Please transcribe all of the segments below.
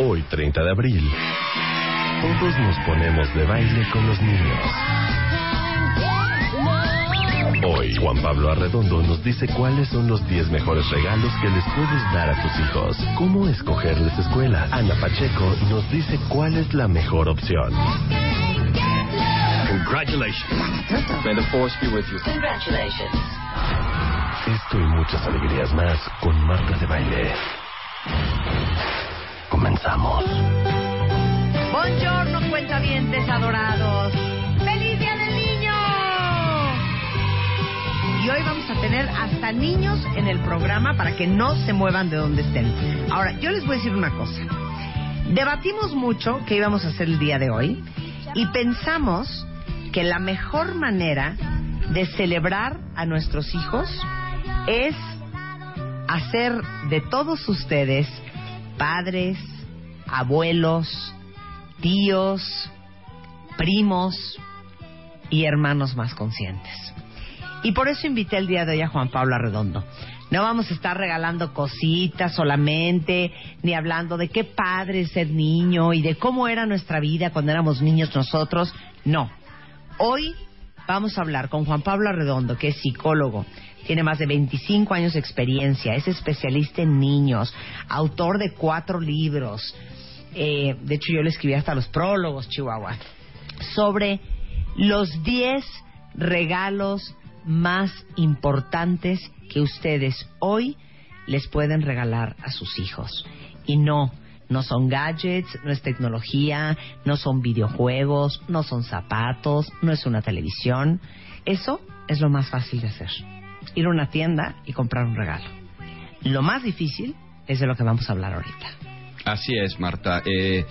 Hoy, 30 de abril, todos nos ponemos de baile con los niños. Hoy, Juan Pablo Arredondo nos dice cuáles son los 10 mejores regalos que les puedes dar a tus hijos. Cómo escogerles escuela. Ana Pacheco nos dice cuál es la mejor opción. Congratulations. May the force be with you. Congratulations. Esto y muchas alegrías más con Marta de Baile. Comenzamos. Buongiorno, cuentavientes adorados. ¡Feliz Día del Niño! Y hoy vamos a tener hasta niños en el programa para que no se muevan de donde estén. Ahora, yo les voy a decir una cosa. Debatimos mucho qué íbamos a hacer el día de hoy y pensamos que la mejor manera de celebrar a nuestros hijos es hacer de todos ustedes padres, abuelos, tíos, primos y hermanos más conscientes. Y por eso invité el día de hoy a Juan Pablo Arredondo. No vamos a estar regalando cositas solamente, ni hablando de qué padre es ser niño y de cómo era nuestra vida cuando éramos niños nosotros. No. Hoy vamos a hablar con Juan Pablo Arredondo, que es psicólogo, tiene más de 25 años de experiencia, es especialista en niños, autor de cuatro libros. Eh, de hecho, yo le escribí hasta los prólogos, Chihuahua, sobre los 10 regalos más importantes que ustedes hoy les pueden regalar a sus hijos. Y no, no son gadgets, no es tecnología, no son videojuegos, no son zapatos, no es una televisión. Eso es lo más fácil de hacer. Ir a una tienda y comprar un regalo. Lo más difícil es de lo que vamos a hablar ahorita. Así es, Marta. Eh,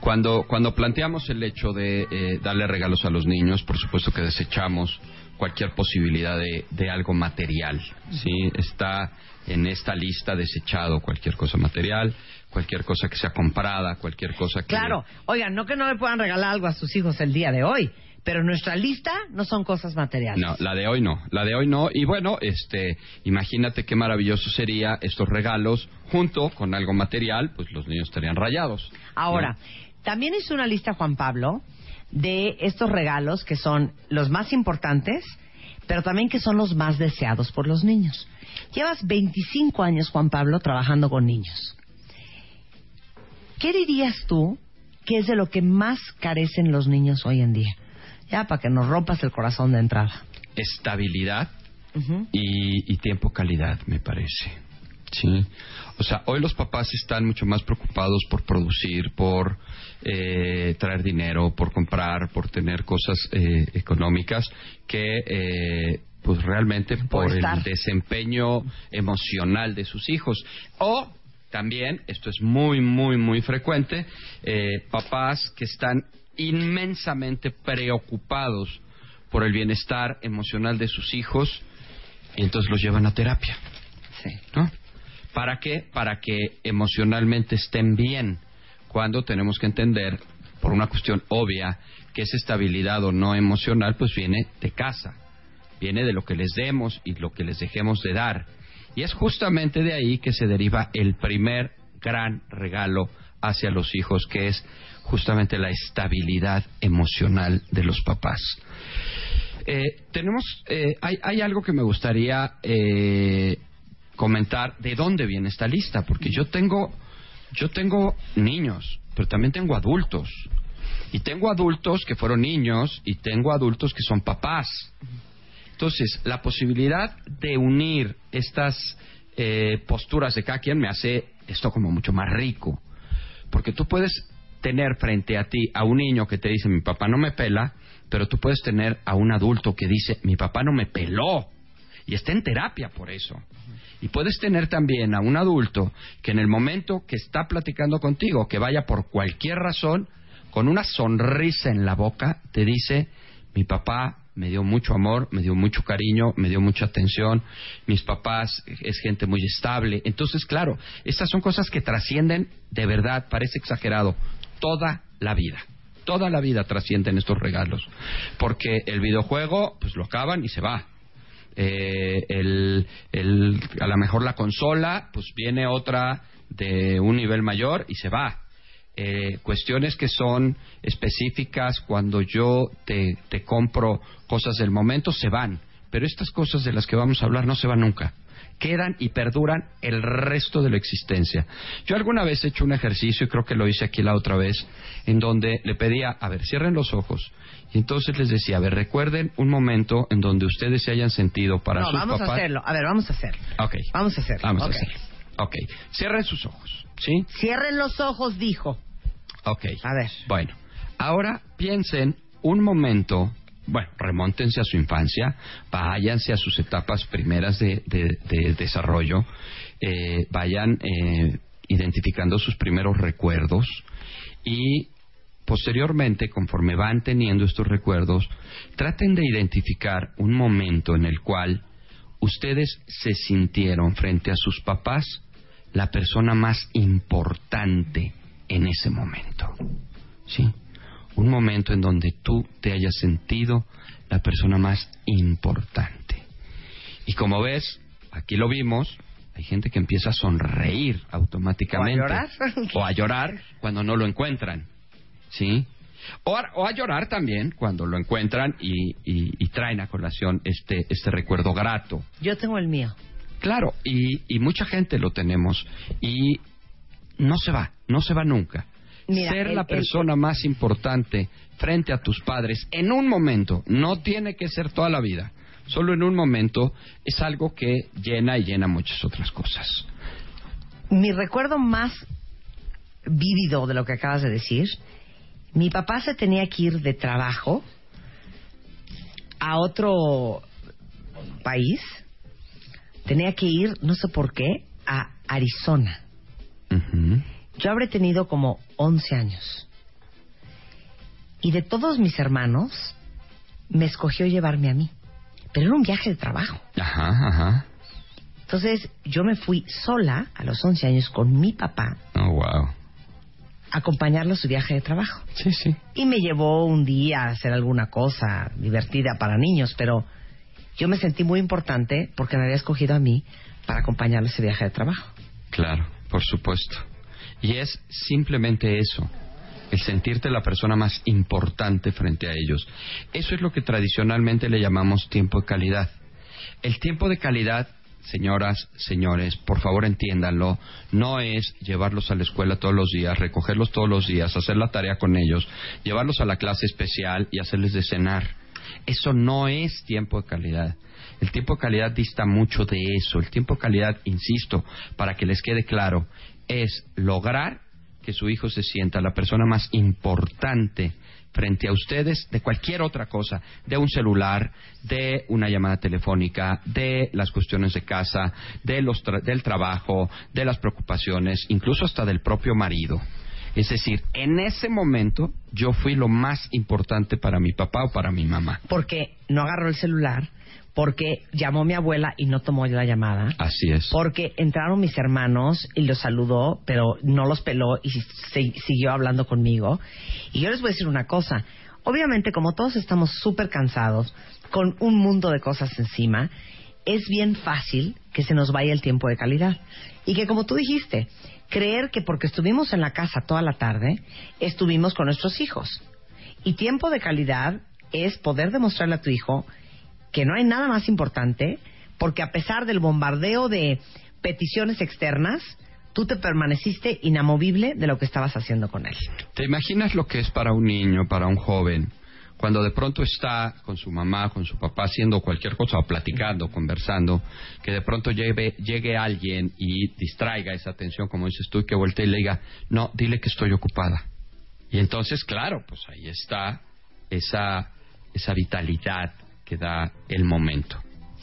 cuando, cuando planteamos el hecho de eh, darle regalos a los niños, por supuesto que desechamos cualquier posibilidad de, de algo material. ¿sí? Está en esta lista desechado cualquier cosa material, cualquier cosa que sea comprada, cualquier cosa que... Claro, oigan, no que no le puedan regalar algo a sus hijos el día de hoy, pero nuestra lista no son cosas materiales. No, la de hoy no, la de hoy no. Y bueno, este, imagínate qué maravilloso sería estos regalos junto con algo material, pues los niños estarían rayados. Ahora, también hizo una lista Juan Pablo de estos regalos que son los más importantes, pero también que son los más deseados por los niños. Llevas 25 años, Juan Pablo, trabajando con niños. ¿Qué dirías tú que es de lo que más carecen los niños hoy en día? Ya, para que nos rompas el corazón de entrada. Estabilidad y, y tiempo calidad, me parece. Sí. O sea, hoy los papás están mucho más preocupados por producir, por eh, traer dinero, por comprar, por tener cosas eh, económicas, que eh, pues realmente por, estar. el desempeño emocional de sus hijos. O también, esto es muy, muy, muy frecuente, eh, papás que están inmensamente preocupados por el bienestar emocional de sus hijos y entonces los llevan a terapia. Sí. ¿no? ¿Para qué? Para que emocionalmente estén bien. Cuando tenemos que entender, por una cuestión obvia, que esa estabilidad o no emocional, pues viene de casa, viene de lo que les demos y lo que les dejemos de dar. Y es justamente de ahí que se deriva el primer gran regalo hacia los hijos, que es justamente la estabilidad emocional de los papás. Eh, tenemos, eh, hay, hay, algo que me gustaría eh, comentar de dónde viene esta lista, porque yo tengo, yo tengo niños, pero también tengo adultos. Y tengo adultos que fueron niños y tengo adultos que son papás. Entonces, la posibilidad de unir estas eh, posturas de cada quien me hace esto como mucho más rico. Porque tú puedes tener frente a ti a un niño que te dice mi papá no me pela, pero tú puedes tener a un adulto que dice mi papá no me peló y está en terapia por eso. Y puedes tener también a un adulto que en el momento que está platicando contigo, que vaya por cualquier razón, con una sonrisa en la boca, te dice, mi papá me dio mucho amor, me dio mucho cariño, me dio mucha atención, mis papás es gente muy estable. Entonces, claro, estas son cosas que trascienden de verdad, parece exagerado, toda la vida. Toda la vida trascienden estos regalos. Porque el videojuego, pues lo acaban y se va. Eh, el, a lo mejor la consola, pues viene otra de un nivel mayor y se va. Eh, cuestiones que son específicas cuando yo te, te compro cosas del momento se van, pero estas cosas de las que vamos a hablar no se van nunca quedan y perduran el resto de la existencia. Yo alguna vez he hecho un ejercicio, y creo que lo hice aquí la otra vez, en donde le pedía, a ver, cierren los ojos. Y entonces les decía, a ver, recuerden un momento en donde ustedes se hayan sentido para no, sus vamos papás. a hacerlo. A ver, vamos a hacerlo. Ok. Vamos a hacerlo. Vamos Ok. a hacerlo. Ok. Cierren sus ojos, ¿sí? Cierren los ojos, dijo. Ok. A ver. Bueno, ahora piensen un momento, bueno, remóntense a su infancia, váyanse a sus etapas primeras de, de- de desarrollo, eh, vayan eh, identificando sus primeros recuerdos y posteriormente, conforme van teniendo estos recuerdos, traten de identificar un momento en el cual ustedes se sintieron frente a sus papás la persona más importante en ese momento. ¿Sí? Un momento en donde tú te hayas sentido la persona más importante. Y como ves, aquí lo vimos, hay gente que empieza a sonreír automáticamente. O a llorar. O a llorar cuando no lo encuentran. ¿Sí? O a, o a llorar también cuando lo encuentran y, y- y traen a colación este, este recuerdo grato. Yo tengo el mío. Claro, y, y mucha gente lo tenemos y no se va, no se va nunca. Mira, Ser el- la el- persona más importante frente a tus padres en un momento, no tiene que ser toda la vida, solo en un momento es algo que llena y llena muchas otras cosas. Mi recuerdo más vívido de lo que acabas de decir, mi papá se tenía que ir de trabajo a otro país, tenía que ir, no sé por qué, a Arizona. Ujú. Yo habré tenido como 11 años. Y de todos mis hermanos, me escogió llevarme a mí. Pero era un viaje de trabajo. Ajá, ajá. Entonces, yo me fui sola a los 11 años con mi papá Oh, wow. a acompañarlo a su viaje de trabajo. Sí, sí. Y me llevó un día a hacer alguna cosa divertida para niños, pero yo me sentí muy importante porque me había escogido a mí para acompañarlo a ese viaje de trabajo. Claro, por supuesto. Y es simplemente eso, el sentirte la persona más importante frente a ellos. Eso es lo que tradicionalmente le llamamos tiempo de calidad. El tiempo de calidad, señoras, señores, por favor entiéndanlo, no es llevarlos a la escuela todos los días, recogerlos todos los días, hacer la tarea con ellos, llevarlos a la clase especial y hacerles de cenar. Eso no es tiempo de calidad. El tiempo de calidad dista mucho de eso. El tiempo de calidad, insisto, para que les quede claro, es lograr que su hijo se sienta la persona más importante frente a ustedes de cualquier otra cosa, de un celular, de una llamada telefónica, de las cuestiones de casa, de los tra- del trabajo, de las preocupaciones, incluso hasta del propio marido. Es decir, en ese momento yo fui lo más importante para mi papá o para mi mamá. Porque no agarró el celular, porque llamó mi abuela y no tomó la llamada. Así es. Porque entraron mis hermanos y los saludó, pero no los peló y se- siguió hablando conmigo. Y yo les voy a decir una cosa. Obviamente, como todos estamos súper cansados, con un mundo de cosas encima, es bien fácil que se nos vaya el tiempo de calidad. Y que, como tú dijiste, creer que porque estuvimos en la casa toda la tarde, estuvimos con nuestros hijos. Y tiempo de calidad es poder demostrarle a tu hijo que no hay nada más importante, porque a pesar del bombardeo de peticiones externas, tú te permaneciste inamovible de lo que estabas haciendo con él. ¿Te imaginas lo que es para un niño, para un joven, cuando de pronto está con su mamá, con su papá, haciendo cualquier cosa, o platicando, conversando, que de pronto llegue, llegue alguien y distraiga esa atención, como dices tú, y que voltee y le diga, no, dile que estoy ocupada. Y entonces, claro, pues ahí está esa, esa vitalidad que da el momento.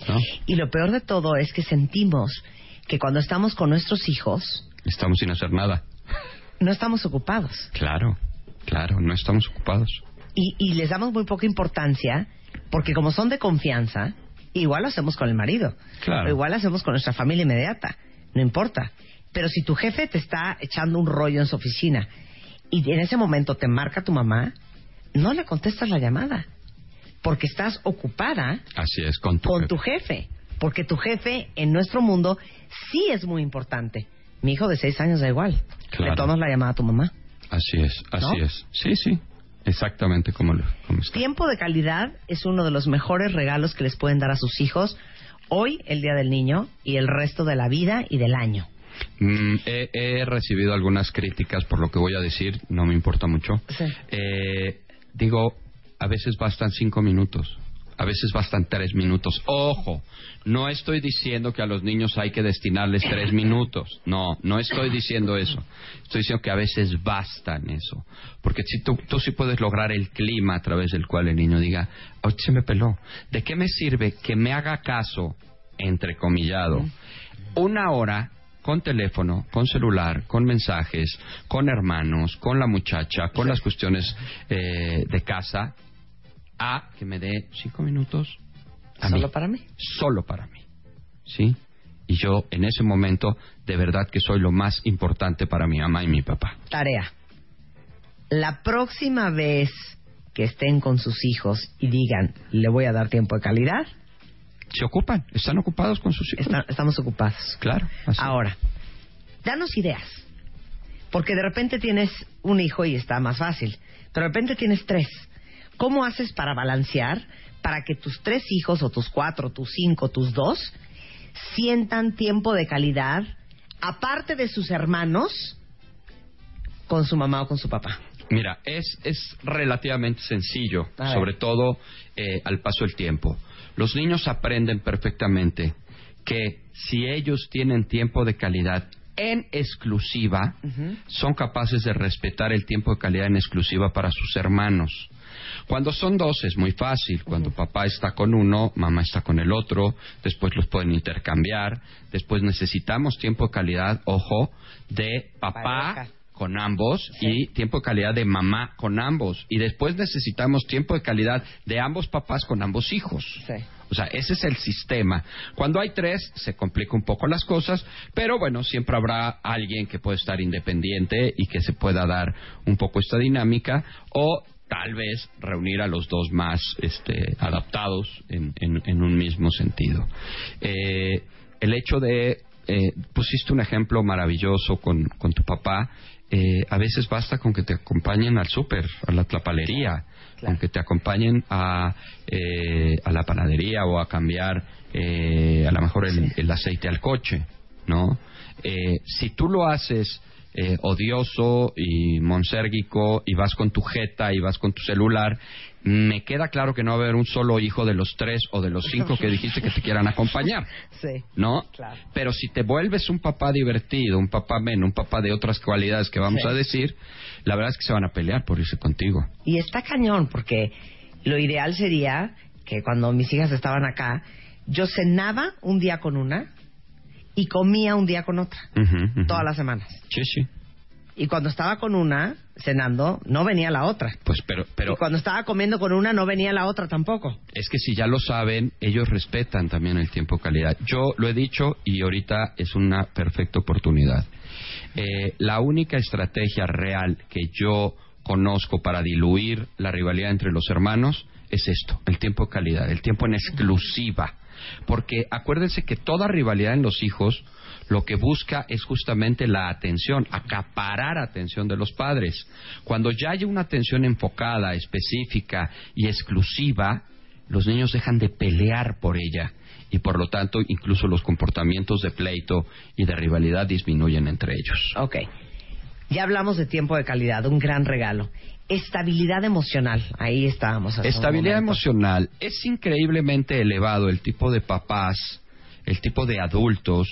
¿no? Y lo peor de todo es que sentimos que cuando estamos con nuestros hijos, Estamos sin hacer nada. no estamos ocupados. Claro, claro, no estamos ocupados. Y, y les damos muy poca importancia porque como son de confianza, igual lo hacemos con el marido. Claro. Igual lo hacemos con nuestra familia inmediata. No importa. Pero si tu jefe te está echando un rollo en su oficina y en ese momento te marca tu mamá, no le contestas la llamada. Porque estás ocupada Así es, con tu con jefe. tu jefe. Porque tu jefe en nuestro mundo sí es muy importante. Mi hijo de seis años da igual. Claro. Le tomas la llamada a tu mamá. Así es, así ¿No? es. Sí, sí, exactamente como, lo- como está. Tiempo de calidad es uno de los mejores regalos que les pueden dar a sus hijos hoy, el Día del Niño, y el resto de la vida y del año. Mm, he, he recibido algunas críticas por lo que voy a decir, no me importa mucho. Sí. Eh, digo, a veces bastan cinco minutos, a veces bastan tres minutos. Ojo, no estoy diciendo que a los niños hay que destinarles tres minutos. No, no estoy diciendo eso. Estoy diciendo que a veces bastan eso. Porque si tú, tú sí puedes lograr el clima a través del cual el niño diga, hoy se me peló. ¿De qué me sirve que me haga caso, entrecomillado, una hora con teléfono, con celular, con mensajes, con hermanos, con la muchacha, con las cuestiones eh, de casa, a que me dé cinco minutos a Solo mí, para mí. solo para mí, ¿sí? Y yo en ese momento de verdad que soy lo más importante para mi mamá y mi papá. Tarea. La próxima vez que estén con sus hijos y digan, le voy a dar tiempo de calidad, Se ocupan, están ocupados con sus hijos. está- estamos ocupados. Claro. así. Ahora, danos ideas. Porque de repente tienes un hijo y está más fácil. Pero de repente tienes tres. ¿Cómo haces para balancear para que tus tres hijos, o tus cuatro, tus cinco, tus dos, sientan tiempo de calidad, aparte de sus hermanos, con su mamá o con su papá? Mira, es, es relativamente sencillo, sobre todo eh, al paso del tiempo. Los niños aprenden perfectamente que si ellos tienen tiempo de calidad en exclusiva, son capaces de respetar el tiempo de calidad en exclusiva para sus hermanos. Cuando son dos es muy fácil. Cuando papá está con uno, mamá está con el otro, después los pueden intercambiar. Después necesitamos tiempo de calidad, ojo, de papá Pareja. con ambos Sí. y tiempo de calidad de mamá con ambos. Y después necesitamos tiempo de calidad de ambos papás con ambos hijos. Sí. O sea, ese es el sistema. Cuando hay tres, se complica un poco las cosas, pero bueno, siempre habrá alguien que puede estar independiente y que se pueda dar un poco esta dinámica, o tal vez reunir a los dos más este, adaptados en, en- en un mismo sentido. Eh, el hecho de, eh, pusiste un ejemplo maravilloso con, con tu papá, eh, a veces basta con que te acompañen al súper, a la tlapalería, Claro. con que te acompañen a, eh, a la panadería o a cambiar eh, a lo mejor el, el aceite al coche, ¿no? Eh, si tú lo haces eh, odioso y monsérgico y vas con tu jeta y vas con tu celular, me queda claro que no va a haber un solo hijo de los tres o de los cinco que dijiste que te quieran acompañar. Sí. ¿no? Claro. Pero si te vuelves un papá divertido, un papá men, un papá de otras cualidades que vamos Sí. a decir, la verdad es que se van a pelear por irse contigo. Y está cañón, porque lo ideal sería que cuando mis hijas estaban acá, yo cenaba un día con una y comía un día con otra, todas las semanas. Sí, sí. Y cuando estaba con una cenando, no venía la otra. Pues pero, pero y cuando estaba comiendo con una, no venía la otra tampoco. es que si ya lo saben, ellos respetan también el tiempo de calidad. Yo lo he dicho y ahorita es una perfecta oportunidad. Eh, la única estrategia real que yo conozco para diluir la rivalidad entre los hermanos es esto, el tiempo de calidad, el tiempo en exclusiva. Porque acuérdense que toda rivalidad en los hijos lo que busca es justamente la atención, acaparar atención de los padres. Cuando ya hay una atención enfocada, específica y exclusiva, los niños dejan de pelear por ella y por lo tanto incluso los comportamientos de pleito y de rivalidad disminuyen entre ellos. Ok. Ya hablamos de tiempo de calidad, un gran regalo. Estabilidad emocional, ahí estábamos. Estabilidad emocional. Es increíblemente elevado el tipo de papás, el tipo de adultos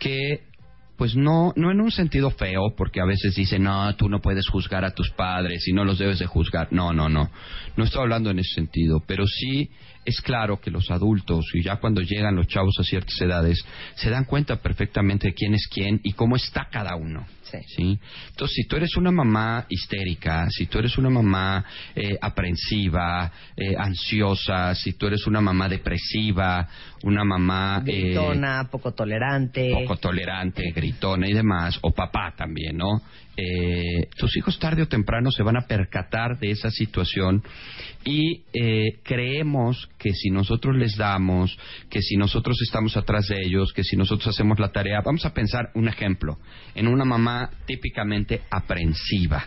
que pues no, no en un sentido feo, porque a veces dicen, no, tú no puedes juzgar a tus padres y no los debes de juzgar. No, no, no. No estoy hablando en ese sentido, pero sí es claro que los adultos, y ya cuando llegan los chavos a ciertas edades, se dan cuenta perfectamente de quién es quién y cómo está cada uno. Sí. Entonces, si tú eres una mamá histérica, si tú eres una mamá eh, aprensiva, eh, ansiosa, si tú eres una mamá depresiva, una mamá... Eh, gritona, poco tolerante. Poco tolerante, gritona y demás, o papá también, ¿no? tus hijos tarde o temprano se van a percatar de esa situación y creemos que si nosotros les damos, que si nosotros estamos atrás de ellos, que si nosotros hacemos la tarea, vamos a pensar un ejemplo, en una mamá típicamente aprensiva.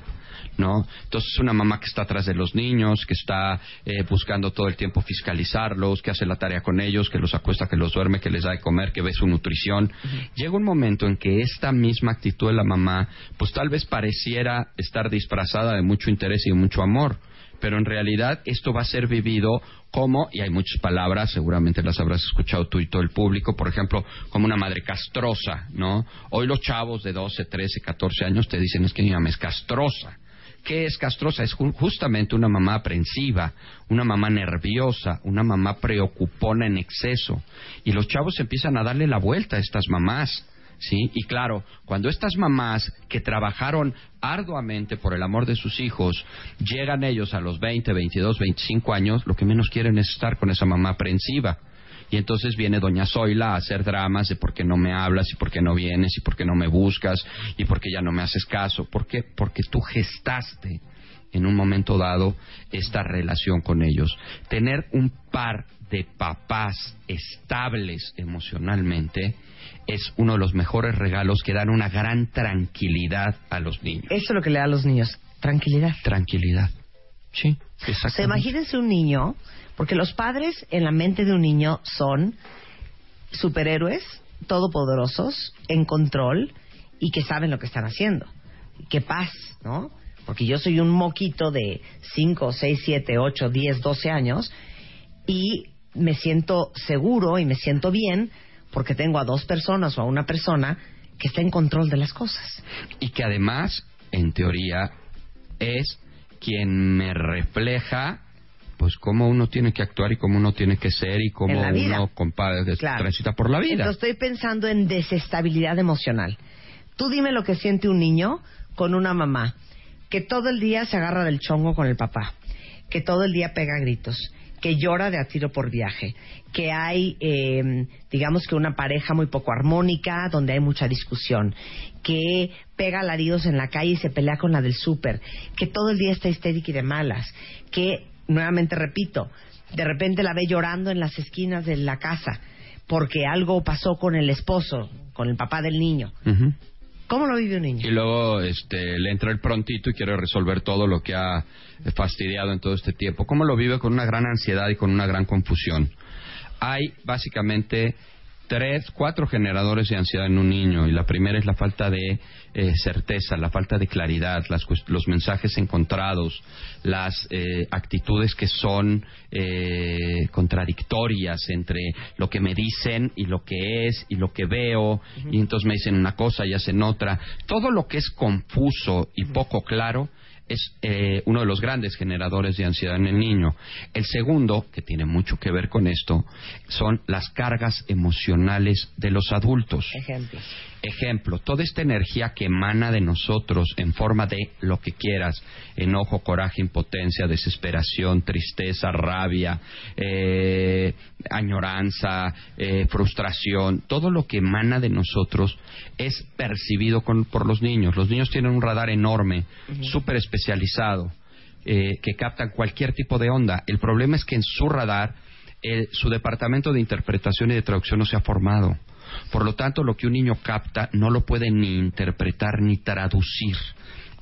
¿No? Entonces es una mamá que está atrás de los niños, que está eh, buscando todo el tiempo fiscalizarlos, que hace la tarea con ellos, que los acuesta, que los duerme, que les da de comer, que ve su nutrición. Llega un momento en que esta misma actitud de la mamá, pues tal vez pareciera estar disfrazada de mucho interés y de mucho amor pero en realidad esto va a ser vivido como, y hay muchas palabras, seguramente las habrás escuchado tú y todo el público, por ejemplo, como una madre castrosa, ¿no? Hoy los chavos de 12, 13, 14 años te dicen es que mi mamá es castrosa. ¿Qué es castrosa? Es justamente una mamá aprensiva, una mamá nerviosa, una mamá preocupona en exceso. Y los chavos empiezan a darle la vuelta a estas mamás. ¿sí? Y claro, cuando estas mamás que trabajaron arduamente por el amor de sus hijos, llegan ellos a los 20, 22, 25 años, lo que menos quieren es estar con esa mamá aprensiva. Y entonces viene doña Zoila a hacer dramas de por qué no me hablas y por qué no vienes y por qué no me buscas y por qué ya no me haces caso. ¿Por qué? Porque tú gestaste en un momento dado esta relación con ellos. Tener un par de papás estables emocionalmente es uno de los mejores regalos que dan una gran tranquilidad a los niños. Eso es lo que le da a los niños, tranquilidad. Tranquilidad. Sí, exactamente. imagínense un niño, porque los padres en la mente de un niño son superhéroes, todopoderosos, en control y que saben lo que están haciendo. Qué paz, ¿no? Porque yo soy un moquito de 5, 6, 7, 8, 10, 12 años y me siento seguro y me siento bien porque tengo a dos personas o a una persona que está en control de las cosas. Y que además, en teoría, es quien me refleja pues cómo uno tiene que actuar y cómo uno tiene que ser y cómo uno compadre, transita por la vida. Entonces estoy pensando en desestabilidad emocional. Tú dime lo que siente un niño con una mamá que todo el día se agarra del chongo con el papá, que todo el día pega gritos, que llora de a tiro por viaje, que hay, eh, digamos que una pareja muy poco armónica, donde hay mucha discusión, que pega alaridos en la calle y se pelea con la del súper, que todo el día está histérica y de malas, que, nuevamente repito, de repente la ve llorando en las esquinas de la casa porque algo pasó con el esposo, con el papá del niño. ¿Cómo lo vive un niño? Y luego este, le entra el prontito y quiere resolver todo lo que ha fastidiado en todo este tiempo. ¿Cómo lo vive con una gran ansiedad y con una gran confusión? Hay básicamente tres, cuatro generadores de ansiedad en un niño y la primera es la falta de eh, certeza, la falta de claridad, los mensajes encontrados, las eh, actitudes que son eh, contradictorias entre lo que me dicen y lo que es y lo que veo y entonces me dicen una cosa y hacen otra. Todo lo que es confuso y poco claro es eh, uno de los grandes generadores de ansiedad en el niño. El segundo, que tiene mucho que ver con esto, son las cargas emocionales de los adultos. Ejemplo, toda esta energía que emana de nosotros en forma de lo que quieras, enojo, coraje, impotencia, desesperación, tristeza, rabia, eh, añoranza, eh, frustración, todo lo que emana de nosotros es percibido por los niños. Los niños tienen un radar enorme, súper especializado, eh, que captan cualquier tipo de onda. El problema es que en su radar eh, su departamento de interpretación y de traducción no se ha formado. Por lo tanto, lo que un niño capta no lo puede ni interpretar ni traducir.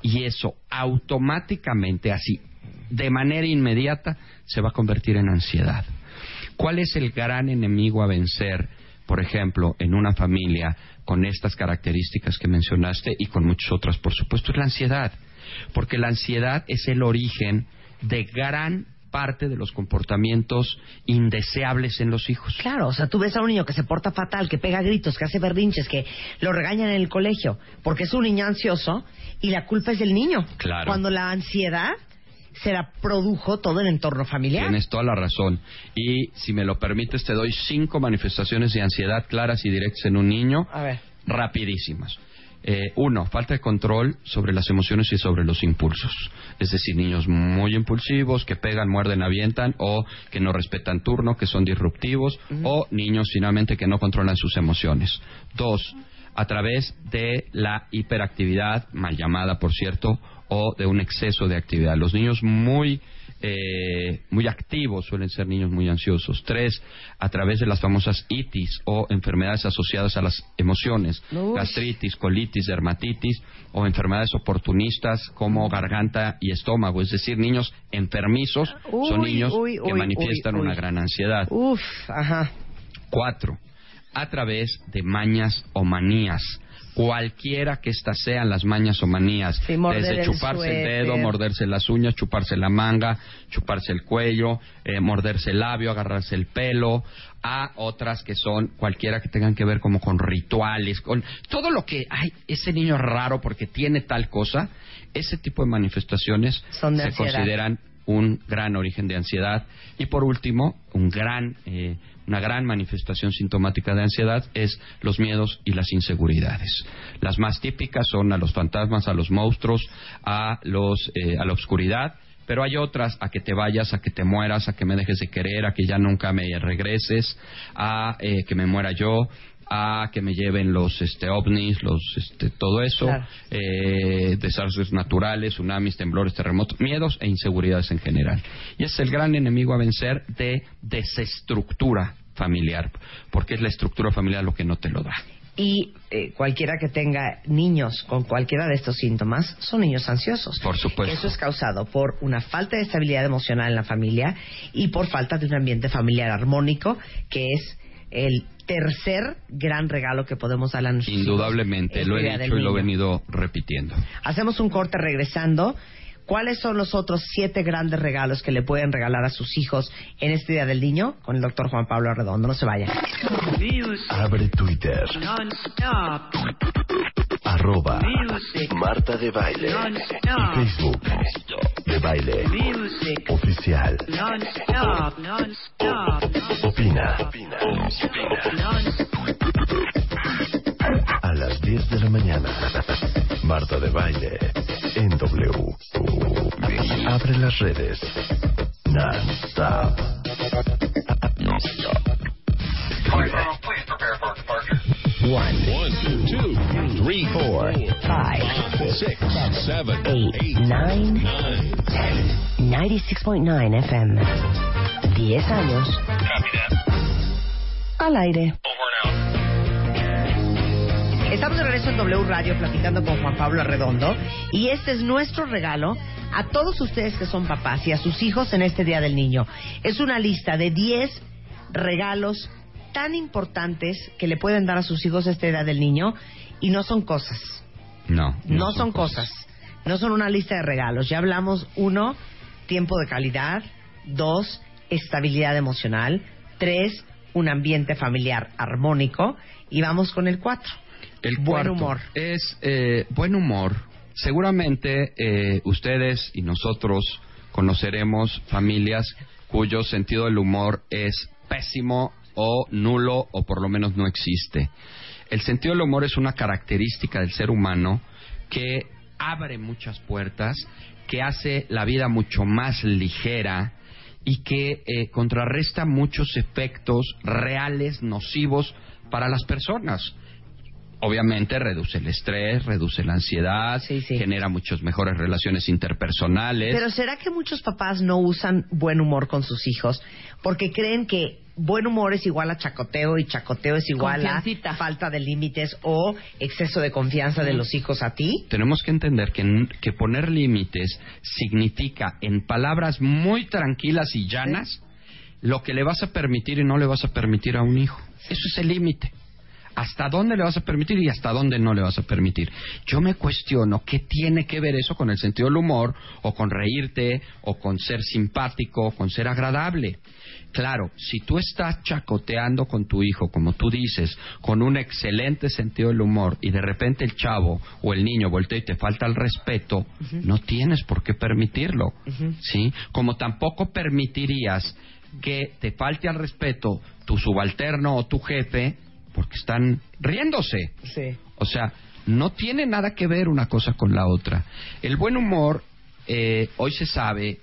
Y eso automáticamente, así, de manera inmediata, se va a convertir en ansiedad. ¿Cuál es el gran enemigo a vencer, por ejemplo, en una familia con estas características que mencionaste y con muchas otras, por supuesto? Es la ansiedad. Porque la ansiedad es el origen de gran parte de los comportamientos indeseables en los hijos. Claro, o sea, tú ves a un niño que se porta fatal, que pega gritos, que hace berrinches, que lo regañan en el colegio, porque es un niño ansioso y la culpa es del niño. Claro. Cuando la ansiedad se la produjo todo el entorno familiar. Tienes toda la razón. Y si me lo permites, te doy cinco manifestaciones de ansiedad claras y directas en un niño. A ver. Rapidísimas. Eh, uno, falta de control sobre las emociones y sobre los impulsos. Es decir, niños muy impulsivos, que pegan, muerden, avientan, o que no respetan turno, que son disruptivos, o niños finalmente que no controlan sus emociones. Dos, a través de la hiperactividad, mal llamada por cierto, o de un exceso de actividad. Los niños muy eh, muy activos suelen ser niños muy ansiosos. Tres, a través de las famosas itis o enfermedades asociadas a las emociones, gastritis, colitis, dermatitis o enfermedades oportunistas como garganta y estómago. Es decir, niños enfermizos son Uy, niños uy, que manifiestan una gran ansiedad. Uf, ajá. Cuatro, a través de mañas o manías. Cualquiera que estas sean las mañas o manías, Sí, desde chuparse el dedo, morderse las uñas, chuparse la manga, chuparse el cuello, eh, morderse el labio, agarrarse el pelo, a otras que son cualquiera que tengan que ver como con rituales, con todo lo que, ay, ese niño es raro porque tiene tal cosa, ese tipo de manifestaciones Son de se ansiedad. consideran un gran origen de ansiedad. Y por último, un gran, eh, una gran manifestación sintomática de ansiedad es los miedos y las inseguridades. Las más típicas son a los fantasmas, a los monstruos, a, los, eh, a la oscuridad. Pero hay otras, a que te vayas, a que te mueras, a que me dejes de querer, a que ya nunca me regreses, a eh, que me muera yo, a que me lleven los este, ovnis, los, este, todo eso, Claro. eh, desastres naturales, tsunamis, temblores, terremotos, miedos e inseguridades en general. Y es el gran enemigo a vencer de desestructura familiar, porque es la estructura familiar lo que no te lo da. Y eh, cualquiera que tenga niños con cualquiera de estos síntomas son niños ansiosos. Por supuesto. Eso es causado por una falta de estabilidad emocional en la familia y por falta de un ambiente familiar armónico, que es el tercer gran regalo que podemos dar a nuestros hijos Indudablemente, lo he dicho y lo he venido repitiendo. Hacemos un corte regresando. ¿Cuáles son los otros siete grandes regalos que le pueden regalar a sus hijos en este Día del Niño? Con el doctor Juan Pablo Arredondo. No se vayan. Abre Twitter. non-stop. Arroba Music Marta de Baile. non-stop. Facebook. De Baile. Music Oficial. non-stop. Non-stop. Opina. Non-stop. A las 10 de la mañana. Marta de Baile. En W. Abre las redes. Non-stop. Non-stop. Escribe. One, two, three, four, five, six, seven, eight, nine, ten. 96.9 FM. 10 años. Al aire. Estamos de regreso en W Radio platicando con Juan Pablo Arredondo y este es nuestro regalo a todos ustedes que son papás y a sus hijos en este Día del Niño. Es una lista de 10 regalos tan importantes que le pueden dar a sus hijos este Día del Niño y no son cosas, No. no, son cosas. no son una lista de regalos. Ya hablamos, uno, tiempo de calidad, dos, estabilidad emocional, tres, un ambiente familiar armónico y vamos con el cuatro. El Buen humor. Es eh, buen humor. Seguramente eh, ustedes y nosotros conoceremos familias cuyo sentido del humor es pésimo o nulo o por lo menos no existe. El sentido del humor es una característica del ser humano que abre muchas puertas, que hace la vida mucho más ligera y que eh, contrarresta muchos efectos reales nocivos para las personas obviamente reduce el estrés, reduce la ansiedad, Sí, sí. genera muchas mejores relaciones interpersonales. Pero ¿será que muchos papás no usan buen humor con sus hijos porque creen que buen humor es igual a chacoteo y chacoteo es igual a falta de límites o exceso de confianza de los hijos a ti? Tenemos que entender que, que poner límites significa, en palabras muy tranquilas y llanas, lo que le vas a permitir y no le vas a permitir a un hijo. Eso es el límite. ¿Hasta dónde le vas a permitir y hasta dónde no le vas a permitir? Yo me cuestiono qué tiene que ver eso con el sentido del humor, o con reírte, o con ser simpático, o con ser agradable. Claro, si tú estás chacoteando con tu hijo, como tú dices, con un excelente sentido del humor, y de repente el chavo o el niño voltea y te falta el respeto, no tienes por qué permitirlo. ¿Sí? Como tampoco permitirías que te falte al respeto tu subalterno o tu jefe porque están riéndose. Sí. O sea, no tiene nada que ver una cosa con la otra. El buen humor, eh, hoy se sabe,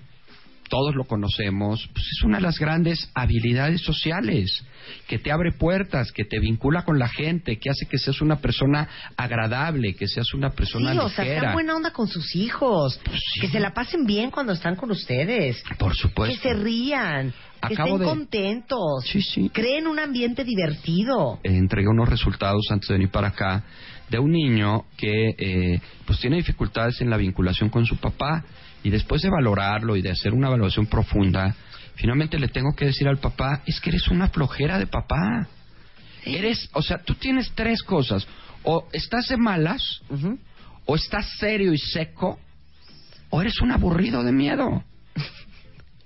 todos lo conocemos, pues es una de las grandes habilidades sociales, que te abre puertas, que te vincula con la gente, que hace que seas una persona agradable, que seas una persona Sí, o sea, sean buena onda con sus hijos, Pues sí. que se la pasen bien cuando están con ustedes, Por supuesto. que se rían, que Acabo estén de- contentos, Sí, sí. creen un ambiente divertido. eh, entregué unos resultados antes de venir para acá de un niño que eh, pues tiene dificultades en la vinculación con su papá y después de valorarlo y de hacer una evaluación profunda finalmente le tengo que decir al papá es que eres una flojera de papá. Eres o sea tú tienes tres cosas. O estás de malas o estás serio y seco o eres un aburrido de miedo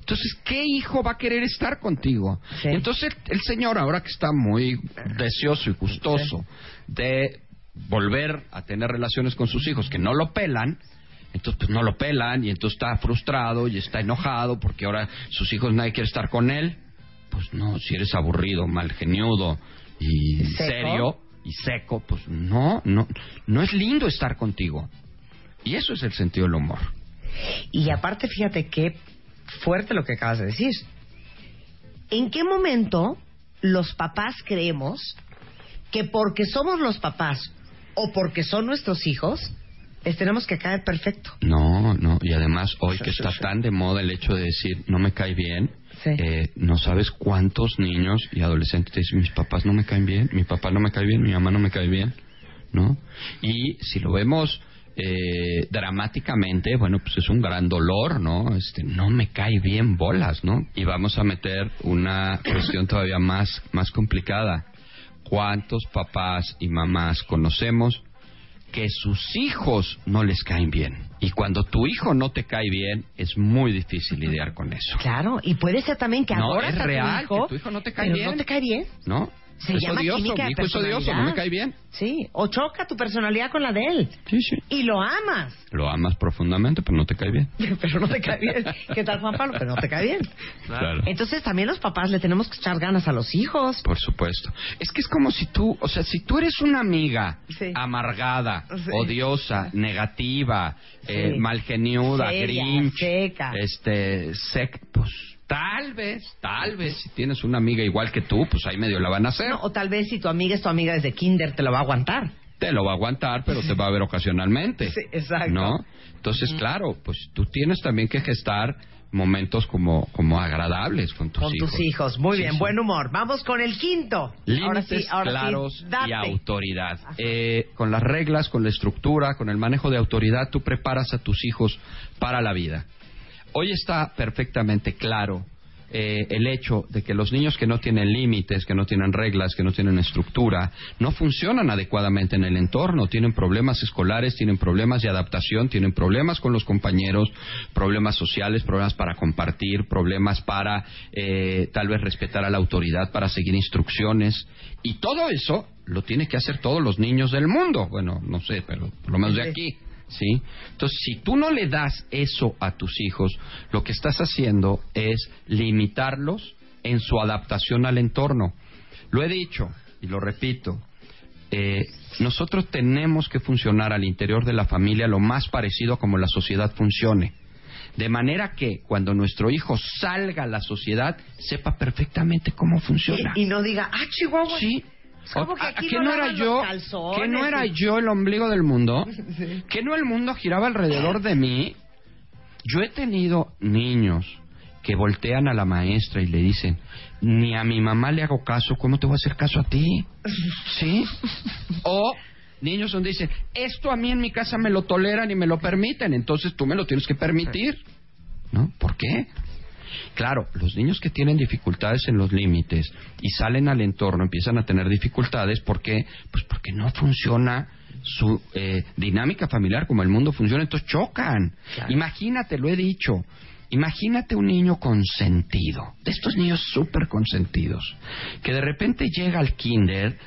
entonces, ¿qué hijo va a querer estar contigo? Sí. Entonces, el señor, ahora que está muy deseoso y gustoso de volver a tener relaciones con sus hijos que no lo pelan, entonces pues no lo pelan y entonces está frustrado y está enojado porque ahora sus hijos nadie quiere estar con él. Pues no, si eres aburrido, malgeniudo y ¿Seco? serio y seco, pues no, no, no es lindo estar contigo. Y eso es el sentido del humor. Y aparte, fíjate qué fuerte lo que acabas de decir. ¿En qué momento los papás creemos que porque somos los papás o porque son nuestros hijos, tenemos que caer perfecto? No, no, y además hoy que está tan de moda el hecho de decir no me cae bien, Sí. eh, no sabes cuántos niños y adolescentes te dicen mis papás no me caen bien, mi papá no me cae bien, mi mamá no me cae bien, ¿no? Y si lo vemos eh, dramáticamente, bueno, pues es un gran dolor, ¿no? Este, no me cae bien bolas, ¿no? Y vamos a meter una cuestión todavía más, más complicada. ¿Cuántos papás y mamás conocemos que sus hijos no les caen bien. Y cuando tu hijo no te cae bien, es muy difícil lidiar con eso. Claro, y puede ser también que No, adoras es a tu real, hijo, que tu hijo no te cae pero bien. no te cae bien. ¿No? Se es llama odioso, química mi de hijo es odioso, no me cae bien. Sí, o choca tu personalidad con la de él. Sí, sí. Y lo amas, Lo amas profundamente, pero no te cae bien. pero no te cae bien. ¿Qué tal, Juan Pablo? Pero no te cae bien. Claro. Entonces también los papás le tenemos que echar ganas a los hijos. Por supuesto. Es que es como si tú, o sea, si tú eres una amiga Sí. amargada, Sí. odiosa, negativa, eh, Sí. malgeniuda, Seria, grinch, seca. este, sec, pues tal vez, tal vez, si tienes una amiga igual que tú, pues ahí medio la van a hacer. No, o tal vez si tu amiga es tu amiga desde kinder, te lo va a aguantar. Te lo va a aguantar, pero te va a ver ocasionalmente. Sí, exacto. ¿No? Entonces, claro, pues tú tienes también que gestar momentos como, como agradables con tus con hijos. tus hijos. Muy Sí, bien, sí. buen humor. Vamos con el quinto. Límites sí, claros y autoridad. Eh, con las reglas, con la estructura, con el manejo de autoridad, tú preparas a tus hijos para la vida. Hoy está perfectamente claro eh, el hecho de que los niños que no tienen límites, que no tienen reglas, que no tienen estructura, no funcionan adecuadamente en el entorno, tienen problemas escolares, tienen problemas de adaptación, tienen problemas con los compañeros, problemas sociales, problemas para compartir, problemas para eh, tal vez respetar a la autoridad, para seguir instrucciones. Y todo eso lo tienen que hacer todos los niños del mundo. Bueno, no sé, pero por lo menos de aquí. ¿Sí? Entonces, si tú no le das eso a tus hijos, lo que estás haciendo es limitarlos en su adaptación al entorno. Lo he dicho y lo repito. eh, nosotros tenemos que funcionar al interior de la familia lo más parecido a como la sociedad funcione. De manera que cuando nuestro hijo salga a la sociedad, sepa perfectamente cómo funciona. Y, y no diga, ah, Chihuahua. Sí. ¿Cómo que ¿A- aquí ¿Que no no era yo? ¿Que no era yo el ombligo del mundo? ¿Que no el mundo giraba alrededor de mí? Yo he tenido niños que voltean a la maestra y le dicen, ni a mi mamá le hago caso, ¿cómo te voy a hacer caso a ti? ¿Sí? O niños donde dicen, esto a mí en mi casa me lo toleran y me lo permiten, entonces tú me lo tienes que permitir. ¿No? ¿Por qué? Claro, los niños que tienen dificultades en los límites y salen al entorno empiezan a tener dificultades porque, pues porque no funciona su eh, dinámica familiar como el mundo funciona, entonces chocan. Imagínate, lo he dicho, imagínate un niño consentido, de estos niños súper consentidos, que de repente llega al kinder,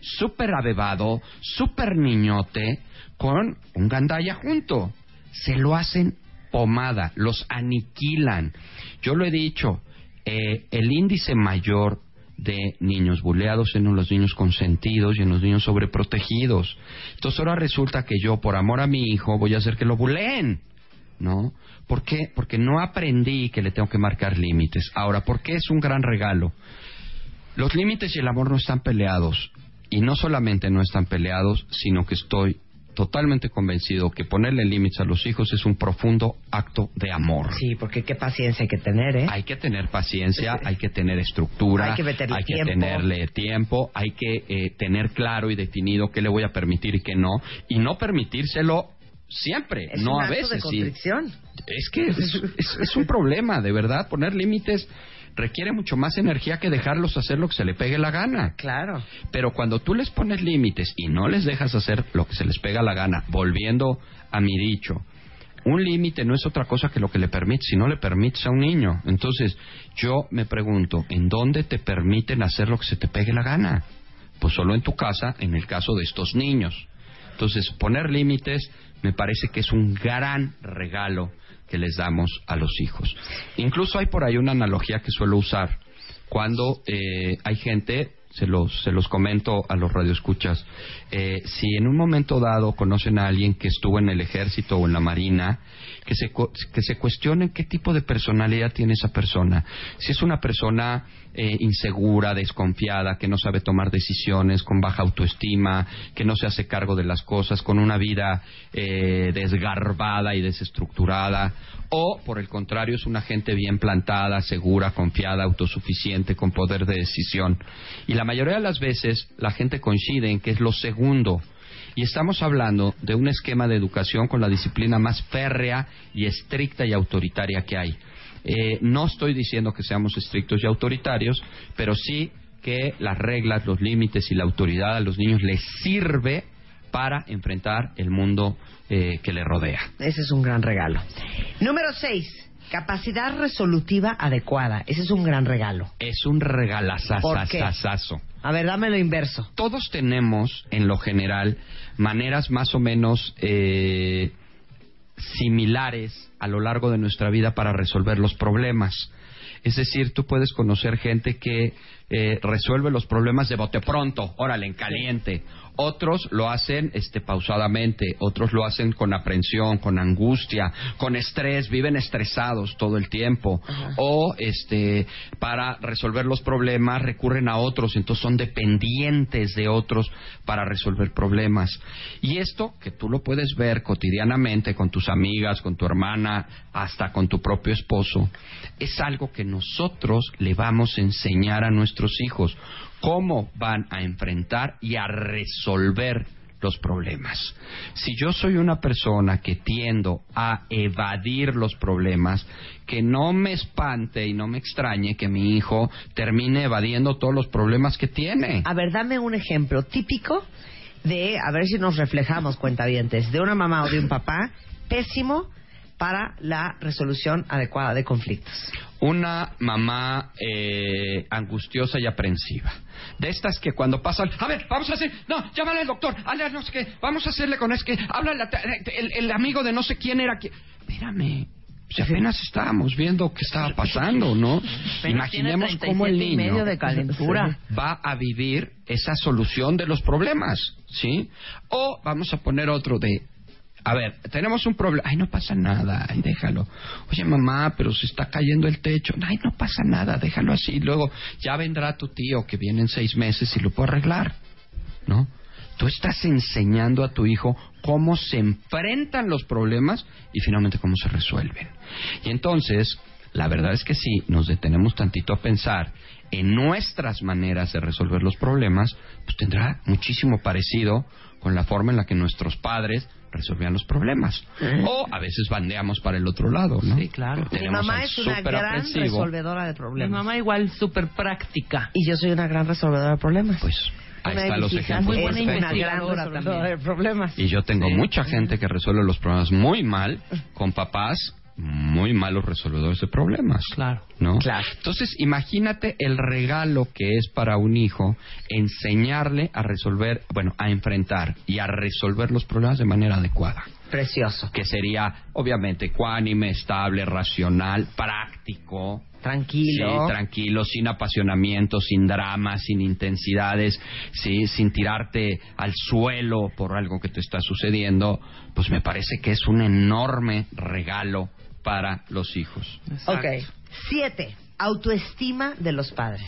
súper abebado, súper niñote, con un gandaya junto. Se lo hacen pomada, los aniquilan. Yo lo he dicho, eh, el índice mayor de niños buleados en los niños consentidos y en los niños sobreprotegidos. Entonces ahora resulta que yo, por amor a mi hijo, voy a hacer que lo buleen. ¿No? ¿Por qué? Porque no aprendí que le tengo que marcar límites. Ahora, ¿por qué es un gran regalo? Los límites y el amor no están peleados. Y no solamente no están peleados, sino que estoy totalmente convencido que ponerle límites a los hijos es un profundo acto de amor. Sí, porque qué paciencia hay que tener, ¿eh? Hay que tener paciencia, hay que tener estructura, Hay que meterle hay que tiempo. tenerle tiempo, hay que eh, tener claro y definido qué le voy a permitir y qué no, y no permitírselo siempre, Es no un a acto de veces. sí. Es que es, es- es un problema, de verdad. Poner límites requiere mucho más energía que dejarlos hacer lo que se le pegue la gana. Claro. Pero cuando tú les pones límites y no les dejas hacer lo que se les pega la gana, volviendo a mi dicho, un límite no es otra cosa que lo que le permites, si no le permites a un niño. Entonces, yo me pregunto, ¿en dónde te permiten hacer lo que se te pegue la gana? Pues solo en tu casa, en el caso de estos niños. Entonces, poner límites me parece que es un gran regalo que les damos a los hijos. Incluso hay por ahí una analogía que suelo usar. Cuando eh, hay gente, se los, se los comento a los radioescuchas, eh, si en un momento dado conocen a alguien que estuvo en el ejército o en la marina, que se, que se cuestionen qué tipo de personalidad tiene esa persona. Si es una persona eh, insegura, desconfiada, que no sabe tomar decisiones, con baja autoestima, que no se hace cargo de las cosas, con una vida eh, desgarbada y desestructurada, o por el contrario es una gente bien plantada, segura, confiada, autosuficiente, con poder de decisión. Y la mayoría de las veces la gente coincide en que es lo segundo. Y estamos hablando de un esquema de educación con la disciplina más férrea y estricta y autoritaria que hay. Eh, no estoy diciendo que seamos estrictos y autoritarios, pero sí que las reglas, los límites y la autoridad a los niños les sirve para enfrentar el mundo eh, que les rodea. Ese es un gran regalo. Número seis, capacidad resolutiva adecuada. Ese es un gran regalo. Es un regalazazazazo. A ver, dame lo inverso. Todos tenemos, en lo general, maneras más o menos eh, similares a lo largo de nuestra vida para resolver los problemas. Es decir, tú puedes conocer gente que eh, resuelve los problemas de bote pronto, órale, en caliente. Otros lo hacen este, pausadamente, otros lo hacen con aprensión, con angustia, con estrés, viven estresados todo el tiempo. O este, para resolver los problemas recurren a otros, entonces son dependientes de otros para resolver problemas. Y esto, que tú lo puedes ver cotidianamente con tus amigas, con tu hermana, hasta con tu propio esposo, es algo que nosotros le vamos a enseñar a nuestros hijos cómo van a enfrentar y a resolver los problemas. Si yo soy una persona que tiendo a evadir los problemas, que no me espante y no me extrañe que mi hijo termine evadiendo todos los problemas que tiene. A ver, dame un ejemplo típico de, a ver si nos reflejamos, cuentavientes, de una mamá o de un papá pésimo para la resolución adecuada de conflictos. Una mamá eh, angustiosa y aprensiva. De estas que cuando pasan, a ver, vamos a hacer, no, llámale al doctor, hazle no sé qué, vamos a hacerle con es que, habla el, el amigo de no sé quién era que. Espérame, si apenas estábamos viendo qué estaba pasando, ¿no? Imaginemos cómo el niño medio de calentura. va a vivir esa solución de los problemas, ¿sí? O vamos a poner otro de A ver, tenemos un problema. Ay, no pasa nada. Ay, déjalo. Oye, mamá, pero se está cayendo el techo. Ay, no pasa nada. Déjalo así. Luego ya vendrá tu tío que viene en seis meses y lo puede arreglar. ¿No? Tú estás enseñando a tu hijo cómo se enfrentan los problemas y finalmente cómo se resuelven. Y entonces, la verdad es que si nos detenemos tantito a pensar en nuestras maneras de resolver los problemas, pues tendrá muchísimo parecido con la forma en la que nuestros padres resolvían los problemas. O a veces bandeamos para el otro lado, ¿no? Sí, claro. Mi Tenemos mamá es una gran resolvedora de Mi problemas. mamá igual súper práctica. Y yo soy una gran resolvedora de problemas. Pues ahí están los ejemplos es una gran resolvedora de problemas. Y yo tengo mucha gente que resuelve los problemas muy mal con papás muy malos resolvedores de problemas. Claro. ¿No? Claro. Entonces, imagínate el regalo que es para un hijo enseñarle a resolver, bueno, a enfrentar y a resolver los problemas de manera adecuada. Precioso. Que sería, obviamente, ecuánime, estable, racional, práctico, Tranquilo. Sí, tranquilo, sin apasionamiento, sin drama, sin intensidades, sí, sin tirarte al suelo por algo que te está sucediendo, pues me parece que es un enorme regalo para los hijos. Ok. Siete. Autoestima de los padres.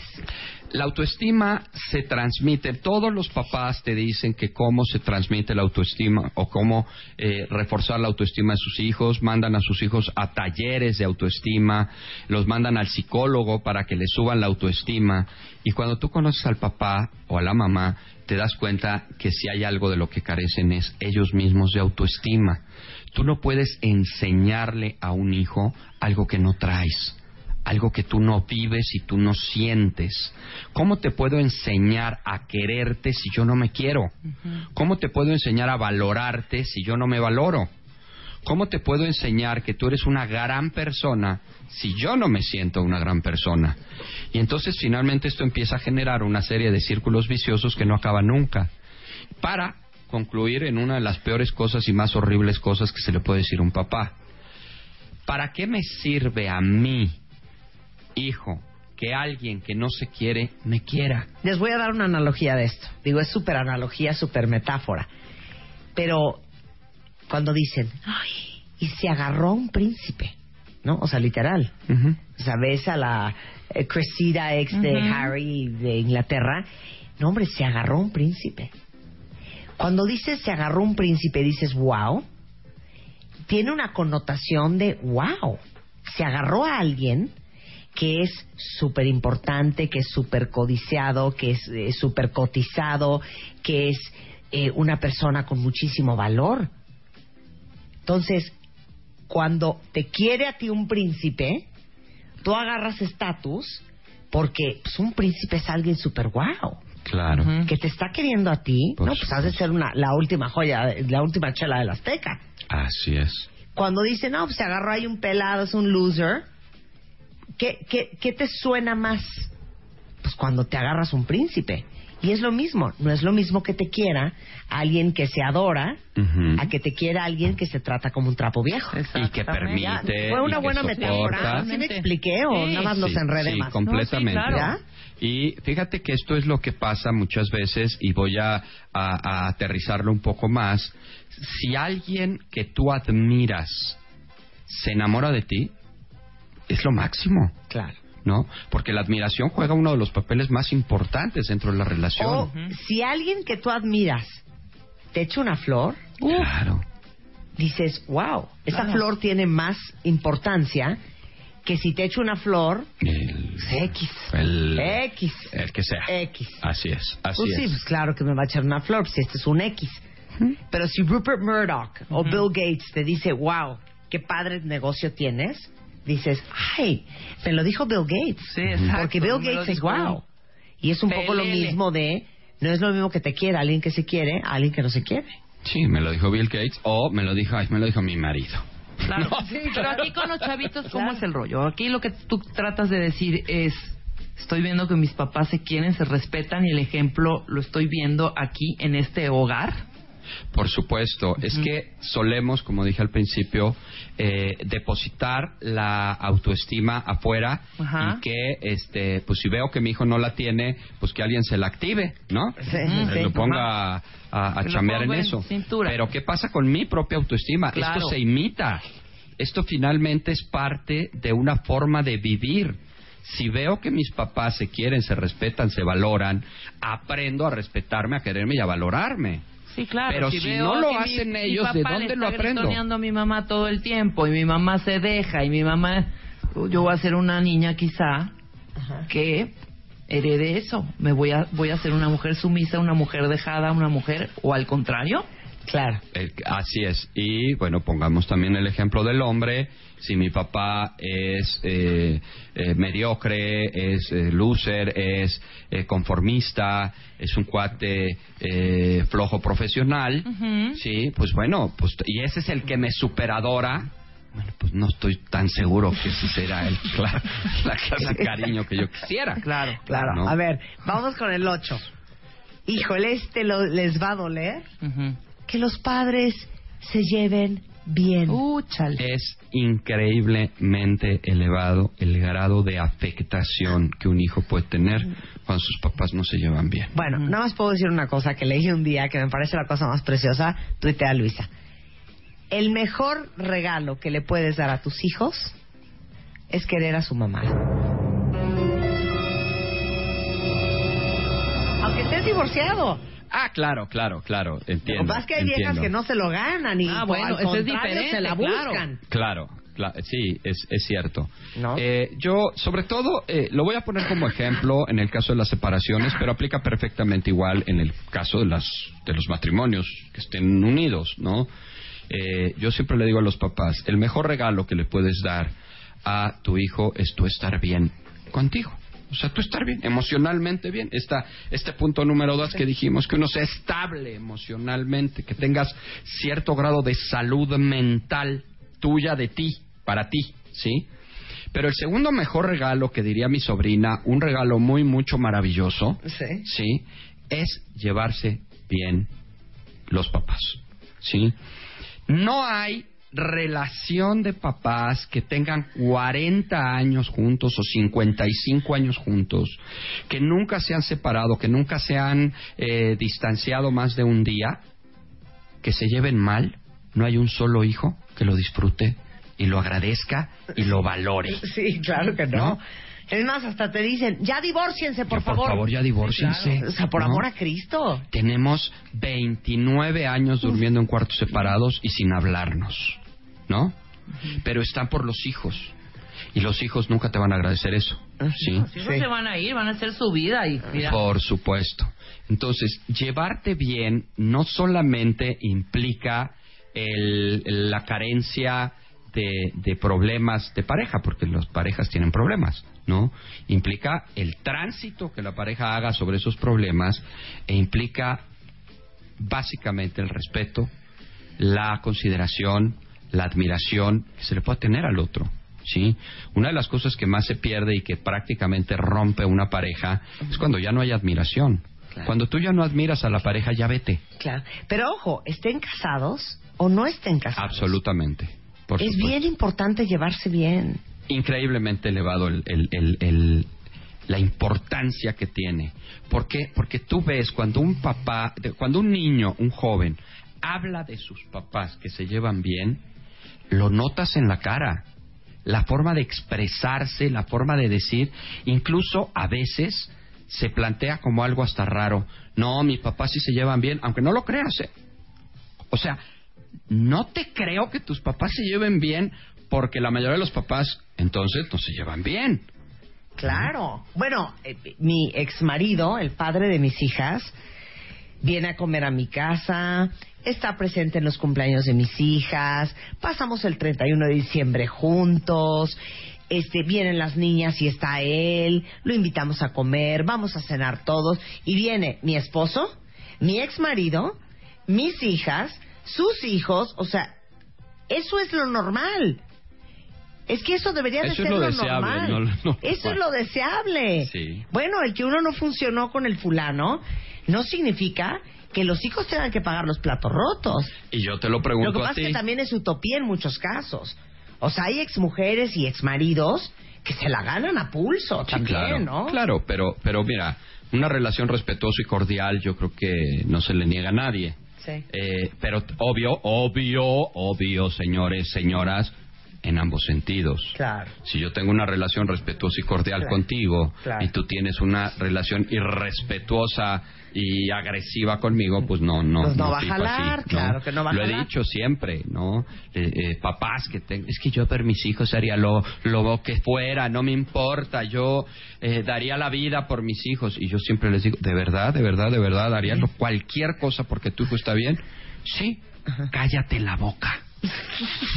La autoestima se transmite, todos los papás te dicen que cómo se transmite la autoestima o cómo eh, reforzar la autoestima de sus hijos, mandan a sus hijos a talleres de autoestima, los mandan al psicólogo para que les suban la autoestima y cuando tú conoces al papá o a la mamá te das cuenta que si hay algo de lo que carecen es ellos mismos de autoestima. Tú no puedes enseñarle a un hijo algo que no traes algo que tú no vives y tú no sientes. ¿Cómo te puedo enseñar a quererte si yo no me quiero? ¿Cómo te puedo enseñar a valorarte si yo no me valoro? ¿Cómo te puedo enseñar que tú eres una gran persona si yo no me siento una gran persona? Y entonces finalmente esto empieza a generar una serie de círculos viciosos que no acaban nunca. Para concluir en una de las peores cosas y más horribles cosas que se le puede decir a un papá. ¿Para qué me sirve a mí hijo, que alguien que no se quiere me quiera. Les voy a dar una analogía de esto. Digo, es súper analogía, súper metáfora. Pero cuando dicen, ay, y se agarró un príncipe, ¿no? O sea, literal. O sea, ves a la eh, Cressida ex de Harry de Inglaterra. No, hombre, se agarró un príncipe. Cuando dices se agarró un príncipe, dices, wow, tiene una connotación de wow. Se agarró a alguien que es súper importante, que es súper codiciado, que es eh, súper cotizado, que es eh, una persona con muchísimo valor. Entonces, cuando te quiere a ti un príncipe, tú agarras estatus porque pues, un príncipe es alguien súper guau. Claro. Que te está queriendo a ti, Por no, pues has de ser una, la última joya, la última chela del Azteca. Así es. Cuando dicen, no, pues se agarró ahí un pelado, es un loser, ¿qué, qué, qué te suena más? Pues cuando te agarras un príncipe. Y es lo mismo, no es lo mismo que te quiera alguien que se adora a que te quiera alguien que se trata como un trapo viejo. Y que permite. Ya, ¿Fue una buena metáfora? ¿Sí me expliqué o Sí, nada más los Sí, enredé sí, más? completamente. No, sí, claro. Y fíjate que esto es lo que pasa muchas veces y voy a, a- a aterrizarlo un poco más. Si alguien que tú admiras se enamora de ti, es lo máximo, Claro. ¿no? Porque la admiración juega uno de los papeles más importantes dentro de la relación. O si alguien que tú admiras te echa una flor, Claro. dices, wow, esa Claro. flor tiene más importancia que si te echo una flor, El, X. el, X. el que sea. X. Así es, así Pues sí, es. pues claro que me va a echar una flor, si este es un X. Pero si Rupert Murdoch o Bill Gates te dice, wow, qué padre negocio tienes, dices, ay, me lo dijo Bill Gates. Sí, exacto. Porque Bill Gates es wow. Y es un poco lo mismo de, no es lo mismo que te quiera alguien que se quiere a alguien que no se quiere. Sí, me lo dijo Bill Gates o me lo dijo, ay, me lo dijo mi marido. Claro. Pero aquí con los chavitos, ¿cómo es el rollo? Aquí lo que tú tratas de decir es, estoy viendo que mis papás se quieren, se respetan y el ejemplo lo estoy viendo aquí en este hogar. Por supuesto, es que solemos, como dije al principio, eh, depositar la autoestima afuera y que, este, pues si veo que mi hijo no la tiene, pues que alguien se la active, ¿no? Sí, sí. lo ponga a, a, chambear en eso. Pero ¿qué pasa con mi propia autoestima? Claro. Esto se imita. Esto finalmente es parte de una forma de vivir. Si veo que mis papás se quieren, se respetan, se valoran, aprendo a respetarme, a quererme y a valorarme. Sí, claro. Pero si veo no lo que mi- hacen mi ellos, ¿de papá dónde le lo aprendo? a mi mamá todo el tiempo y mi mamá se deja y mi mamá... Yo voy a ser una niña quizá que herede eso. Me voy a, voy a ser una mujer sumisa, una mujer dejada, una mujer... O al contrario. Claro. Eh, así es. Y bueno, pongamos también el ejemplo del hombre. Si mi papá es eh, eh, mediocre, es eh, loser, es eh, conformista, es un cuate eh, flojo profesional, sí, pues bueno, pues y ese es el que me superadora. Bueno, pues no estoy tan seguro que ese será el, la, la clase de cariño que yo quisiera. Claro. Claro. ¿no? A ver, vamos con el 8. Híjole, este lo- les va a doler que los padres se lleven bien. Uh. Es increíblemente elevado el grado de afectación que un hijo puede tener cuando sus papás no se llevan bien. Bueno, nada más puedo decir una cosa que leí un día que me parece la cosa más preciosa. Tuitea Luisa. El mejor regalo que le puedes dar a tus hijos es querer a su mamá. Aunque estés divorciado. Ah, claro, claro, claro, Lo que entiendo. pasa es que hay viejas entiendo. que no se lo ganan y Ah, al bueno, eso es contrario, diferente, se la claro. buscan. Claro, cla- sí, es, es cierto. ¿No? Eh, yo, sobre todo, eh, lo voy a poner como ejemplo en el caso de las separaciones, pero aplica perfectamente igual en el caso de, las, de los matrimonios que estén unidos, ¿no? Eh, yo siempre le digo a los papás, el mejor regalo que le puedes dar a tu hijo es tú estar bien contigo. O sea, tú estar bien, emocionalmente bien. Esta, este punto número dos que dijimos, que uno sea estable emocionalmente, que tengas cierto grado de salud mental tuya de ti, para ti, ¿sí? Pero el segundo mejor regalo que diría mi sobrina, un regalo muy, mucho maravilloso, Sí. ¿sí? Es llevarse bien los papás, ¿sí? No hay relación de papás que tengan 40 años juntos o 55 años juntos, que nunca se han separado, que nunca se han eh, distanciado más de un día, que se lleven mal, no hay un solo hijo que lo disfrute y lo agradezca y lo valore. Sí, claro que no. ¿No? Es más, hasta te dicen, ya divórciense, por Ya, por favor. favor, ya divórciense, O sea, por ¿no? amor a Cristo. Tenemos 29 años durmiendo en cuartos separados y sin hablarnos, ¿no? Pero están por los hijos. Y los hijos nunca te van a agradecer eso, ¿sí? Los hijos se van a ir, van a hacer su vida y mira. Por supuesto. Entonces, llevarte bien no solamente implica el- el- la carencia de, de problemas de pareja, porque las parejas tienen problemas, ¿no? Implica el tránsito que la pareja haga sobre esos problemas e implica básicamente el respeto, la consideración, la admiración que se le puede tener al otro. ¿Sí? Una de las cosas que más se pierde y que prácticamente rompe una pareja es cuando ya no hay admiración. Cuando tú ya no admiras a la pareja, ya vete. Claro. Pero ojo, estén casados o no estén casados. Absolutamente. Por es supuesto. bien importante llevarse bien. Increíblemente elevado el, la importancia que tiene. ¿Por qué? Porque tú ves cuando un papá, cuando un niño, un joven, habla de sus papás que se llevan bien, lo notas en la cara. La forma de expresarse, la forma de decir, incluso a veces se plantea como algo hasta raro. No, mis papás sí se llevan bien, aunque no lo creas. ¿eh? O sea, no te creo que tus papás se lleven bien porque la mayoría de los papás entonces no se llevan bien. Claro. Bueno, eh, mi ex marido, el padre de mis hijas, viene a comer a mi casa, está presente en los cumpleaños de mis hijas, pasamos el 31 de diciembre juntos, este, vienen las niñas y está él, lo invitamos a comer, vamos a cenar todos, y viene mi esposo, mi ex marido, mis hijas, sus hijos, o sea, eso es lo normal. Es que eso debería de Eso ser lo lo, deseable, normal. no no eso es lo deseable. Sí. Bueno, el que uno no funcionó con el fulano no significa que los hijos tengan que pagar los platos rotos. Y yo te lo pregunto Lo que a pasa ti. es que también es utopía en muchos casos. O sea, hay exmujeres y exmaridos que se la ganan a pulso Sí, también, claro, ¿no? Claro, pero, pero mira, una relación respetuosa y cordial yo creo que no se le niega a nadie. Sí. Eh, pero obvio, obvio, obvio, señores, señoras, en ambos sentidos. Claro. Si yo tengo una relación respetuosa y cordial Claro, contigo claro. y tú tienes una relación irrespetuosa y agresiva conmigo, pues no, no, Pues no va a jalar, así, claro que no va a Lo he dicho siempre, ¿no? Eh, eh, papás que tengo, es que yo por mis hijos haría lo, lo que fuera, no me importa, yo eh, daría la vida por mis hijos. Y yo siempre les digo, ¿de verdad, de verdad, de verdad haría lo- cualquier cosa porque tu hijo está bien? Sí, cállate la boca.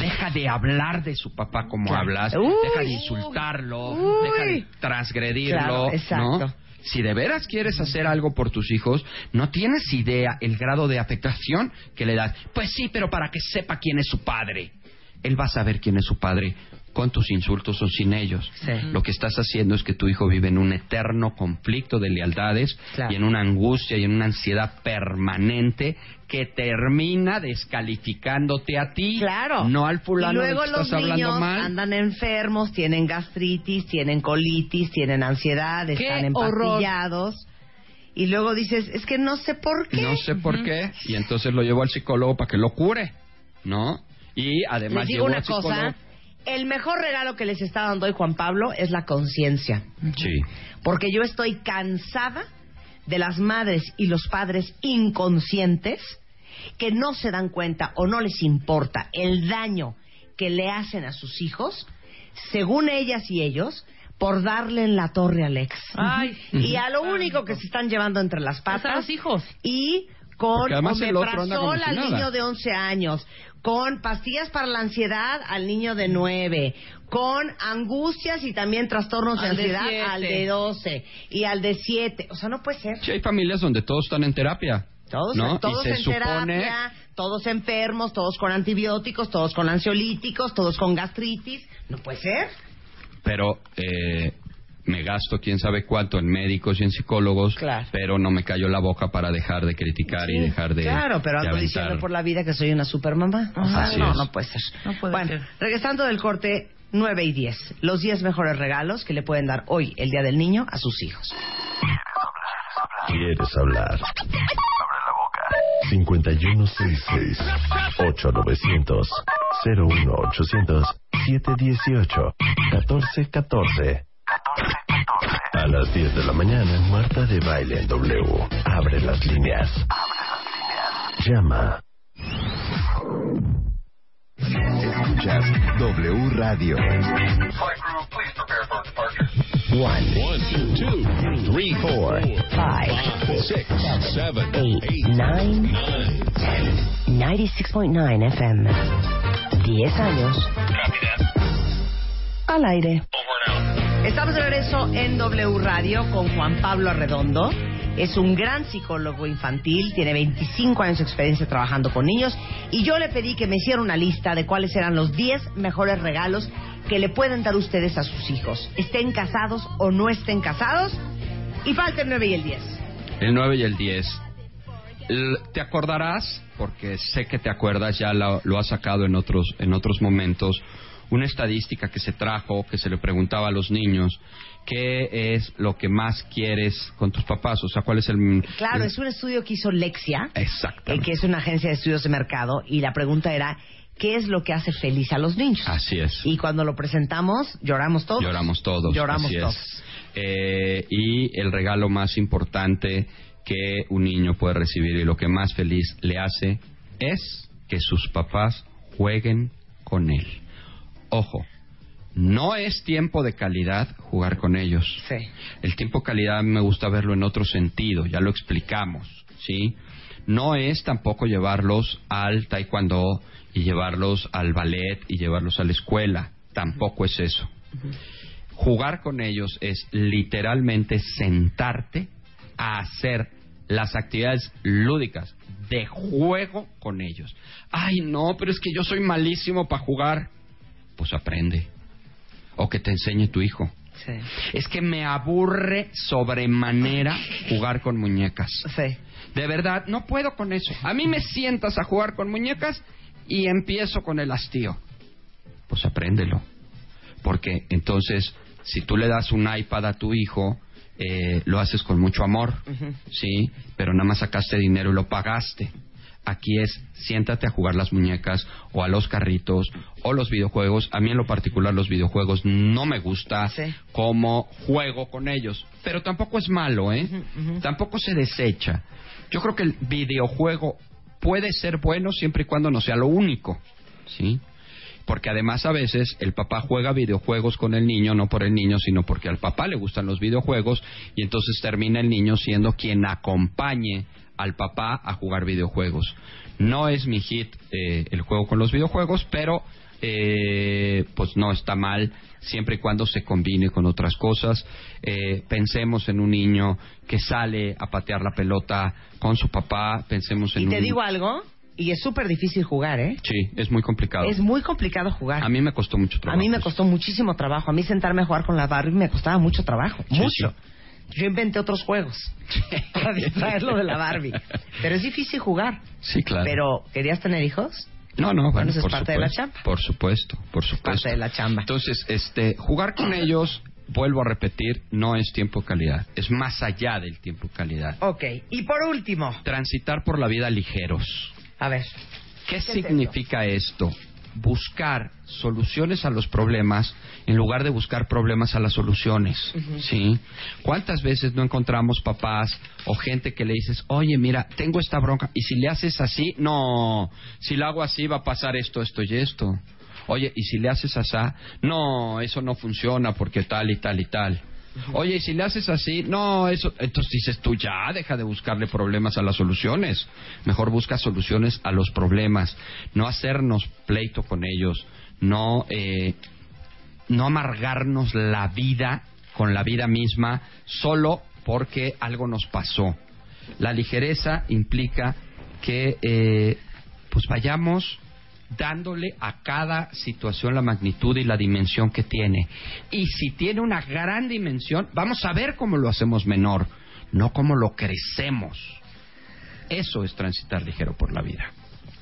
Deja de hablar de su papá como Claro. hablas, Uy. deja de insultarlo, Uy. deja de transgredirlo, Claro. ¿no? Si de veras quieres hacer algo por tus hijos, no tienes idea el grado de afectación que le das. Pues sí, pero para que sepa quién es su padre. Él va a saber quién es su padre con tus insultos o sin ellos. Sí. Lo que estás haciendo es que tu hijo vive en un eterno conflicto de lealtades Claro. y en una angustia y en una ansiedad permanente que termina descalificándote a ti, Claro. no al fulano y luego del que los estás hablando niños mal. andan enfermos, tienen gastritis, tienen colitis, tienen ansiedad, ¡Qué están horror! empastillados. Y luego dices, es que no sé por qué. No sé por qué. Y entonces lo llevo al psicólogo para que lo cure, ¿no? Y además Les digo una cosa, el mejor regalo que les está dando hoy Juan Pablo es la conciencia. Sí. Porque yo estoy cansada de las madres y los padres inconscientes que no se dan cuenta o no les importa el daño que le hacen a sus hijos, según ellas y ellos, por darle en la torre al ex. Ay. y a lo único que se están llevando entre las Pues a patas los hijos. y con omeprazol al niño de 11 años, con pastillas para la ansiedad al niño de 9, con angustias y también trastornos de Al de ansiedad al de 12 y al de 7. O sea, no puede ser. Sí, hay familias donde todos están en terapia. Todos, ¿no? todos y se en supone... terapia, todos enfermos, todos con antibióticos, todos con ansiolíticos, todos con gastritis. No puede ser. Pero eh, me gasto quién sabe cuánto en médicos y en psicólogos, Claro. pero no me callo la boca para dejar de criticar y dejar de Claro, pero ando diciendo por la vida que soy una supermamá. O sea, Así no, es. no puede ser. No puede bueno, ser. regresando del corte 9 y 10, los 10 mejores regalos que le pueden dar hoy, el Día del Niño, a sus hijos. ¿Quieres hablar? Abre la boca. 5166-8900. 01800 718 1414. A las 10 de la mañana, Marta de Baile en W. Abre las líneas. Llama. Escuchas W Radio. One, two, three, four, Five, six, seven, eight, eight, nine, nine. 96.9 FM. 10 años. Al aire. Estamos de regreso en W Radio con Juan Pablo Arredondo. Es un gran psicólogo infantil, tiene 25 años de experiencia trabajando con niños y yo le pedí que me hiciera una lista de cuáles eran los 10 mejores regalos que le pueden dar ustedes a sus hijos, estén casados o no estén casados. Y falta el 9 y el 10. El 9 y el 10. L- Te acordarás, porque sé que te acuerdas, ya lo, lo has sacado en otros, en otros momentos, una estadística que se trajo, que se le preguntaba a los niños, ¿qué es lo que más quieres con tus papás? O sea, ¿cuál es el... Claro, es un estudio que hizo Lexia, eh, Exactamente. que es una agencia de estudios de mercado, y la pregunta era, ¿qué es lo que hace feliz a los niños? Así es. Y cuando lo presentamos, lloramos todos. Lloramos todos. Lloramos así es. todos. Eh, y el regalo más importante que un niño puede recibir y lo que más feliz le hace es que sus papás jueguen con él. Ojo, no es tiempo de calidad jugar con ellos. Sí. El tiempo de calidad me gusta verlo en otro sentido, ya lo explicamos, ¿sí? No es tampoco llevarlos al taekwondo y llevarlos al ballet y llevarlos a la escuela, tampoco es eso. Jugar con ellos es literalmente sentarte a hacer las actividades lúdicas de juego con ellos. Ay, no, pero es que yo soy malísimo para jugar. Pues aprende. O que te enseñe tu hijo. Sí. Es que me aburre sobremanera jugar con muñecas. Sí. De verdad, no puedo con eso. A mí me sientas a jugar con muñecas y empiezo con el hastío. Pues apréndelo. Porque entonces, si tú le das un iPad a tu hijo, eh, lo haces con mucho amor, ¿sí? Pero nada más sacaste dinero y lo pagaste. Aquí es, siéntate a jugar las muñecas o a los carritos o los videojuegos. A mí en lo particular los videojuegos no me gusta Sí. cómo juego con ellos. Pero tampoco es malo, ¿eh? Tampoco se desecha. Yo creo que el videojuego puede ser bueno siempre y cuando no sea lo único, ¿sí? Porque además a veces el papá juega videojuegos con el niño, no por el niño, sino porque al papá le gustan los videojuegos y entonces termina el niño siendo quien acompañe al papá a jugar videojuegos. No es mi hit eh, el juego con los videojuegos, pero eh, pues no está mal siempre y cuando se combine con otras cosas. Eh, pensemos en un niño que sale a patear la pelota con su papá, pensemos en Y te un... digo algo, y es súper difícil jugar, ¿eh? Sí, es muy complicado. Es muy complicado jugar. A mí me costó mucho A trabajo. mí me costó muchísimo trabajo. A mí sentarme a jugar con la Barbie me costaba mucho trabajo. Sí, mucho. Yo inventé otros juegos para distraerlo de la Barbie. Pero es difícil jugar. Sí, claro. Pero, ¿querías tener hijos? No, no, bueno, eso es por parte de la supuesto, chamba. Por supuesto, por supuesto. Parte de la chamba. Entonces, este, jugar con ellos, vuelvo a repetir, no es tiempo calidad, es más allá del tiempo calidad. Ok. Y por último, Transitar por la vida ligeros. a ver. ¿Qué, es significa esto? Buscar soluciones a los problemas en lugar de buscar problemas a las soluciones, ¿sí? ¿Cuántas veces no encontramos papás o gente que le dices, oye, mira, tengo esta bronca y si le haces así, no, si lo hago así va a pasar esto, esto y esto. Oye, y si le haces así, no, eso no funciona porque tal y tal y tal. Oye, y si le haces así, no, eso. Entonces dices tú, ya, deja de buscarle problemas a las soluciones. Mejor busca soluciones a los problemas. No hacernos pleito con ellos. No, eh, no amargarnos la vida con la vida misma solo porque algo nos pasó. La ligereza implica que, eh, pues vayamos dándole a cada situación la magnitud y la dimensión que tiene. Y si tiene una gran dimensión, vamos a ver cómo lo hacemos menor, no cómo lo crecemos. Eso es transitar ligero por la vida.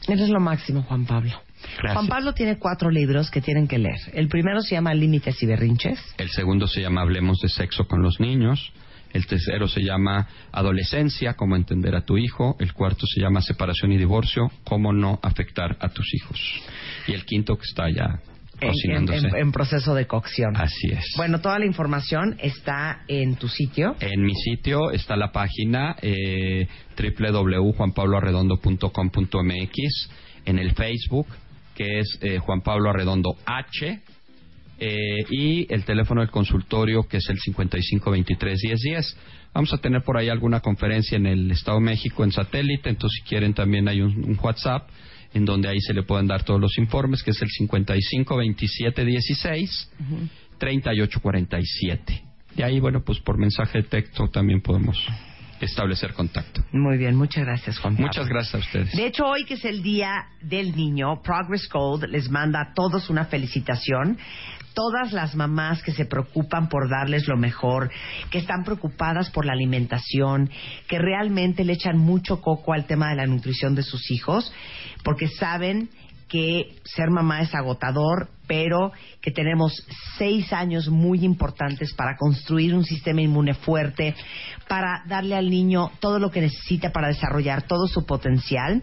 Eres lo máximo, Juan Pablo. Gracias. Juan Pablo tiene cuatro libros que tienen que leer. El primero se llama Límites y Berrinches. El segundo se llama Hablemos de sexo con los niños. El tercero se llama Adolescencia, cómo entender a tu hijo. El cuarto se llama Separación y divorcio, cómo no afectar a tus hijos. Y el quinto que está ya En, en- cocinándose. en- en proceso de cocción. Así es. Bueno, toda la información está en tu sitio. En mi sitio está la página eh, www.juanpabloarredondo.com.mx, en el Facebook, que es eh, Juan Pablo Arredondo H, eh, y el teléfono del consultorio, que es el 5523-1010. Vamos a tener por ahí alguna conferencia en el Estado de México en satélite, entonces si quieren también hay un, un WhatsApp en donde ahí se le pueden dar todos los informes, que es el 552716 3847. De ahí, bueno, pues por mensaje de texto también podemos establecer contacto. Muy bien, muchas gracias, Juan Pablo. Muchas gracias a ustedes. De hecho, hoy que es el Día del Niño, Progress Gold les manda a todos una felicitación. Todas las mamás que se preocupan por darles lo mejor, que están preocupadas por la alimentación, que realmente le echan mucho coco al tema de la nutrición de sus hijos, porque saben que ser mamá es agotador, pero que tenemos seis años muy importantes para construir un sistema inmune fuerte, para darle al niño todo lo que necesita para desarrollar todo su potencial.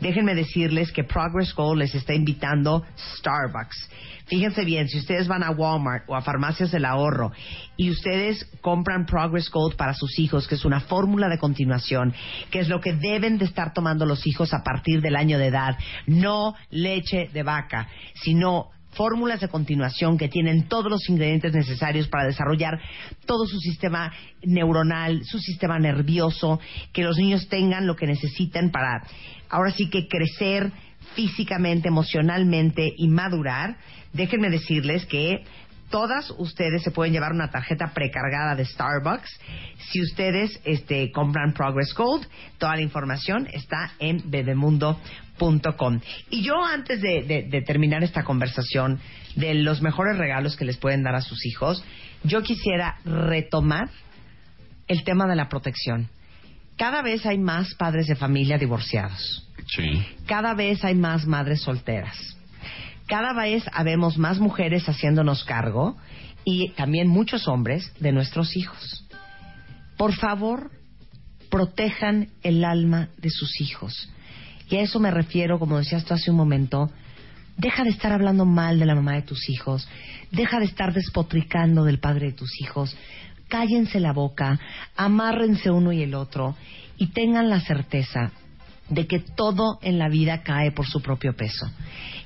Déjenme decirles que Progress Gold les está invitando Starbucks. Fíjense bien, si ustedes van a Walmart o a Farmacias del Ahorro y ustedes compran Progress Gold para sus hijos, que es una fórmula de continuación, que es lo que deben de estar tomando los hijos a partir del año de edad, no leche de vaca, sino fórmulas de continuación que tienen todos los ingredientes necesarios para desarrollar todo su sistema neuronal, su sistema nervioso, que los niños tengan lo que necesitan para ahora sí que crecer físicamente, emocionalmente y madurar. Déjenme decirles que todas ustedes se pueden llevar una tarjeta precargada de Starbucks si ustedes este, compran Progress Gold. Toda la información está en bebemundo.com. Y yo antes de, de- de terminar esta conversación, de los mejores regalos que les pueden dar a sus hijos, yo quisiera retomar el tema de la protección. Cada vez hay más padres de familia divorciados. Sí. Cada vez hay más madres solteras. Cada vez habemos más mujeres haciéndonos cargo y también muchos hombres de nuestros hijos. Por favor, protejan el alma de sus hijos. Y a eso me refiero, como decías tú hace un momento, deja de estar hablando mal de la mamá de tus hijos, deja de estar despotricando del padre de tus hijos, cállense la boca, amárrense uno y el otro y tengan la certeza de que todo en la vida cae por su propio peso.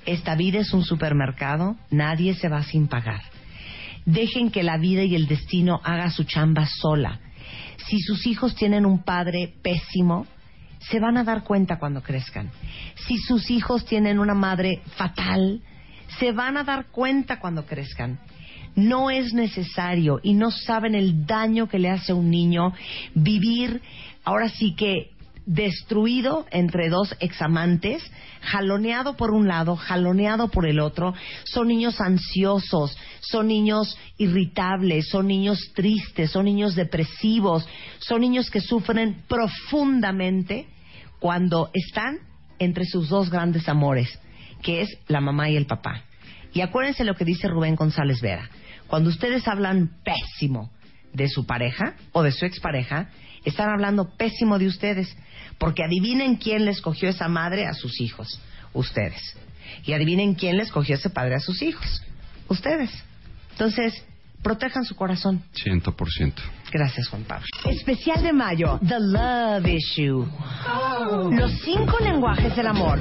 Esta vida es un supermercado, nadie se va sin pagar. Dejen que la vida y el destino haga su chamba sola. Si sus hijos tienen un padre pésimo, se van a dar cuenta cuando crezcan. Si sus hijos tienen una madre fatal, se van a dar cuenta cuando crezcan. No es necesario y no saben el daño que le hace a un niño vivir ahora sí que destruido entre dos examantes, jaloneado por un lado, jaloneado por el otro. Son niños ansiosos, son niños irritables, son niños tristes, son niños depresivos, son niños que sufren profundamente cuando están entre sus dos grandes amores, que es la mamá y el papá. Y acuérdense lo que dice Rubén González Vera. Cuando ustedes hablan pésimo de su pareja o de su expareja, están hablando pésimo de ustedes, porque adivinen quién les cogió esa madre a sus hijos, ustedes. Y adivinen quién les cogió ese padre a sus hijos, ustedes. Entonces, protejan su corazón. Ciento por ciento. Gracias, Juan Pablo. Especial de mayo, The Love Issue. Los cinco lenguajes del amor.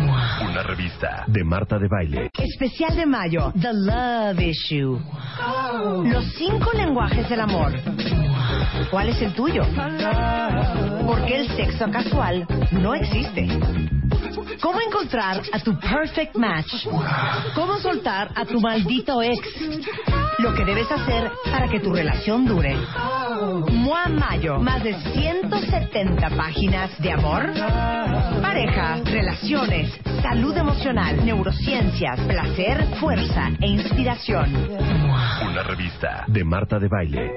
Una revista de Marta de Baile. Especial de mayo, The Love Issue. Los cinco lenguajes del amor. ¿Cuál es el tuyo? Porque el sexo casual no existe. ¿Cómo encontrar a tu perfect match? ¿Cómo soltar a tu maldito ex? Lo que debes hacer para que tu relación dure. Mua Mayo, más de 170 páginas de amor, pareja, relaciones, salud emocional, neurociencias, placer, fuerza e inspiración. Una revista de Marta de Baile.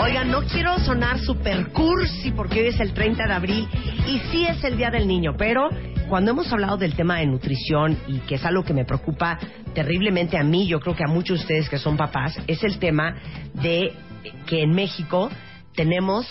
Oigan, no quiero sonar super cursi porque hoy es el 30 de abril y sí es el Día del Niño, pero cuando hemos hablado del tema de nutrición y que es algo que me preocupa terriblemente a mí, yo creo que a muchos de ustedes que son papás, es el tema de que en México tenemos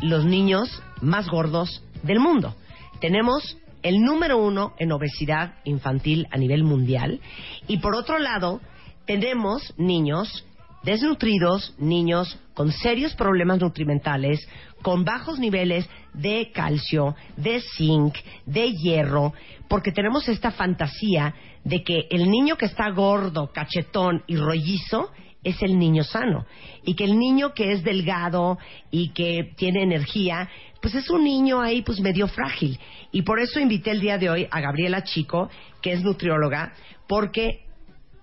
los niños más gordos del mundo. Tenemos el número uno en obesidad infantil a nivel mundial y por otro lado tenemos niños desnutridos, niños con serios problemas nutrimentales, con bajos niveles de calcio, de zinc, de hierro, porque tenemos esta fantasía de que el niño que está gordo, cachetón y rollizo es el niño sano y que el niño que es delgado y que tiene energía, pues es un niño ahí pues medio frágil. Y por eso invité el día de hoy a Gabriela Chico, que es nutrióloga, porque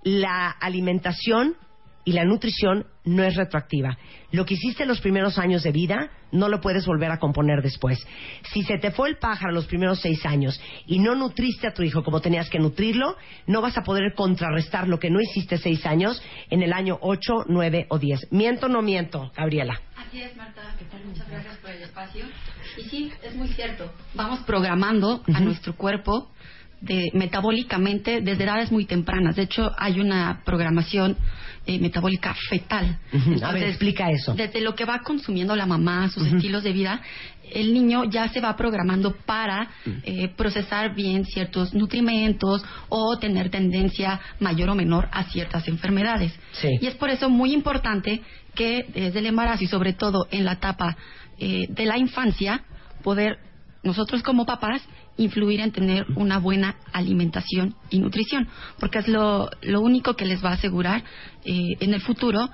la alimentación y la nutrición no es retroactiva. Lo que hiciste en los primeros años de vida no lo puedes volver a componer después. Si se te fue el pájaro los primeros seis años y no nutriste a tu hijo como tenías que nutrirlo, no vas a poder contrarrestar lo que no hiciste seis años en el año ocho, nueve o diez. ¿Miento o no miento, Gabriela? Así es, Marta. ¿Qué tal? Muchas gracias por el espacio. Y sí, es muy cierto. Vamos programando a nuestro cuerpo de, metabólicamente desde edades muy tempranas. De hecho, hay una programación eh, metabólica fetal. A ver, explica eso. Desde lo que va consumiendo la mamá, sus estilos de vida, el niño ya se va programando para eh, procesar bien ciertos nutrimentos o tener tendencia mayor o menor a ciertas enfermedades. Sí. Y es por eso muy importante que desde el embarazo y sobre todo en la etapa eh, de la infancia, poder nosotros como papás influir en tener una buena alimentación y nutrición, porque es lo, lo único que les va a asegurar eh, en el futuro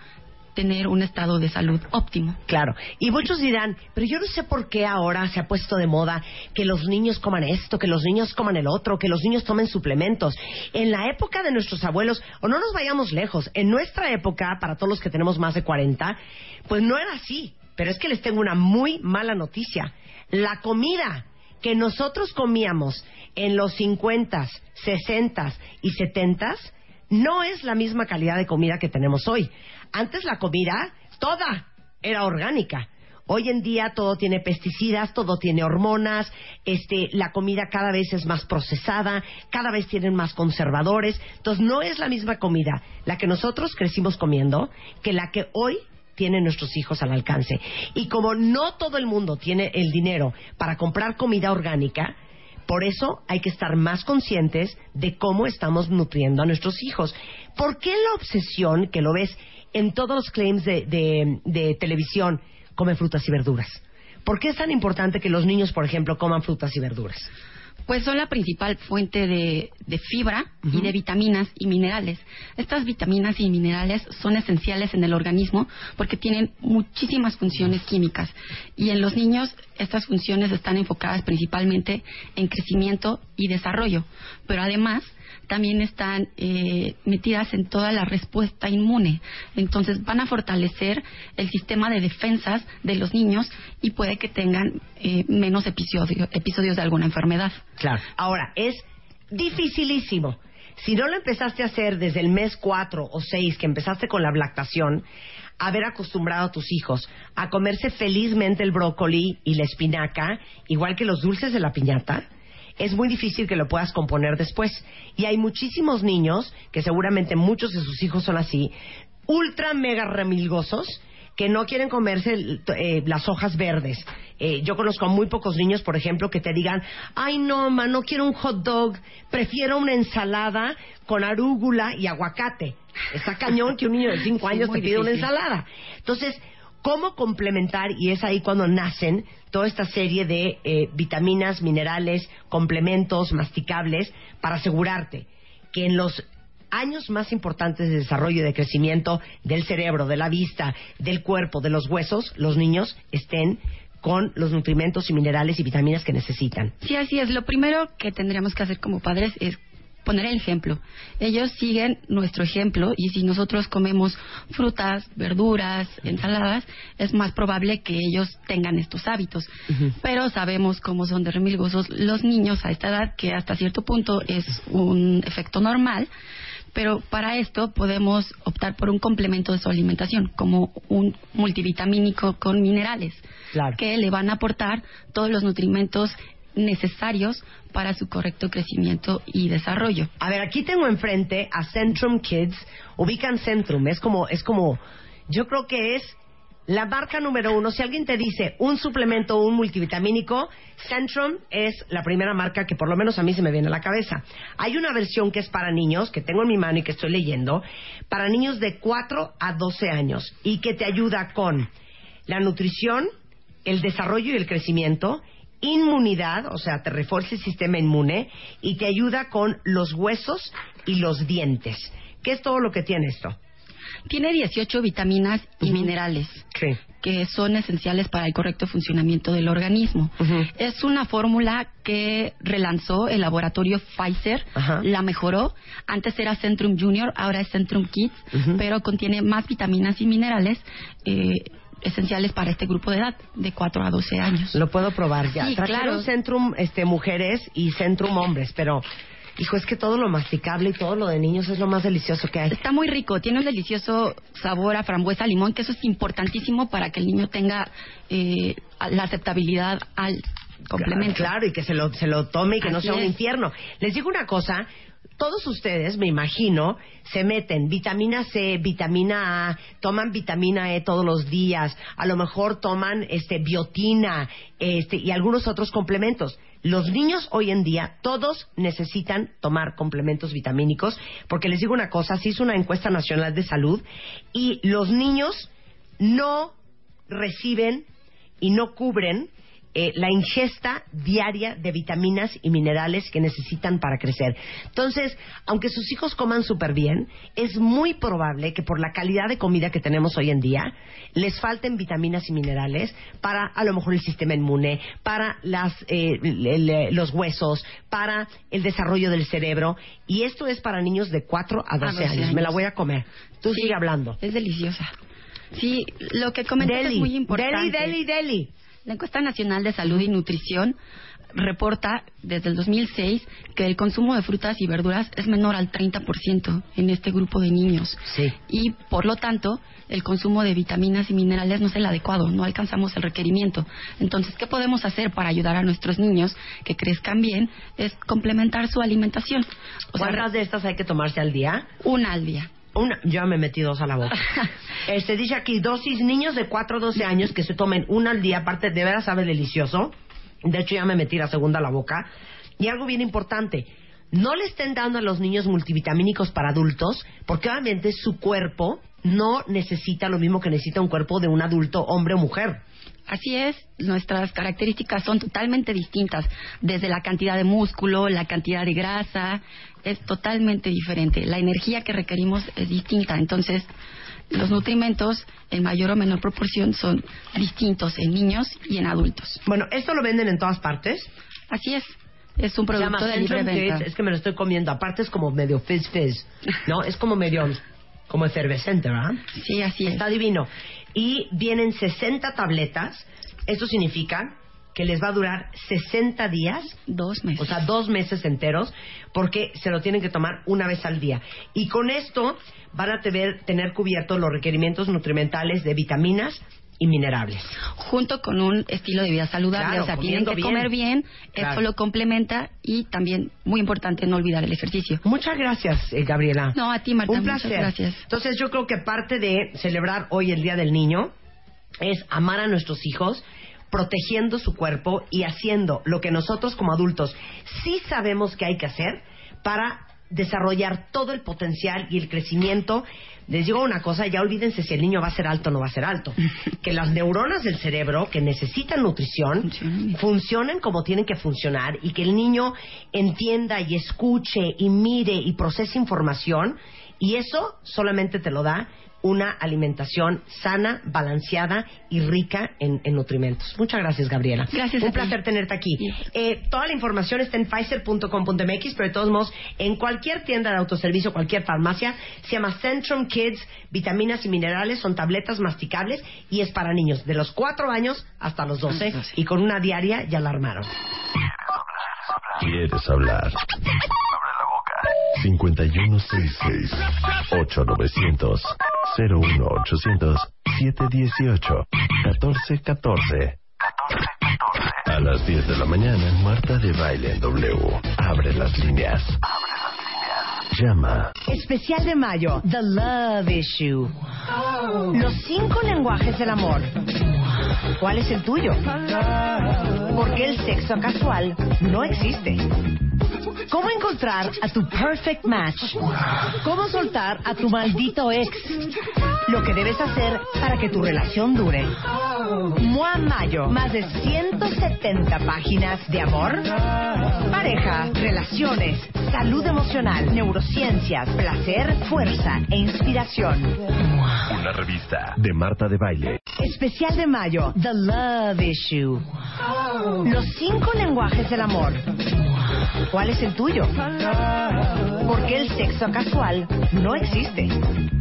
tener un estado de salud óptimo. Claro. Y muchos dirán, pero yo no sé por qué ahora se ha puesto de moda que los niños coman esto, que los niños coman el otro, que los niños tomen suplementos. En la época de nuestros abuelos, o no nos vayamos lejos, en nuestra época, para todos los que tenemos más de 40, pues no era así. Pero es que les tengo una muy mala noticia. La comida que nosotros comíamos en los 50, 60 y 70 no es la misma calidad de comida que tenemos hoy. Antes la comida toda era orgánica. Hoy en día todo tiene pesticidas, todo tiene hormonas, este, la comida cada vez es más procesada, cada vez tienen más conservadores. Entonces no es la misma comida la que nosotros crecimos comiendo que la que hoy tienen nuestros hijos al alcance. Y como no todo el mundo tiene el dinero para comprar comida orgánica, por eso hay que estar más conscientes de cómo estamos nutriendo a nuestros hijos. ¿Por qué la obsesión, que lo ves en todos los claims de, de- televisión, come frutas y verduras? ¿Por qué es tan importante que los niños, por ejemplo, coman frutas y verduras? Pues son la principal fuente de, de fibra y de vitaminas y minerales. Estas vitaminas y minerales son esenciales en el organismo porque tienen muchísimas funciones químicas. Y en los niños estas funciones están enfocadas principalmente en crecimiento y desarrollo. Pero además también están eh, metidas en toda la respuesta inmune. Entonces van a fortalecer el sistema de defensas de los niños y puede que tengan eh, menos episodio- episodios de alguna enfermedad. Claro. Ahora, es dificilísimo. Si no lo empezaste a hacer desde el mes 4 o 6 que empezaste con la lactación, haber acostumbrado a tus hijos a comerse felizmente el brócoli y la espinaca, igual que los dulces de la piñata, es muy difícil que lo puedas componer después. Y hay muchísimos niños, que seguramente muchos de sus hijos son así, ultra mega remilgosos, que no quieren comerse eh, las hojas verdes. Eh, yo conozco a muy pocos niños, por ejemplo, que te digan, ay no, ma, no quiero un hot dog, prefiero una ensalada con arúgula y aguacate. Está cañón que un niño de 5 Sí, años te pida una ensalada. Entonces, ¿cómo complementar? Y es ahí cuando nacen toda esta serie de eh, vitaminas, minerales, complementos, masticables, para asegurarte que en los años más importantes de desarrollo y de crecimiento del cerebro, de la vista, del cuerpo, de los huesos, los niños estén con los nutrimentos y minerales y vitaminas que necesitan. Sí, así es. Lo primero que tendríamos que hacer como padres es poner el ejemplo. Ellos siguen nuestro ejemplo y si nosotros comemos frutas, verduras, ensaladas, es más probable que ellos tengan estos hábitos. Pero sabemos cómo son de remilgosos los niños a esta edad, que hasta cierto punto es un efecto normal. Pero para esto podemos optar por un complemento de su alimentación, como un multivitamínico con minerales, Claro. que le van a aportar todos los nutrimentos necesarios para su correcto crecimiento y desarrollo. A ver, aquí tengo enfrente a Centrum Kids. Ubican Centrum, es como, es como, yo creo que es la marca número uno. Si alguien te dice un suplemento o un multivitamínico, Centrum es la primera marca que por lo menos a mí se me viene a la cabeza. Hay una versión que es para niños, que tengo en mi mano y que estoy leyendo, para niños de 4 a 12 años y que te ayuda con la nutrición, el desarrollo y el crecimiento, inmunidad, o sea, te refuerza el sistema inmune y te ayuda con los huesos y los dientes. ¿Qué es todo lo que tiene esto? Tiene 18 vitaminas y minerales Sí. que son esenciales para el correcto funcionamiento del organismo. Es una fórmula que relanzó el laboratorio Pfizer, Ajá. la mejoró. Antes era Centrum Junior, ahora es Centrum Kids, pero contiene más vitaminas y minerales eh, esenciales para este grupo de edad, de 4 a 12 años. Lo puedo probar ya. Sí, Trajeron claro. Centrum este, mujeres y Centrum hombres, pero, hijo, es que todo lo masticable y todo lo de niños es lo más delicioso que hay. Está muy rico, tiene un delicioso sabor a frambuesa, limón, que eso es importantísimo para que el niño tenga eh, la aceptabilidad al complemento. Claro, y que se lo, se lo tome y que no sea un es. infierno. Les digo una cosa, todos ustedes, me imagino, se meten vitamina C, vitamina A, toman vitamina E todos los días, a lo mejor toman este biotina este, y algunos otros complementos. Los niños hoy en día, todos necesitan tomar complementos vitamínicos, porque les digo una cosa, se hizo una encuesta nacional de salud y los niños no reciben y no cubren eh, la ingesta diaria de vitaminas y minerales que necesitan para crecer. Entonces, aunque sus hijos coman súper bien, es muy probable que por la calidad de comida que tenemos hoy en día, les falten vitaminas y minerales para a lo mejor el sistema inmune, para las, eh, el- el- los huesos, para el desarrollo del cerebro. Y esto es para niños de 4 a 12, 12 años. Me la voy a comer. Tú Sí, sigue hablando. Es deliciosa. Sí, lo que comentas Deli, es muy importante. Deli, Deli, Deli. La encuesta nacional de salud y nutrición reporta desde el 2006 que el consumo de frutas y verduras es menor al 30% en este grupo de niños. Sí. Y por lo tanto, el consumo de vitaminas y minerales no es el adecuado, no alcanzamos el requerimiento. Entonces, ¿qué podemos hacer para ayudar a nuestros niños que crezcan bien? Es complementar su alimentación. O sea, ¿Cuántas de estas hay que tomarse al día? una al día. Una, yo me metí dos a la boca. Este dice aquí, dosis niños de 4 a 12 años que se tomen una al día, aparte de veras sabe delicioso. De hecho ya me metí la segunda a la boca. Y algo bien importante, no le estén dando a los niños multivitamínicos para adultos, porque obviamente su cuerpo no necesita lo mismo que necesita un cuerpo de un adulto, hombre o mujer. Así es, nuestras características son totalmente distintas, desde la cantidad de músculo, la cantidad de grasa, es totalmente diferente. La energía que requerimos es distinta, entonces los nutrimentos en mayor o menor proporción son distintos en niños y en adultos. Bueno, esto lo venden en todas partes. Así es, es un Se llama producto de libre Centrum venta. Kids, es que me lo estoy comiendo. Aparte es como medio fizz fizz, ¿no? Es como medio, como efervescente, ¿verdad? Sí, así es. Está divino. Y vienen 60 tabletas. Esto significa que les va a durar 60 días, Dos meses. o sea, dos meses enteros, porque se lo tienen que tomar una vez al día. Y con esto van a tener, tener cubiertos los requerimientos nutrimentales de vitaminas y minerales. junto con un estilo de vida saludable. Claro, o sea, tienen que bien. comer bien, Claro. eso lo complementa y también, muy importante, no olvidar el ejercicio. Muchas gracias, eh, Gabriela. No, a ti, Marta, Un muchas placer. gracias. Entonces, yo creo que parte de celebrar hoy el Día del Niño es amar a nuestros hijos, protegiendo su cuerpo y haciendo lo que nosotros como adultos sí sabemos que hay que hacer para desarrollar todo el potencial y el crecimiento. Les digo una cosa, ya olvídense si el niño va a ser alto o no va a ser alto. Que las neuronas del cerebro que necesitan nutrición Funcionen. como tienen que funcionar y que el niño entienda y escuche y mire y procese información y eso solamente te lo da una alimentación sana, balanceada y rica en, en nutrimentos. Muchas gracias, Gabriela. Gracias Un a ti. placer tenerte aquí. Eh, toda la información está en Pfizer.com.mx, pero de todos modos, en cualquier tienda de autoservicio, cualquier farmacia, se llama Centrum Kids, vitaminas y minerales, son tabletas masticables y es para niños de los 4 años hasta los 12 y con una diaria ya la armaron. ¿Quieres hablar? 5166 8900 01800 718 1414 A las 10 de la mañana, Marta de Baile en W. Abre las líneas. Llama. Especial de mayo, The Love Issue. Los cinco lenguajes del amor. ¿Cuál es el tuyo? Porque el sexo casual no existe. ¿Cómo encontrar a tu perfect match? ¿Cómo soltar a tu maldito ex? Lo que debes hacer para que tu relación dure. Mua Mayo, más de 170 páginas de amor, pareja, relaciones, salud emocional, neurociencias, placer, fuerza e inspiración. Una revista de Marta de Baile. Especial de mayo, The Love Issue. Los cinco lenguajes del amor. ¿Cuál es el tuyo? Porque el sexo casual no existe.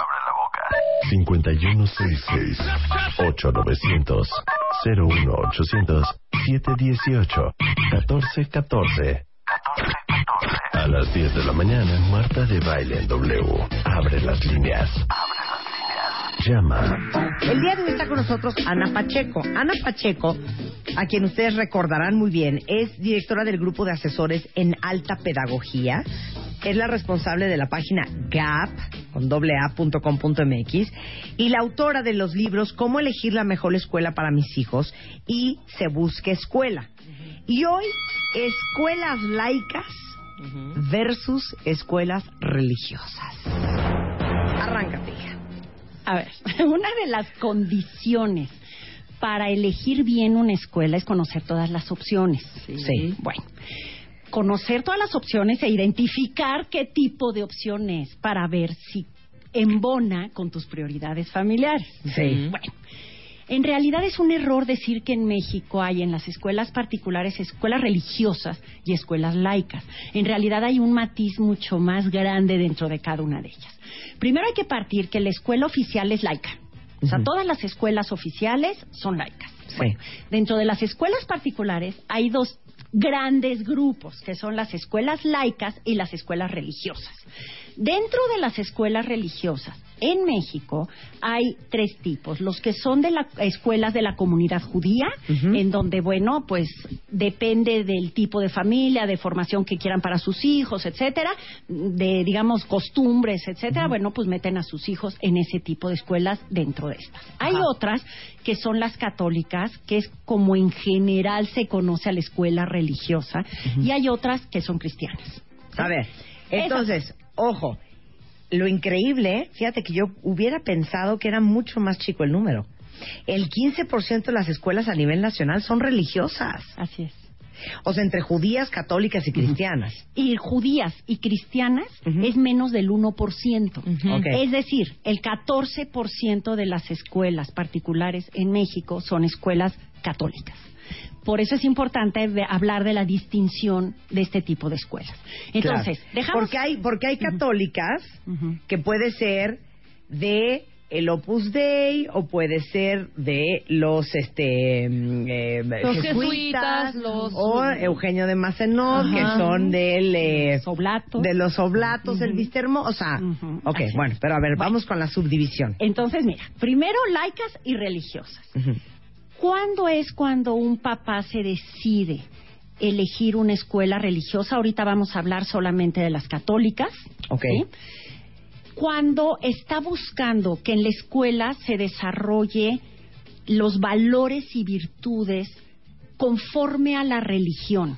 5166 8900 01800 718 1414 A las 10 de la mañana, Marta de Baile en W. Abre las líneas. llama. El día de hoy está con nosotros Ana Pacheco. Ana Pacheco, a quien ustedes recordarán muy bien, es directora del grupo de asesores en alta pedagogía. Es la responsable de la página gap con doble a punto com punto mx, y la autora de los libros Cómo elegir la mejor escuela para mis hijos y Se busca escuela. Y hoy, escuelas laicas versus escuelas religiosas. Arráncate, hija. A ver, una de las condiciones para elegir bien una escuela es conocer todas las opciones. Sí. Bueno, conocer todas las opciones e identificar qué tipo de opción es para ver si embona con tus prioridades familiares. Sí. Bueno, en realidad es un error decir que en México hay en las escuelas particulares escuelas religiosas y escuelas laicas. En realidad hay un matiz mucho más grande dentro de cada una de ellas. Primero hay que partir que la escuela oficial es laica. O sea, todas las escuelas oficiales son laicas. Sí. Dentro de las escuelas particulares hay dos grandes grupos, que son las escuelas laicas y las escuelas religiosas. Dentro de las escuelas religiosas, en México hay tres tipos. Los que son de las escuelas de la comunidad judía, en donde, bueno, pues depende del tipo de familia, de formación que quieran para sus hijos, etcétera, de, digamos, costumbres, etcétera, bueno, pues meten a sus hijos en ese tipo de escuelas dentro de estas. Hay otras que son las católicas, que es como en general se conoce a la escuela religiosa, y hay otras que son cristianas. A ver, entonces, ojo, lo increíble, fíjate que yo hubiera pensado que era mucho más chico el número. El 15% de las escuelas a nivel nacional son religiosas. Así es. O sea, entre judías, católicas y cristianas. Y judías y cristianas es menos del 1%. Ok. Es decir, el 14% de las escuelas particulares en México son escuelas católicas. Por eso es importante hablar de la distinción de este tipo de escuelas. Entonces, Claro. dejamos... Porque hay, porque hay católicas que puede ser de el Opus Dei o puede ser de los este mm, eh, Los jesuitas, los- o Eugenio de Macenot Ajá. que son del eh, Oblatos. de los oblatos el Vistermo o sea ok así es. bueno pero a ver vamos con la subdivisión Entonces, mira, primero laicas y religiosas. Ujú. ¿Cuándo es cuando un papá se decide elegir una escuela religiosa? Ahorita vamos a hablar solamente de las católicas. Ok. ¿sí? Cuando está buscando que en la escuela se desarrolle los valores y virtudes conforme a la religión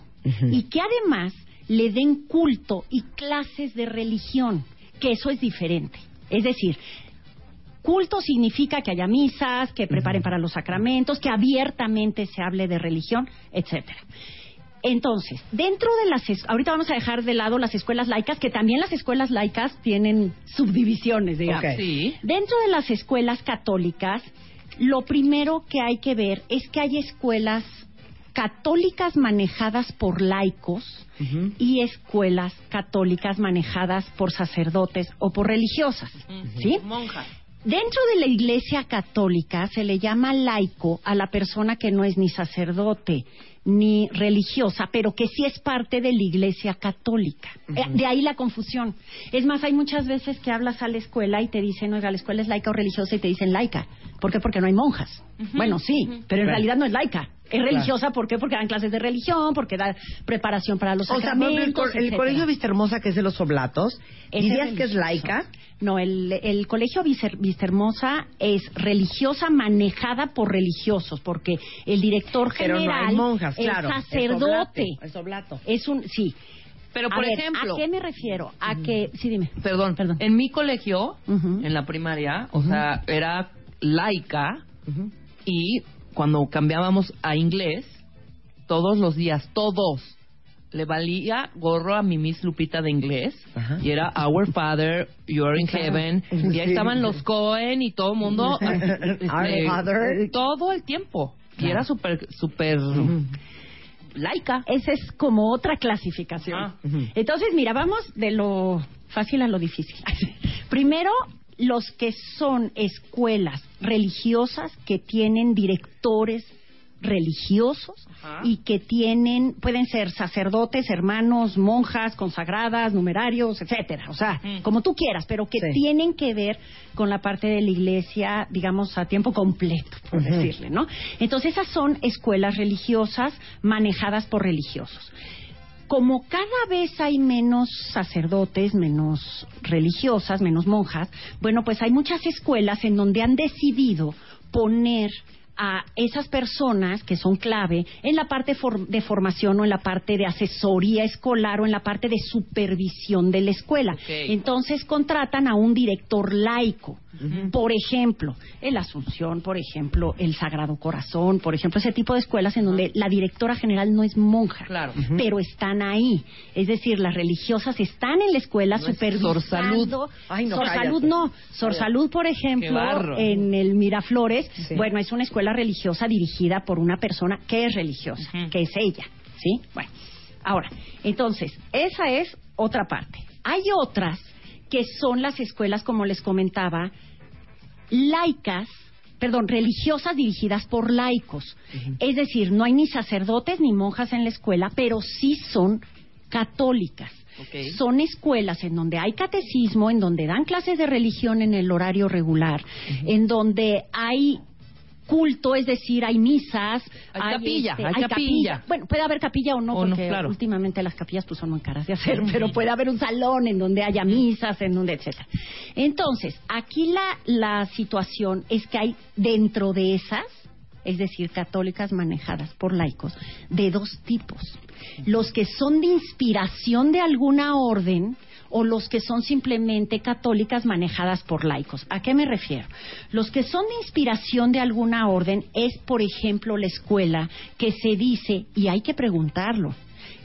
y que además le den culto y clases de religión, que eso es diferente. Es decir, culto significa que haya misas, que preparen para los sacramentos, que abiertamente se hable de religión, etcétera. Entonces, dentro de las ahorita vamos a dejar de lado las escuelas laicas, que también las escuelas laicas tienen subdivisiones, digamos. Sí. Dentro de las escuelas católicas, lo primero que hay que ver es que hay escuelas católicas manejadas por laicos y escuelas católicas manejadas por sacerdotes o por religiosas, ¿sí? Monjas. Dentro de la Iglesia Católica se le llama laico a la persona que no es ni sacerdote ni religiosa, pero que sí es parte de la Iglesia Católica. Eh, De ahí la confusión. Es más, hay muchas veces que hablas a la escuela y te dicen, oiga, la escuela es laica o religiosa y te dicen laica. ¿Por qué? Porque no hay monjas. Bueno, sí, pero en realidad no es laica. Es religiosa, ¿por qué? Porque dan clases de religión, porque da preparación para los o sea el, sacramentos, co- el colegio Vistahermosa que es de los oblatos Ese dirías que es laica No, el, el colegio Vistahermosa es religiosa manejada por religiosos, porque el director pero no general hay monjas es claro sacerdote. es oblato Es un, sí. Pero, A por ver, ejemplo... ¿a qué me refiero? A que, sí, dime. Perdón, Perdón. en mi colegio, en la primaria, o sea, era laica y cuando cambiábamos a inglés, todos los días, todos, le valía gorro a mi Miss Lupita de inglés Ajá. y era Our Father, You're in Heaven y ahí estaban los Cohen y todo el mundo este, Our Father. todo el tiempo y era súper súper laica Esa es como otra clasificación. Ah. Entonces, mira, vamos de lo fácil a lo difícil. Primero, los que son escuelas religiosas que tienen directores religiosos y que tienen, pueden ser sacerdotes, hermanos, monjas, consagradas, numerarios, etcétera. O sea, como tú quieras, pero que tienen que ver con la parte de la iglesia, digamos, a tiempo completo, por decirle, ¿no? Entonces, esas son escuelas religiosas manejadas por religiosos como cada vez hay menos sacerdotes, menos religiosas, menos monjas, bueno, pues hay muchas escuelas en donde han decidido poner a esas personas que son clave en la parte de formación o en la parte de asesoría escolar o en la parte de supervisión de la escuela. Entonces contratan a un director laico. Por ejemplo, el Asunción, por ejemplo, el Sagrado Corazón, por ejemplo, ese tipo de escuelas en donde la directora general no es monja, pero están ahí. Es decir, las religiosas están en la escuela No es supervisando. Sor Salud. Ay, no, Sor cállate. Salud no. Sor Salud, por ejemplo, en el Miraflores, Sí. bueno, es una escuela religiosa dirigida por una persona que es religiosa, que es ella, ¿sí? Bueno, ahora, entonces, esa es otra parte. Hay otras que son las escuelas, como les comentaba, laicas, perdón, religiosas dirigidas por laicos. Es decir, no hay ni sacerdotes ni monjas en la escuela, pero sí son católicas. Son escuelas en donde hay catecismo, en donde dan clases de religión en el horario regular, en donde hay culto, es decir, hay misas, Hay capilla, hay capilla. Bueno, puede haber capilla o no, O no, porque claro. últimamente las capillas pues son muy caras de hacer, pero puede haber un salón en donde haya misas, en donde etcétera. Entonces, aquí la, la situación es que hay dentro de esas, es decir, católicas manejadas por laicos, de dos tipos. Los que son de inspiración de alguna orden o los que son simplemente católicas manejadas por laicos. ¿A qué me refiero? Los que son de inspiración de alguna orden es, por ejemplo, la escuela que se dice, y hay que preguntarlo,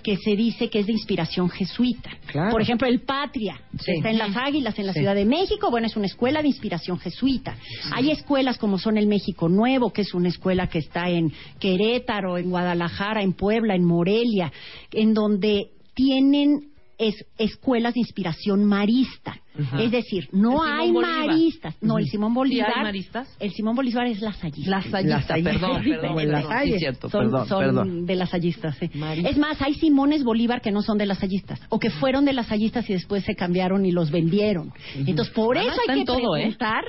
que se dice que es de inspiración jesuita. Claro. Por ejemplo, el Patria, que está en Las Águilas, en la Sí. Ciudad de México, bueno, es una escuela de inspiración jesuita. Hay escuelas como son el México Nuevo, que es una escuela que está en Querétaro, en Guadalajara, en Puebla, en Morelia, en donde tienen es, escuelas de inspiración marista. Es decir, no ¿El Simón hay Bolívar? maristas. No, el. Simón ¿Sí Bolívar. hay maristas? El Simón Bolívar es lasallista. Lasallista, perdón, perdón, perdón, Lasalle. sí, cierto, son, perdón, son perdón. de lasallistas, sí. Es más, hay Simones Bolívar que no son de lasallistas, o que fueron de lasallistas y después se cambiaron y los vendieron. Entonces, por Ah, eso hay que todo, ¿eh? preguntar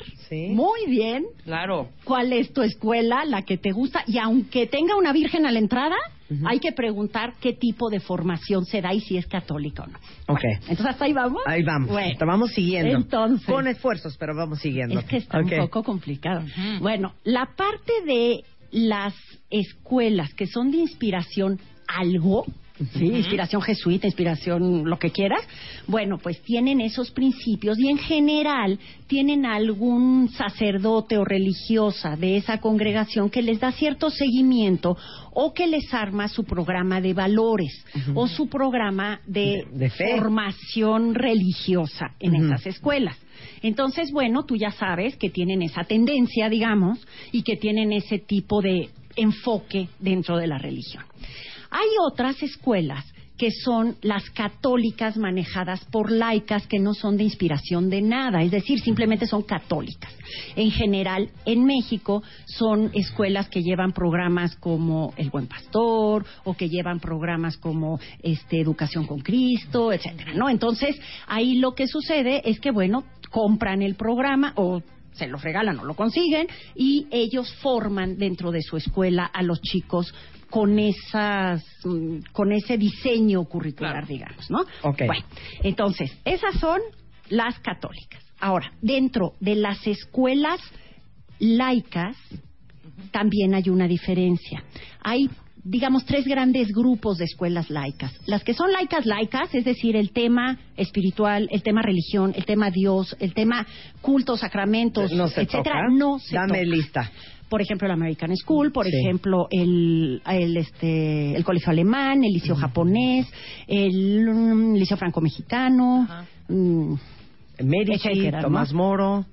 muy bien Claro. cuál es tu escuela, la que te gusta, y aunque tenga una virgen a la entrada, hay que preguntar qué tipo de formación se da y si es católica o no. Ok. Entonces, hasta ahí vamos. Ahí vamos. Bueno, Te vamos siguiendo. Entonces. Con esfuerzos, pero vamos siguiendo. Es que está Ok. un poco complicado. Bueno, la parte de las escuelas que son de inspiración algo, ¿sí? inspiración jesuita, inspiración lo que quieras, bueno, pues tienen esos principios y en general tienen algún sacerdote o religiosa de esa congregación que les da cierto seguimiento o que les arma su programa de valores o su programa de, De- de fe. formación religiosa en esas escuelas. Entonces, bueno, tú ya sabes que tienen esa tendencia, digamos, y que tienen ese tipo de enfoque dentro de la religión. Hay otras escuelas que son las católicas manejadas por laicas que no son de inspiración de nada, es decir, simplemente son católicas. En general, en México son escuelas que llevan programas como El Buen Pastor o que llevan programas como este Educación con Cristo, etcétera, ¿no? Entonces, ahí lo que sucede es que bueno, compran el programa o se lo regalan o lo consiguen y ellos forman dentro de su escuela a los chicos con esas mm, con ese diseño curricular digamos no Ok. bueno entonces esas son las católicas ahora dentro de las escuelas laicas también hay una diferencia hay digamos tres grandes grupos de escuelas laicas las que son laicas laicas es decir el tema espiritual el tema religión el tema Dios el tema cultos sacramentos No se etcétera toca. no se Dame toca. lista. Por ejemplo el American School por Sí. ejemplo el, el este el colegio alemán el liceo japonés el mm, liceo franco mexicano mm, Medici, etcétera, ¿no? Tomás Moro.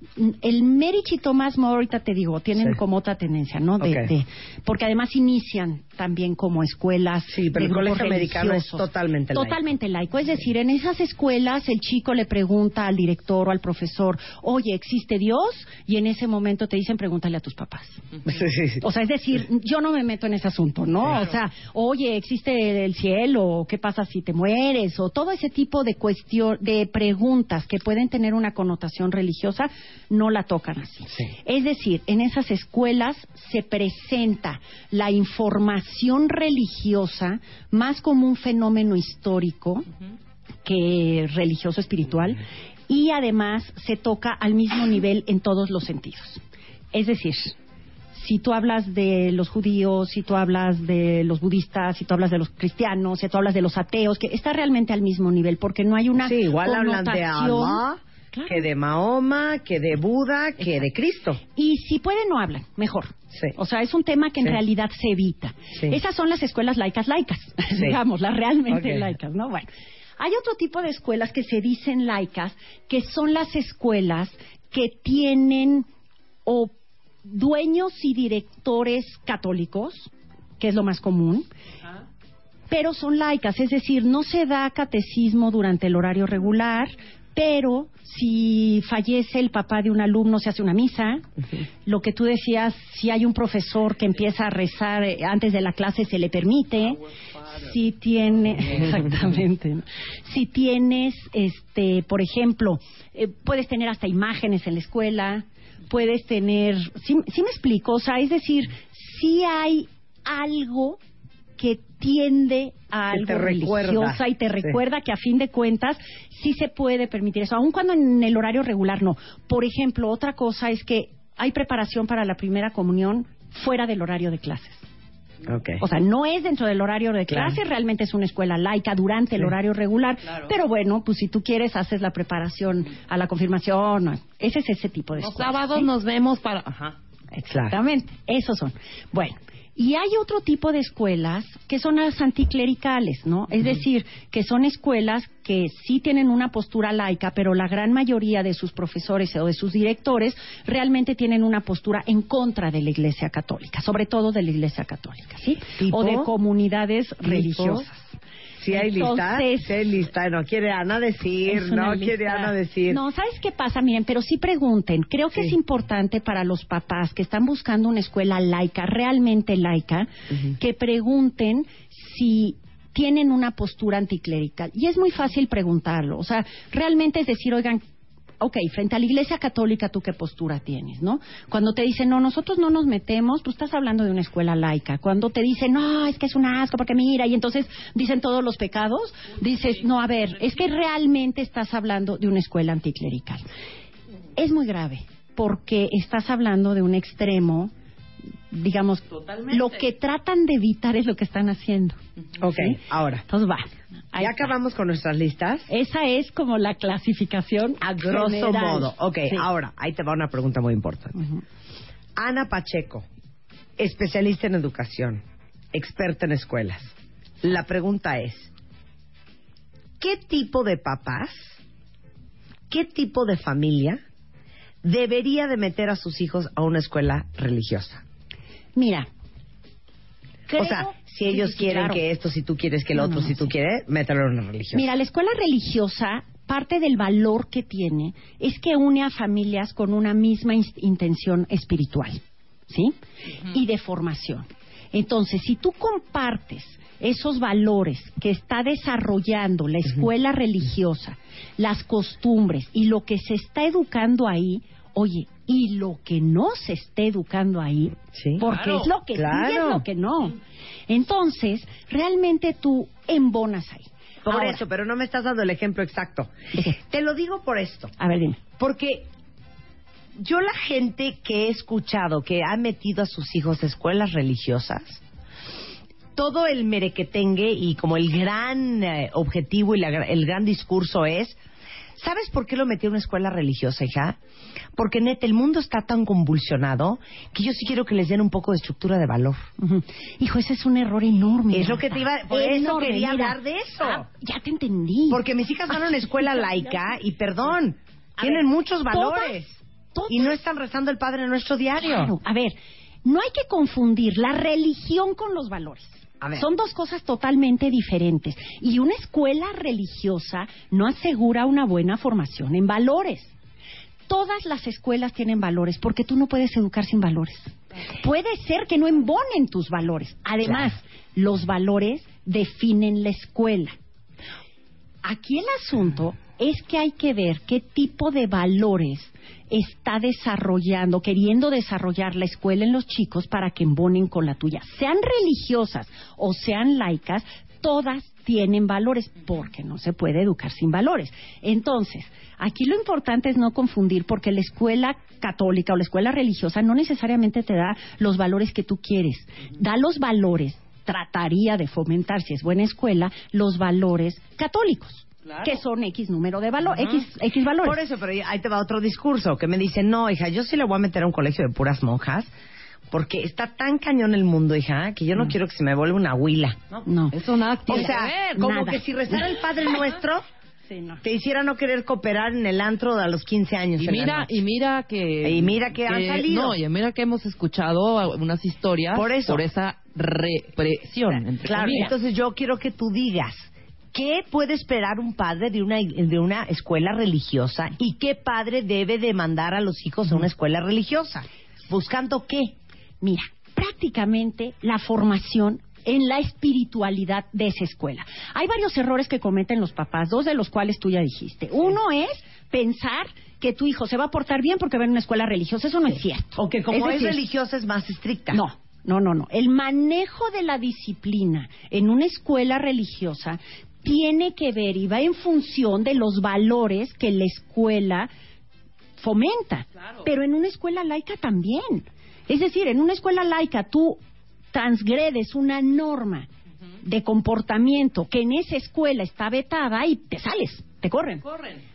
El Medici y Tomás Moro, ahorita te digo, tienen Sí. como otra tendencia, ¿no? De, porque además inician también como escuelas. Sí, pero de el colegio americano es totalmente laico. Totalmente laico. Es decir, en esas escuelas el chico le pregunta al director o al profesor, oye, ¿existe Dios? Y en ese momento te dicen, pregúntale a tus papás. Sí, sí, sí. O sea, es decir, yo no me meto en ese asunto, ¿no? O sea, oye, ¿existe el cielo? ¿Qué pasa si te mueres? O todo ese tipo de cuestión, de preguntas que pueden tener una connotación religiosa, no la tocan así. Es decir, en esas escuelas se presenta la información religiosa más como un fenómeno histórico que religioso espiritual y además se toca al mismo nivel en todos los sentidos. Es decir, si tú hablas de los judíos, si tú hablas de los budistas, si tú hablas de los cristianos, si tú hablas de los ateos, que está realmente al mismo nivel, porque no hay una Sí, igual hablan de connotación. Que de Mahoma, que de Buda, que de Cristo. Y si pueden, no hablan, mejor. Sí. O sea, es un tema que en Sí. realidad se evita. Sí. Esas son las escuelas laicas laicas, digamos, las realmente laicas, ¿no? Bueno, hay otro tipo de escuelas que se dicen laicas, que son las escuelas que tienen o dueños y directores católicos, que es lo más común, pero son laicas, es decir, no se da catecismo durante el horario regular, pero si fallece el papá de un alumno se hace una misa. Lo que tú decías, si hay un profesor que empieza a rezar eh, antes de la clase se le permite. Si tiene, exactamente. ¿no? Si tienes, este, por ejemplo, eh, puedes tener hasta imágenes en la escuela, puedes tener, sí, sí me explico, o sea, es decir, si hay algo que tiende a Que algo religiosa y te Sí. recuerda que a fin de cuentas sí se puede permitir eso, aun cuando en el horario regular no. Por ejemplo, otra cosa es que hay preparación para la primera comunión fuera del horario de clases. Okay. O sea, no es dentro del horario de Claro. clases, realmente es una escuela laica durante el horario regular. Pero bueno, pues si tú quieres, haces la preparación a la confirmación. Ese es ese tipo de Los escuelas, sábados ¿sí? nos vemos para... Ajá. Exactamente, esos son. Bueno, y hay otro tipo de escuelas que son las anticlericales, ¿no? Es decir, que son escuelas que sí tienen una postura laica, pero la gran mayoría de sus profesores o de sus directores realmente tienen una postura en contra de la Iglesia Católica, sobre todo de la Iglesia Católica, ¿sí? ¿Tipo? O de comunidades ¿Tipo? religiosas. Si hay lista, si hay lista, no quiere Ana decir, no lista. quiere Ana decir. No, ¿sabes qué pasa? Miren, pero sí pregunten. Creo que es importante para los papás que están buscando una escuela laica, realmente laica, que pregunten si tienen una postura anticlerical. Y es muy fácil preguntarlo. O sea, realmente es decir, oigan, ok, frente a la Iglesia Católica, ¿tú qué postura tienes, no? Cuando te dicen, no, nosotros no nos metemos, tú estás hablando de una escuela laica. Cuando te dicen, no, es que es un asco, porque mira, y entonces dicen todos los pecados, dices, no, a ver, es que realmente estás hablando de una escuela anticlerical. Es muy grave, porque estás hablando de un extremo, digamos, lo que tratan de evitar es lo que están haciendo. Ok, ¿sí? ahora. Entonces va. Ahí ¿Ya está. acabamos con nuestras listas? Esa es como la clasificación A grosso general. modo. Ok, Sí. ahora, ahí te va una pregunta muy importante. Ana Pacheco, especialista en educación, experta en escuelas. La pregunta es, ¿qué tipo de papás, qué tipo de familia debería de meter a sus hijos a una escuela religiosa? Mira. o sea, si ellos sí, quieren claro. que esto, si tú quieres que el No, otro, no, si tú sí. quieres, mételo en una religiosa. Mira, la escuela religiosa, parte del valor que tiene es que une a familias con una misma intención espiritual, ¿sí? Y de formación. Entonces, si tú compartes esos valores que está desarrollando la escuela religiosa, las costumbres y lo que se está educando ahí, oye, y lo que no se esté educando ahí, porque Claro, es lo que sí y claro. es lo que no. Entonces, realmente tú embonas ahí. Por Ahora, eso, pero no me estás dando el ejemplo exacto. Te lo digo por esto. A ver, dime. Porque yo la gente que he escuchado que ha metido a sus hijos a escuelas religiosas, todo el merequetengue y como el gran eh, objetivo y la el gran discurso es, ¿sabes por qué lo metí a una escuela religiosa, hija? Porque neta, el mundo está tan convulsionado que yo sí quiero que les den un poco de estructura de valor. Hijo, ese es un error enorme. Es lo que te iba, por eso Enorme, quería mira. hablar de eso. Ah, ya te entendí. Porque mis hijas van a una escuela laica y perdón, A Tienen ver, muchos valores. Todas, y no están rezando el Padre Nuestro diario. Claro. A ver, no hay que confundir la religión con los valores. Son dos cosas totalmente diferentes. Y una escuela religiosa no asegura una buena formación en valores. Todas las escuelas tienen valores porque tú no puedes educar sin valores. Puede ser que no embonen tus valores. Además, los valores definen la escuela. Aquí el asunto es que hay que ver qué tipo de valores está desarrollando, queriendo desarrollar la escuela en los chicos para que embonen con la tuya. Sean religiosas o sean laicas, todas tienen valores, porque no se puede educar sin valores. Entonces, aquí lo importante es no confundir, porque la escuela católica o la escuela religiosa no necesariamente te da los valores que tú quieres, da los valores, trataría de fomentar, si es buena escuela, los valores católicos que son X número de valor, X, X valores. Por eso, pero ahí te va otro discurso que me dice, no, hija, yo sí le voy a meter a un colegio de puras monjas porque está tan cañón el mundo, hija, que yo no quiero que se me vuelva una huila. No, eso nada O sea, como que si rezara el Padre Nuestro... te hiciera no querer cooperar en el antro a los 15 años. Y mira, y mira que. Y mira que, han salido. No, y mira que hemos escuchado unas historias por, eso. por esa represión. claro, entonces yo quiero que tú digas ¿Qué puede esperar un padre de una, de una escuela religiosa y qué padre debe demandar a los hijos a una escuela religiosa? ¿Buscando qué? Mira, prácticamente la formación en la espiritualidad de esa escuela. Hay varios errores que cometen los papás, dos de los cuales tú ya dijiste. Uno es pensar que tu hijo se va a portar bien porque va en una escuela religiosa. Eso no es cierto. O que como es, religiosa es más estricta. No, no, no, no. El manejo de la disciplina en una escuela religiosa tiene que ver y va en función de los valores que la escuela fomenta. Pero en una escuela laica también. Es decir, en una escuela laica tú transgredes una norma de comportamiento que en esa escuela está vetada y te sales, te corren.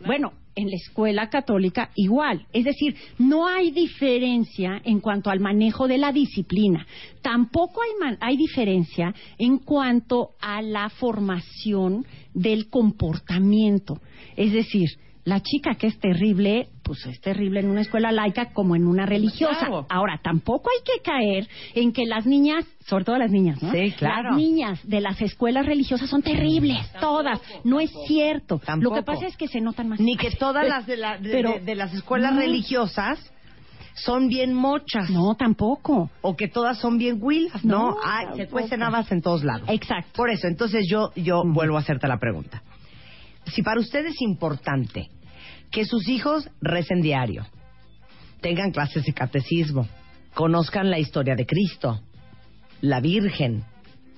Bueno, en la escuela católica igual. Es decir, no hay diferencia en cuanto al manejo de la disciplina. Tampoco hay, hay diferencia en cuanto a la formación del comportamiento. Es decir, la chica que es terrible, pues es terrible en una escuela laica como en una religiosa. Ahora, tampoco hay que caer en que las niñas, sobre todo las niñas, ¿no? Sí, claro. Las niñas de las escuelas religiosas son terribles, todas. No es cierto. Lo que pasa es que se notan más. Ni que todas las de, de, las escuelas religiosas son bien mochas. No, tampoco. O que todas son bien huilas. No, se cuecen habas en todos lados. Exacto. Por eso, entonces yo, yo vuelvo a hacerte la pregunta si para usted es importante que sus hijos recen diario, tengan clases de catecismo, conozcan la historia de Cristo, la Virgen,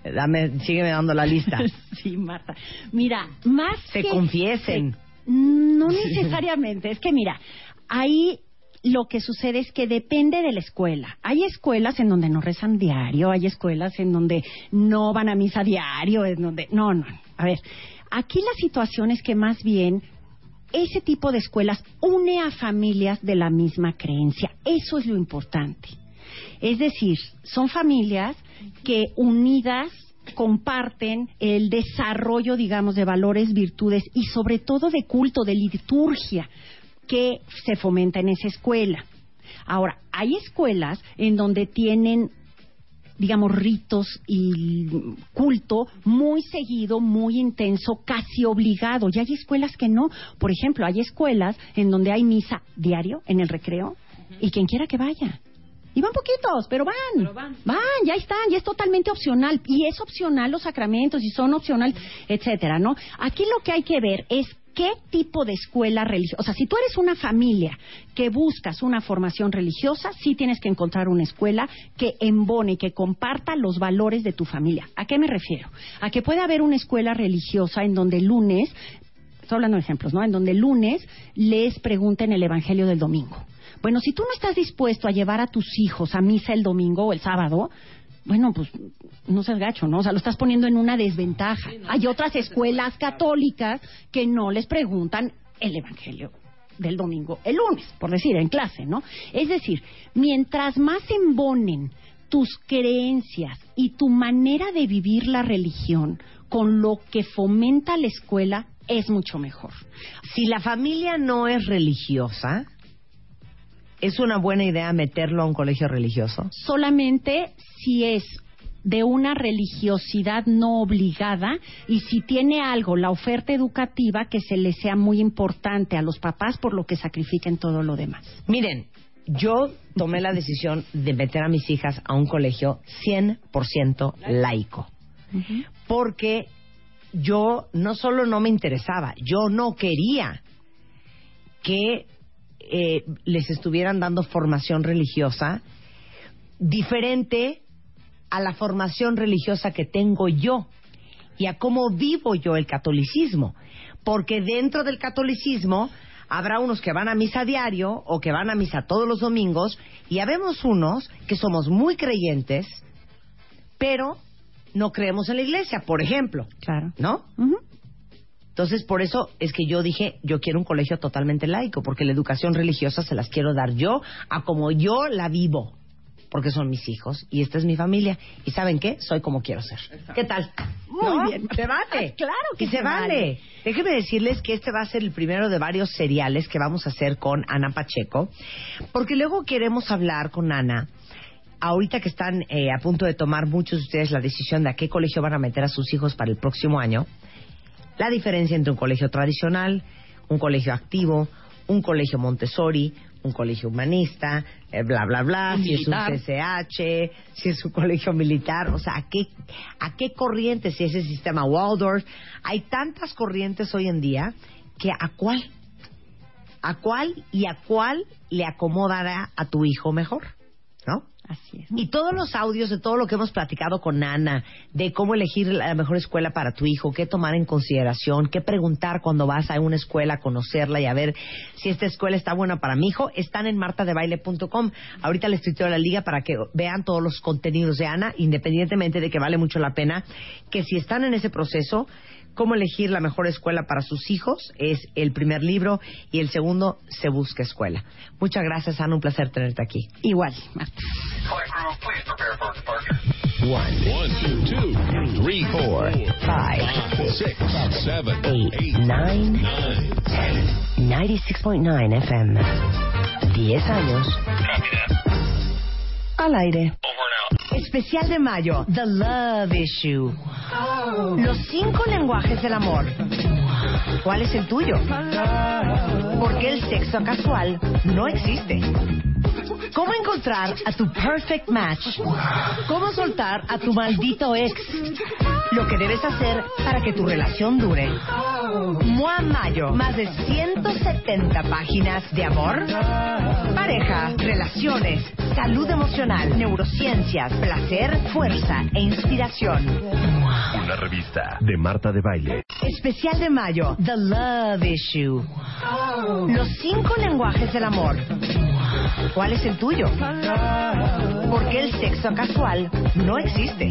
dame, sígueme dando la lista. sí, Marta. Mira, más se confiesen. no necesariamente, es que mira, ahí lo que sucede es que depende de la escuela. Hay escuelas en donde no rezan diario, hay escuelas en donde no van a misa diario, en donde no, no. A ver, Aquí la situación es que más bien ese tipo de escuelas une a familias de la misma creencia. Eso es lo importante. Es decir, son familias que unidas comparten el desarrollo, digamos, de valores, virtudes y sobre todo de culto, de liturgia que se fomenta en esa escuela. Ahora, hay escuelas en donde tienen digamos, ritos y culto muy seguido, muy intenso, casi obligado. Y hay escuelas que no. Por ejemplo, hay escuelas en donde hay misa diario en el recreo y quien quiera que vaya. Y van poquitos, pero van, van. Van, ya están, ya es totalmente opcional. Y es opcional los sacramentos y son opcional, etcétera, ¿no? Aquí lo que hay que ver es qué tipo de escuela religiosa. O sea, si tú eres una familia que buscas una formación religiosa, sí tienes que encontrar una escuela que embone, que comparta los valores de tu familia. ¿A qué me refiero? A que puede haber una escuela religiosa en donde lunes, estoy hablando de ejemplos, ¿no? En donde lunes les pregunten el Evangelio del domingo. Bueno, si tú no estás dispuesto a llevar a tus hijos a misa el domingo o el sábado, bueno, pues no seas gacho, ¿no? O sea, lo estás poniendo en una desventaja. Hay otras escuelas católicas que no les preguntan el Evangelio del domingo el lunes, por decir, en clase, ¿no? Es decir, mientras más embonen tus creencias y tu manera de vivir la religión con lo que fomenta la escuela, es mucho mejor. Si la familia no es religiosa, ¿es una buena idea meterlo a un colegio religioso? Solamente si es de una religiosidad no obligada y si tiene algo, la oferta educativa, que se le sea muy importante a los papás por lo que sacrifiquen todo lo demás. Miren, yo tomé la decisión de meter a mis hijas a un colegio 100% laico. Porque yo no solo no me interesaba, yo no quería que eh, les estuvieran dando formación religiosa diferente a la formación religiosa que tengo yo y a cómo vivo yo el catolicismo. Porque dentro del catolicismo habrá unos que van a misa diario o que van a misa todos los domingos y habemos unos que somos muy creyentes, pero no creemos en la iglesia, por ejemplo. Claro. ¿No? Entonces, por eso es que yo dije, yo quiero un colegio totalmente laico, porque la educación religiosa se las quiero dar yo a como yo la vivo, porque son mis hijos y esta es mi familia. ¿Y saben qué? Soy como quiero ser. ¿Qué tal? Muy ¿No? bien. Se vale. Claro que Y se, se vale. vale. Déjenme decirles que este va a ser el primero de varios seriales que vamos a hacer con Ana Pacheco, porque luego queremos hablar con Ana. Ahorita que están eh, a punto de tomar muchos de ustedes la decisión de a qué colegio van a meter a sus hijos para el próximo año, la diferencia entre un colegio tradicional, un colegio activo, un colegio Montessori, un colegio humanista, eh, bla, bla, bla, si es un. CCH, si es un colegio militar, o sea, ¿a qué, ¿a qué corriente? Si es el sistema Waldorf. Hay tantas corrientes hoy en día que a cuál, a cuál y a cuál le acomodará a tu hijo mejor. Así es. Y todos los audios de todo lo que hemos platicado con Ana, de cómo elegir la mejor escuela para tu hijo, qué tomar en consideración, qué preguntar cuando vas a una escuela, conocerla y a ver si esta escuela está buena para mi hijo, están en martadebaile.com. Ahorita les tuiteo la liga para que vean todos los contenidos de Ana, independientemente de que vale mucho la pena, que si están en ese proceso, cómo elegir la mejor escuela para sus hijos es el primer libro y el segundo, Se Busca Escuela. Muchas gracias, Ana, un placer tenerte aquí. Igual, Marta. One, one, two, two, three, four, Five, six, seven, eight, eight, nine, nine, 96.9 FM. 10 años. Al aire. Especial de mayo, The Love Issue. Los cinco lenguajes del amor. ¿Cuál es el tuyo? Porque el sexo casual no existe. ¿Cómo encontrar a tu perfect match? ¿Cómo soltar a tu maldito ex? Lo que debes hacer para que tu relación dure. Mua Mayo, más de 170 páginas de amor, pareja, relaciones, salud emocional, neurociencias, placer, fuerza e inspiración. Una revista de Marta de Baile. Especial de mayo, The Love Issue. Los cinco lenguajes del amor. ¿Cuál es el tuyo? Porque el sexo casual no existe.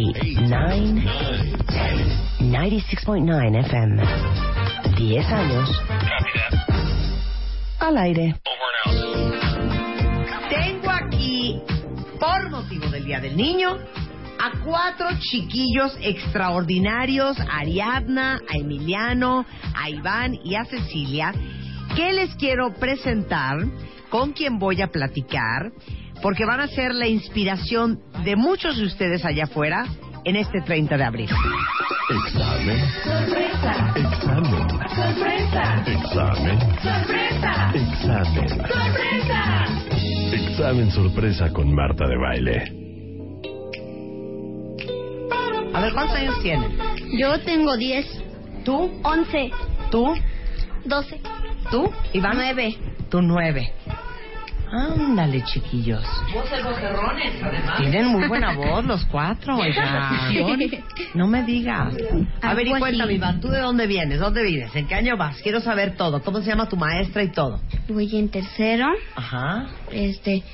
eight, nine, nine, 96.9 FM. 10 años. Al aire. Tengo aquí, por motivo del Día del Niño, a cuatro chiquillos extraordinarios, a Ariadna, a Emiliano, a Iván y a Cecilia, que les quiero presentar, con quien voy a platicar, porque van a ser la inspiración de muchos de ustedes allá afuera en este 30 de abril. Examen. Sorpresa. Examen. Sorpresa. Examen. Sorpresa. Examen. Sorpresa. Examen sorpresa con Marta de Baile. A ver, ¿cuántos años tienen? Yo tengo 10, ¿Tú? 11, ¿Tú? 12, ¿Tú? Iván. 9. Tú nueve. Ándale, chiquillos. Voces vocerrones, además. Tienen muy buena voz los cuatro, oiga. No me digas. A ver, y cuéntame. Iván, ¿tú de dónde vienes? ¿Dónde vives? ¿En qué año vas? Quiero saber todo. ¿Cómo se llama tu maestra y todo? Voy en tercero. Ajá. Este,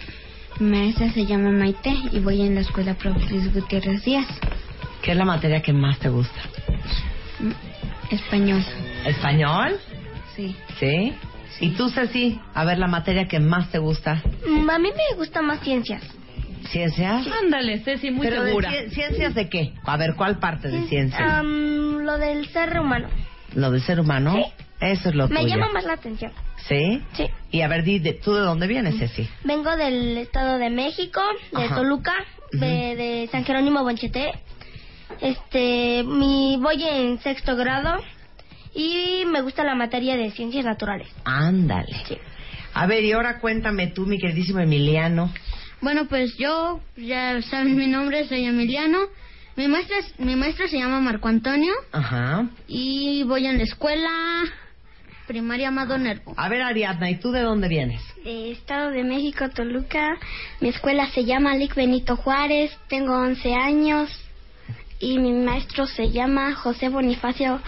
maestra se llama Maite y voy en la escuela Prof. Luis Gutiérrez Díaz. ¿Qué es la materia que más te gusta? Español. ¿Español? Sí. ¿Sí? ¿Y tú, Ceci? A ver, la materia que más te gusta. Mm, A mí me gusta más ciencias. ¿Ciencias? Ándale, Ceci, muy ¿Pero de segura. ci- ¿Ciencias de qué? A ver, ¿cuál parte de ciencias? Am, lo del ser humano. ¿Lo del ser humano? Eso es lo Me tuyo. llama más la atención. ¿Sí? Sí. Y a ver, di, de- ¿tú de dónde vienes, Ceci? Vengo del Estado de México, de Ajá. Toluca, de, de San Jerónimo Bonchete. Este, mi voy en sexto grado y me gusta la materia de ciencias naturales. Ándale. A ver, y ahora cuéntame tú, mi queridísimo Emiliano. Bueno, pues yo, ya saben mi nombre, soy Emiliano. Mi maestra, es- mi maestro se llama Marco Antonio Ajá. y voy en la escuela primaria Amado Nervo. A ver, Ariadna, ¿y tú de dónde vienes? De Estado de México, Toluca. Mi escuela se llama Lic Benito Juárez. Tengo 11 años. Y mi maestro se llama José Bonifacio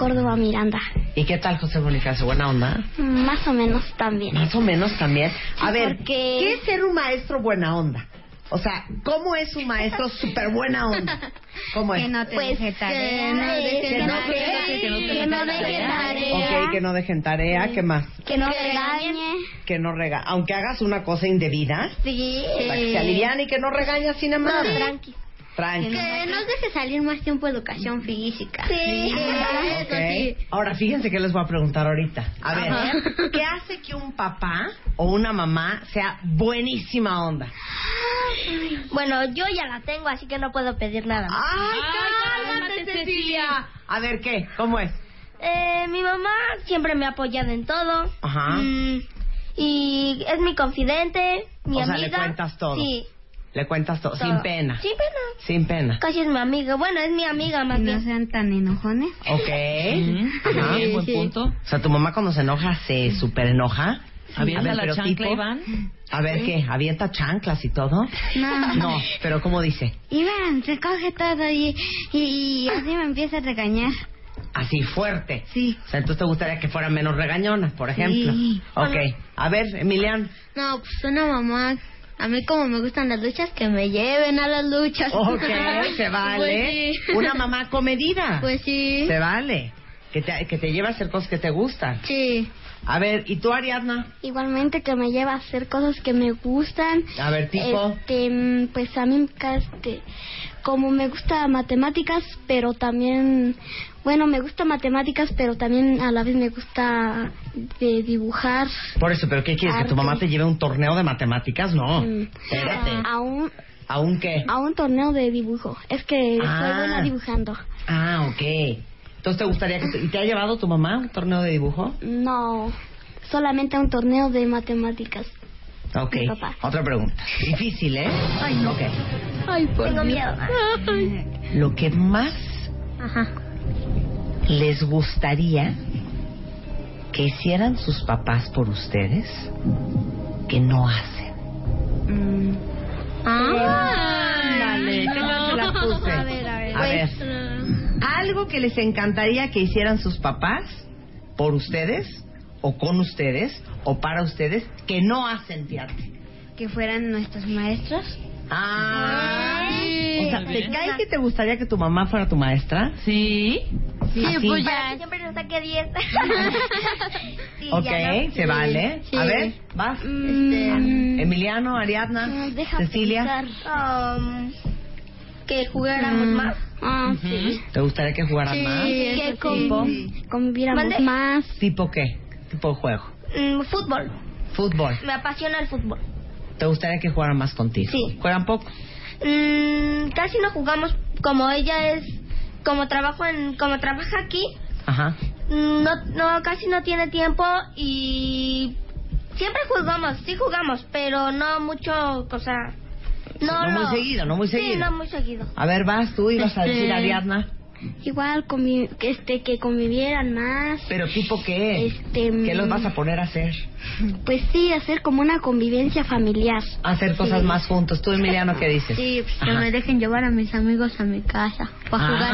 Córdoba Miranda. ¿Y qué tal, José Bonifacio? ¿Buena onda? Más o menos también. Más o menos también. A Sí, ver, porque- ¿qué es ser un maestro buena onda? O sea, ¿cómo es un maestro súper buena onda? ¿Cómo es? Que no te Pues, deje tarea. que no deje Que no tarea. qué? Que no te Que no deje tarea. tarea. Ok, que no dejen tarea, ¿qué más? Que no regañe. Que no rega... Aunque hagas una cosa indebida, Sí. para que se aliviane y que no regañe así nada más. No, tranqui. Tranqui. Que nos deje salir más tiempo educación física. Sí. Ok. Ahora, fíjense que les voy a preguntar ahorita. A ver, Ajá. ¿qué hace que un papá o una mamá sea buenísima onda? Bueno, yo ya la tengo, así que no puedo pedir nada. más. ¡Ay, cálmate, Cecilia! A ver, ¿qué? ¿Cómo es? Eh, mi mamá siempre me ha apoyado en todo. Ajá. Mm, y es mi confidente, mi O sea, amiga. le cuentas todo. Sí. Le cuentas todo, todo. sin pena. Sin pena. Sin pena. Casi es mi amiga. Bueno, es mi amiga más No sean tan enojones. Ok. Ajá. Sí, buen punto. O sea, tu mamá cuando se enoja, se super enoja. ¿Avienta A ver, la chancla, tipo- Iván? A ver, ¿qué? ¿Avienta chanclas y todo? No. No, pero ¿cómo dice? Iván, recoge todo y, y así me empieza a regañar. Así, fuerte. Sí. O sea, entonces te gustaría que fuera menos regañona, por ejemplo. Sí. Ok. A ver, Emiliano. No, pues una mamá. A mí como me gustan las luchas, que me lleven a las luchas. Ok, se vale. Pues sí. Una mamá comedida. Pues sí. Se vale. Que te, que te lleve a hacer cosas que te gustan. Sí. A ver, ¿y tú, Ariadna? Igualmente que me lleva a hacer cosas que me gustan. A ver, tipo. Este, mm, pues a mí, este, como me gusta matemáticas, pero también, bueno, me gusta matemáticas, pero también a la vez me gusta de dibujar. Por eso, ¿pero qué quieres? ¿Que tu mamá te lleve a un torneo de matemáticas? No. Mm, Espérate. A un, ¿A un qué? a un torneo de dibujo. Es que Ah. soy buena dibujando. Ah, ok. Entonces, ¿te gustaría que... te- ¿Y te ha llevado tu mamá a un torneo de dibujo? No, solamente a un torneo de matemáticas. Ok. Mi papá. Otra pregunta. Difícil, ¿eh? Ay, no. Ok. Ay, Tengo miedo. Lo que más Ajá. les gustaría que hicieran sus papás por ustedes que no hacen. Mm. Ándale, ¿qué tal se la puse? A ver, a ver. A ver. Algo que les encantaría que hicieran sus papás por ustedes, o con ustedes, o para ustedes, que no hacen teatro. Que fueran nuestros maestros. Ah. O sea, ¿te cae que te gustaría que tu mamá fuera tu maestra? Sí. Sí, Así. pues ya. que siempre nos saque 10. Sí, Ok, ya no. se vale. Sí. A ver, vas. Mm, Emiliano, Ariadna, deja Cecilia. Um, que jugáramos Mm. más. Ah, sí. ¿Te gustaría que jugaran Sí, más? que sí. conviviéramos ¿Mande? más. ¿Tipo qué? ¿Tipo juego? Mm, fútbol. Fútbol. Me apasiona el fútbol. ¿Te gustaría que jugaran más contigo? Sí. ¿Juegan poco? Mm, casi no jugamos como ella es como trabajo en como trabaja aquí Ajá. mm, no no casi no tiene tiempo y siempre jugamos sí jugamos pero no mucho o sea no, No muy seguido, no muy sí seguido. no muy seguido A ver, vas tú y vas a decir Este- Ariadna. Igual convi- que, este, que convivieran más. ¿Pero tipo qué? Este, ¿Qué los mm, vas a poner a hacer? Pues sí, hacer como una convivencia familiar. hacer cosas Sí. más juntos. ¿Tú, Emiliano, qué dices? Sí, pues que Ajá. me dejen llevar a mis amigos a mi casa para jugar.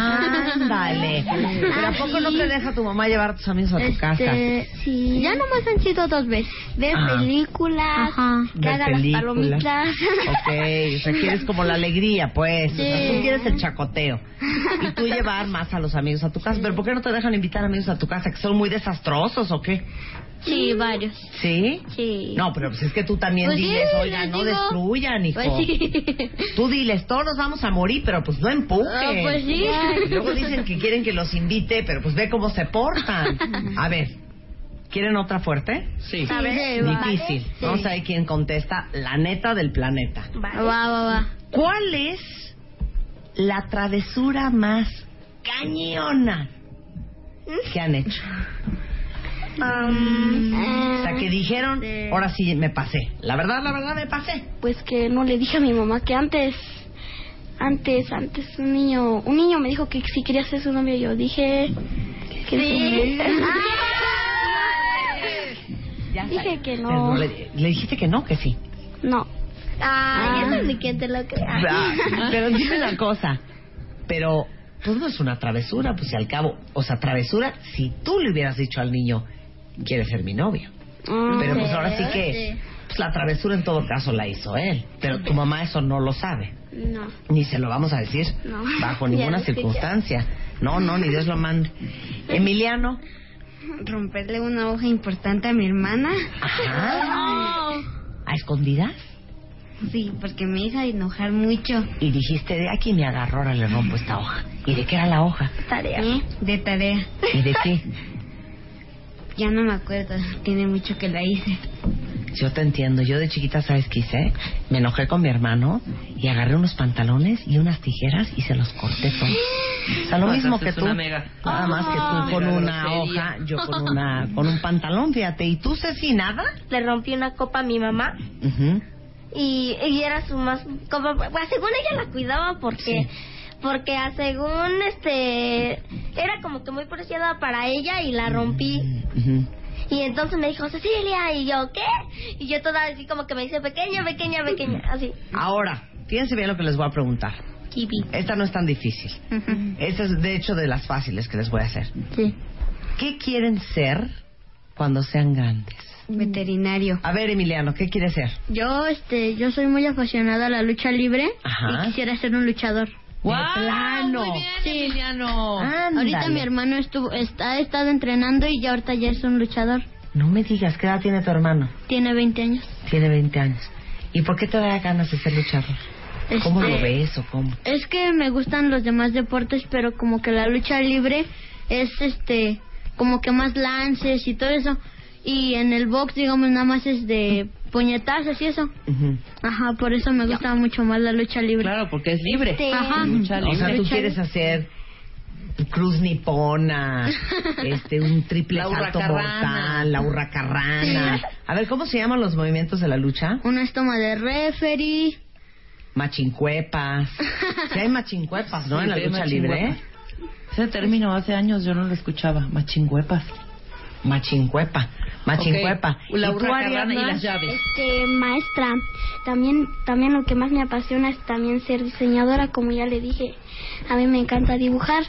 Ándale. ¿Pero a poco no te deja tu mamá llevar a tus amigos a tu casa? Este, sí. Ya nomás han sido dos veces. Ver Ah. películas, que Ver haga las películas. palomitas. Ok, o sea, quieres como la alegría, pues. O sea, Sí. tú quieres el chacoteo. Y tú llevar más a los amigos a tu casa. ¿Pero por qué no te dejan invitar amigos a tu casa? ¿Que son muy desastrosos o qué? Sí, varios. ¿Sí? Sí. No, pero pues es que tú también Pues sí, diles, les oiga, no digo. destruyan, hijo. Pues sí. Tú diles, todos nos vamos a morir, pero pues no empujen. Ah, pues sí. Y luego dicen que quieren que los invite, pero pues ve cómo se portan. A ver, ¿quieren otra fuerte? Sí. A ver, va. Difícil. Sí. Vamos a ver quién contesta la neta del planeta. Va, va, va. ¿Cuál es la travesura más cañona que han hecho? O sea, que dijeron, ahora sí me pasé. La verdad, la verdad, me pasé. Pues que no le dije a mi mamá que antes, antes, antes un niño, un niño me dijo que si quería ser su novio. Yo dije que sí. dije que no. no le, le dijiste que no, que sí. No. Ah. Ay, eso ni quien te lo crea. Ah, Pero dime una cosa. Pero, pues no es una travesura, pues si al cabo, o sea, travesura si tú le hubieras dicho al niño, quieres ser mi novio. Mm, Pero pues ahora sí que, pues la travesura en todo caso la hizo él. Pero tu mamá eso no lo sabe. No. Ni se lo vamos a decir No. bajo ninguna circunstancia. No, no, ni Dios lo mande. Emiliano. Romperle una hoja importante a mi hermana. Ajá. ¿A escondidas? Sí, porque me hizo enojar mucho. Y dijiste, de aquí me agarró, ahora le rompo esta hoja. ¿Y de qué era la hoja? Tarea. De tarea. ¿Y de qué? Ya no me acuerdo, tiene mucho que la hice. Yo te entiendo. Yo de chiquita, ¿sabes qué hice? Me enojé con mi hermano y agarré unos pantalones y unas tijeras y se los corté todos. O sea, lo Pues mismo que tú. una mega- Nada más que Ah, tú con mega una grosería. hoja, yo con una con un pantalón, fíjate. ¿Y tú, Ceci, nada? Le rompí una copa a mi mamá Ujú. y, y era su más como pues, según ella la cuidaba porque porque a según este era como que muy preciada para ella y la rompí y entonces me dijo Cecilia y yo qué y yo toda así como que me dice pequeña pequeña pequeña así Ahora, fíjense bien lo que les voy a preguntar. Esta no es tan difícil. Esta es, de hecho, de las fáciles que les voy a hacer. Sí. ¿Qué quieren ser cuando sean grandes? Veterinario. A ver, Emiliano, ¿qué quieres ser? Yo, este, yo soy muy apasionada a la lucha libre Ajá. y quisiera ser un luchador. ¡Guau! plano! Muy bien, Sí. Emiliano. Ahorita mi hermano estuvo, está, ha estado entrenando y ya ahorita ya es un luchador. No me digas, ¿qué edad tiene tu hermano? Tiene 20 años. Tiene 20 años. ¿Y por qué te da ganas de ser luchador? ¿Cómo Este, lo ves o cómo? Es que me gustan los demás deportes, pero como que la lucha libre es este como que más lances y todo eso. Y en el box, digamos, nada más es de puñetazos y eso. Ajá, por eso me gusta mucho más la lucha libre. Claro, porque es libre. Este, Ajá. Lucha O sea, libre. tú quieres hacer cruz nipona, este, un triple La salto mortal, la hurracarrana. Sí. A ver, ¿cómo se llaman los movimientos de la lucha? Una toma de referee. Machincuepas. Sí hay machincuepas, ¿no? Sí, en la sí, lucha libre. ¿eh? Ese término hace años yo no lo escuchaba. Machinguepas. Machincuepa. Machincuepa. La ¿Y tú, y las llaves. Este, maestra, también, también lo que más me apasiona es también ser diseñadora, como ya le dije. A mí me encanta dibujar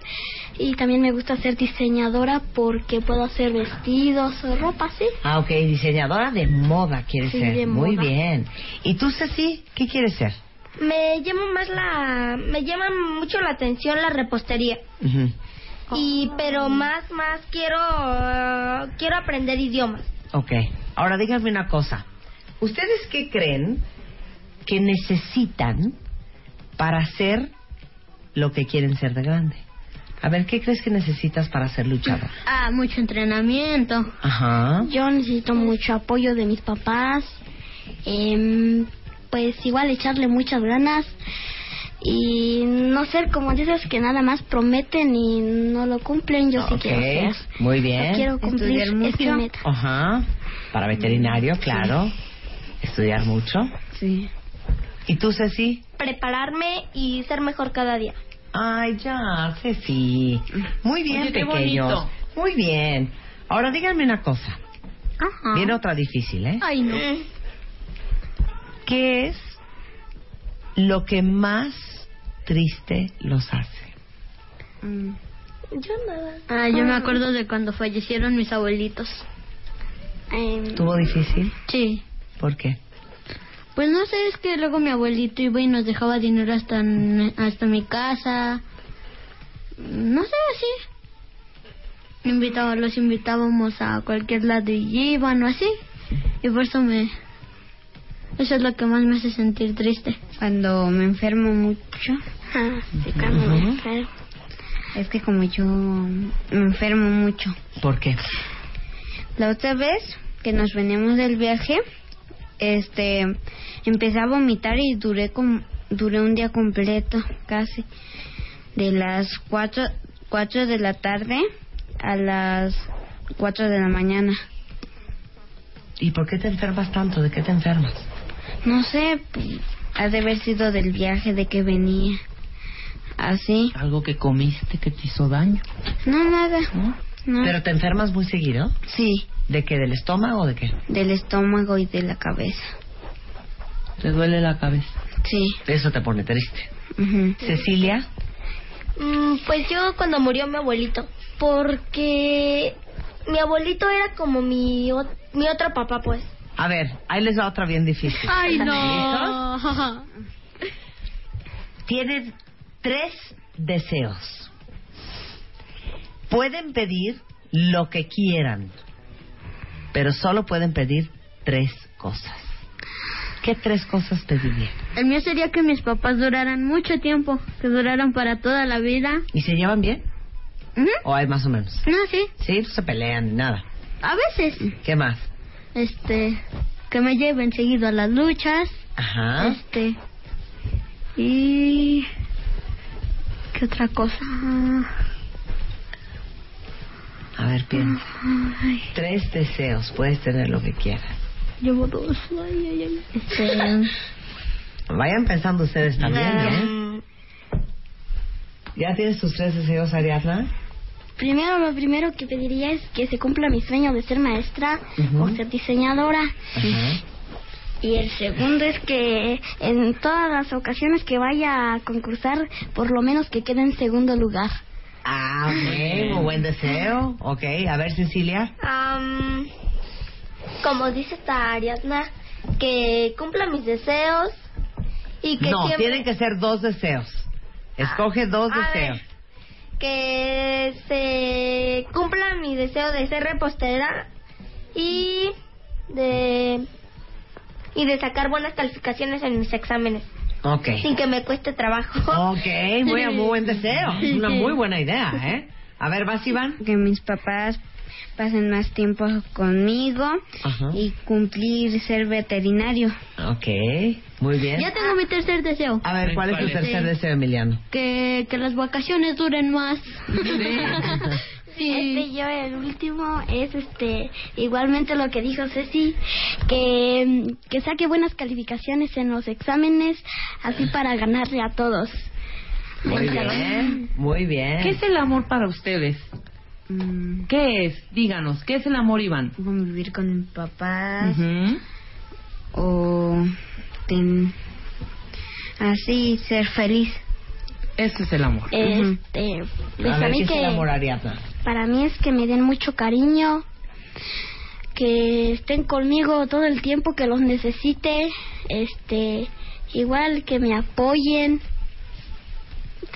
y también me gusta ser diseñadora porque puedo hacer vestidos o ropa, ¿sí? Ah, ok, diseñadora de moda quieres Sí, ser. de Muy moda. bien. ¿Y tú, Ceci, qué quieres ser? me llama más la me llama mucho la atención la repostería Ujú. Y pero más más quiero eh, quiero aprender idiomas Ok. Ahora díganme una cosa. ¿Ustedes qué creen que necesitan para ser lo que quieren ser de grande? A ver, ¿qué crees que necesitas para ser luchador? Ah, mucho entrenamiento. Ajá. Yo necesito mucho apoyo de mis papás. em, pues igual echarle muchas ganas. Y no ser como dices que nada más prometen y no lo cumplen. Yo sí Ok, quiero ser. Muy bien. Yo quiero cumplir esta meta. Ajá. Para veterinario, claro. Estudiar mucho. Sí. ¿Y tú, Ceci? prepararme y ser mejor cada día Ay, ya, Ceci. Muy bien, Oye, qué pequeños. bonito. Muy bien. Ahora díganme una cosa. Ajá. Viene otra difícil, ¿eh? Ay, no. ¿Qué es lo que más triste los hace? Mm. Yo nada. Ah, yo me acuerdo de cuando fallecieron mis abuelitos. ¿Estuvo difícil? Sí. ¿Por qué? Pues no sé, es que luego mi abuelito iba y nos dejaba dinero hasta, hasta mi casa. No sé, así. Invitaba, los invitábamos a cualquier lado y iban o así. Y por eso me... Eso es lo que más me hace sentir triste. Cuando me enfermo mucho. Ah, sí, cuando me enfermo. Es que como yo me enfermo mucho. ¿Por qué? La otra vez que nos veníamos del viaje, este, empecé a vomitar y duré com- duré un día completo, casi, de las cuatro, cuatro de la tarde a las cuatro de la mañana. ¿Y por qué te enfermas tanto? ¿De qué te enfermas? No sé, pues, ha de haber sido del viaje de que venía. Así. Algo que comiste que te hizo daño. No, nada. No. ¿Pero te enfermas muy seguido? Sí, ¿De qué? ¿Del estómago o de qué? del estómago y de la cabeza. Te duele la cabeza. Sí. Eso te pone triste. ¿Cecilia? Mm, pues yo cuando murió mi abuelito, porque mi abuelito era como mi, o- mi otro papá, pues. A ver, ahí les va otra bien difícil. Ay, ¿Listos? no. Tienen tres deseos. Pueden pedir lo que quieran, pero solo pueden pedir tres cosas. ¿Qué tres cosas pedirían? El mío sería que mis papás duraran mucho tiempo, que duraran para toda la vida. ¿Y se llevan bien? ¿O hay más o menos? No, sí, Sí, no se pelean, nada. a veces. ¿Qué más? Este, que me lleven seguido a las luchas. Ajá. Este, y... ¿Qué otra cosa? A ver, piensa. Ay, Tres deseos, puedes tener lo que quieras. llevo dos. Ay, ay, ay. Este, Vayan pensando ustedes también, ¿eh? ¿Ya tienes tus tres deseos, Ariadna? Primero, lo primero que pediría es que se cumpla mi sueño de ser maestra Ujú. o ser diseñadora. Ajá. Y el segundo es que en todas las ocasiones que vaya a concursar, por lo menos que quede en segundo lugar. Ah, ok, muy buen deseo. Ok, a ver, Cecilia. Am, como dice esta Ariadna, que cumpla mis deseos y que No, siempre- tienen que ser dos deseos. Escoge dos a deseos. ver. que se cumpla mi deseo de ser repostera y de y de sacar buenas calificaciones en mis exámenes Ok. sin que me cueste trabajo. Ok, muy, muy buen deseo. Es una muy buena idea, ¿eh? A ver, ¿vas, Iván? Que mis papás pasen más tiempo conmigo Ajá. y cumplir ser veterinario. Ok, muy bien. ya tengo mi tercer deseo. A ver, ¿cuál es tu tercer deseo, Emiliano? Que, que las vacaciones duren más. Este, yo el último es este igualmente lo que dijo Ceci, que, que saque buenas calificaciones en los exámenes, así para ganarle a todos. Muy bien, muy bien. ¿Qué es el amor para ustedes? Mm, ¿Qué es? Díganos, ¿qué es el amor, Iván? convivir con mis papás o ten- así ser feliz. Ese es el amor. Este, pues a a ver, mí ¿qué es el amor, Ariadna? para mí es que me den mucho cariño, que estén conmigo todo el tiempo que los necesite, este, igual que me apoyen.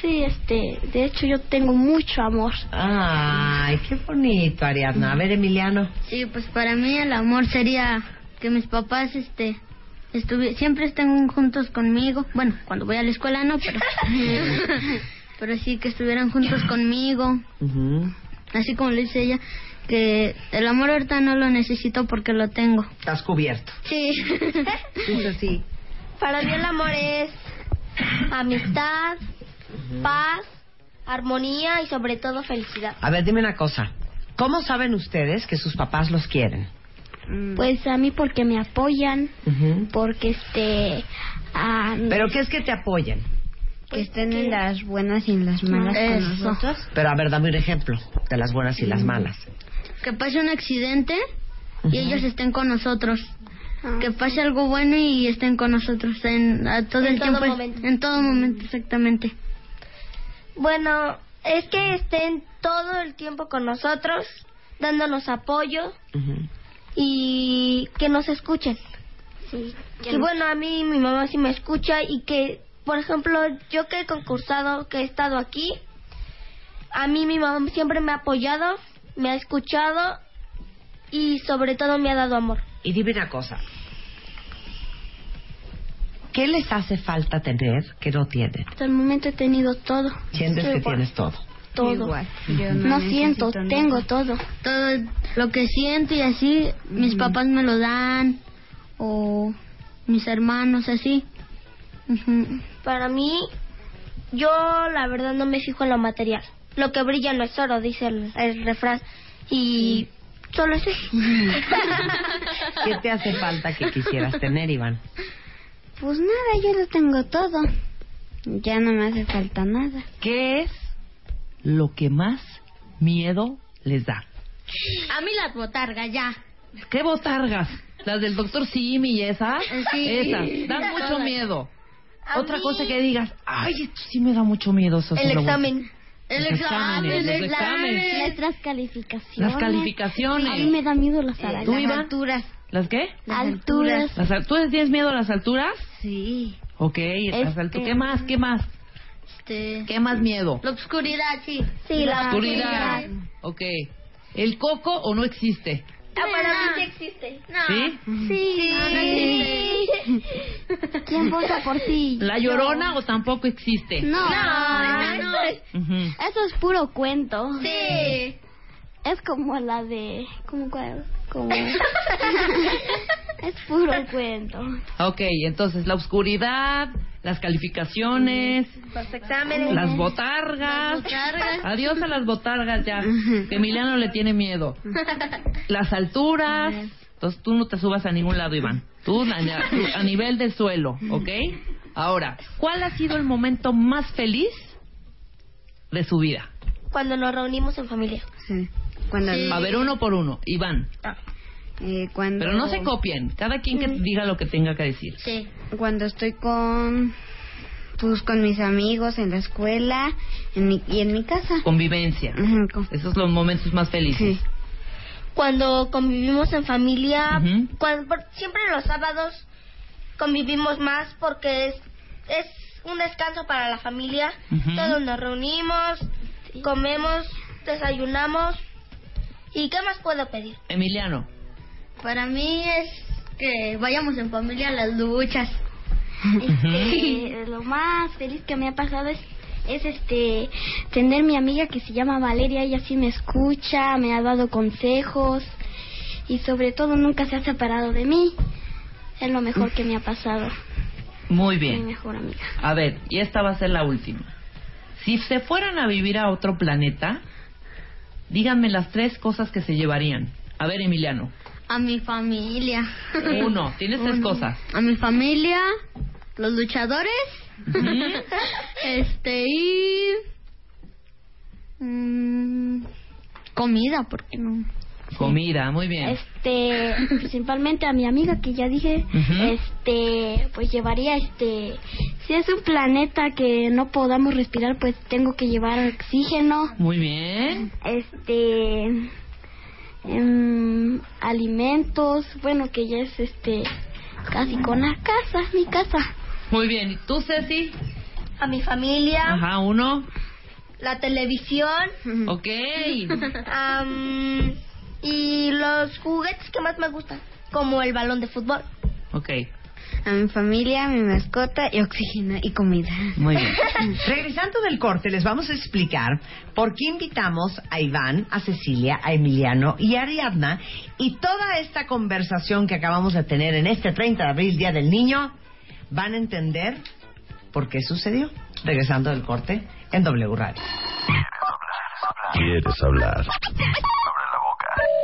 Sí, este, de hecho yo tengo mucho amor. Ay, qué bonito, Ariadna. A ver, Emiliano. Sí, pues para mí el amor sería que mis papás, este, estuvi siempre estén juntos conmigo. Bueno, cuando voy a la escuela no, pero, pero sí que estuvieran juntos conmigo. Así como le dice ella, que el amor ahorita no lo necesito porque lo tengo. Estás cubierto. Sí. Sí, sí. Para mí el amor es amistad, paz, armonía y sobre todo felicidad. A ver, dime una cosa. ¿Cómo saben ustedes que sus papás los quieren? Pues a mí porque me apoyan, porque este... ah, ¿Pero qué es que te apoyen? que estén en las buenas y en las malas con nosotros. Pero a ver, dame un ejemplo de las buenas y las malas. Que pase un accidente y ellos estén con nosotros. Que pase algo bueno y estén con nosotros en, a todo En el todo tiempo. momento. En todo momento, exactamente. Bueno, es que estén todo el tiempo con nosotros, dándonos apoyo y que nos escuchen. y bueno, a mí mi mamá sí me escucha y que, por ejemplo, yo que he concursado, que he estado aquí, a mí mi mamá siempre me ha apoyado, me ha escuchado y sobre todo me ha dado amor. Y dime una cosa. ¿Qué les hace falta tener que no tienen? Hasta el momento he tenido todo. Sientes que tienes todo. Todo. Igual, yo no siento, tengo nada. todo. Todo lo que siento y así, mis papás me lo dan. O mis hermanos, así. Para mí, yo la verdad no me fijo en lo material. Lo que brilla no es oro, dice el, el refrán. Y solo es eso. ¿Qué te hace falta que quisieras tener, Iván? Pues nada, yo lo tengo todo. Ya no me hace falta nada. ¿Qué es lo que más miedo les da? A mí las botargas, ya. ¿Qué botargas? ¿Las del doctor Simi y esas? Sí. Esas. Dan mucho miedo. A Otra mí- cosa que digas, ay, esto sí me da mucho miedo. Eso El examen. El examen, el exámenes. Letras calificaciones. Las calificaciones. A mí me da miedo las arañas. ¿Tú, Iván? alturas. ¿Las qué? Alturas. Las al- ¿Tú tienes miedo a las alturas? Sí. Ok, las Este- altu- ¿qué más? ¿Qué más? Este, ¿Qué más miedo? la obscuridad, sí. Sí, la Oscuridad. Ok. ¿El coco o no existe? Ah, para mí sí existe. ¿Sí? Sí. ¿Quién vota por ti? ¿La llorona o tampoco existe? No. No. Ujú. Eso es puro cuento. Sí. Es como la de... ¿Cómo cuál? Como... es puro cuento. Ok, entonces la oscuridad, las calificaciones, Los exámenes. las botargas. Adiós a las botargas ya. que Emiliano le tiene miedo. Las alturas. Entonces tú no te subas a ningún lado, Iván. Tú a, nivel del suelo, ¿ok? Ahora, ¿cuál ha sido el momento más feliz de su vida? Cuando nos reunimos en familia. Sí. Cuando, A ver, uno por uno. Iván. eh, cuando, Pero no se copien. Cada quien que diga lo que tenga que decir. Sí. Cuando estoy con pues con mis amigos en la escuela en mi, y en mi casa. Convivencia. Con- Esos son los momentos más felices. Cuando convivimos en familia, Ujú. cuando, por- siempre los sábados convivimos más porque es, es un descanso para la familia. Todos nos reunimos, comemos, desayunamos. ¿Y qué más puedo pedir? Emiliano. Para mí es que vayamos en familia a las luchas. Este, lo más feliz que me ha pasado es, es este tener mi amiga que se llama Valeria, ella sí me escucha, me ha dado consejos y sobre todo nunca se ha separado de mí. Es lo mejor que me ha pasado. Muy Mi bien. mejor amiga. A ver, y esta va a ser la última. Si se fueran a vivir a otro planeta, díganme las tres cosas que se llevarían. A ver, Emiliano. A mi familia. Uno, tienes tres cosas. A mi familia, los luchadores, este y mm, comida, ¿por qué no? Comida, muy bien. Este, principalmente a mi amiga que ya dije, este, pues llevaría este, si es un planeta que no podamos respirar, pues tengo que llevar oxígeno. Muy bien. este em, alimentos bueno que ya es este casi con la casa mi casa Muy bien. ¿Y tú, Ceci? a mi familia Ajá, uno. la televisión Ok. am, y los juguetes que más me gustan como el balón de fútbol Ok. A mi familia, a mi mascota y oxígeno y comida. Muy bien. Regresando del corte, les vamos a explicar por qué invitamos a Iván, a Cecilia, a Emiliano y a Ariadna y toda esta conversación que acabamos de tener en este 30 de abril, Día del Niño, van a entender por qué sucedió. Regresando del corte en W Radio. ¿Quieres hablar?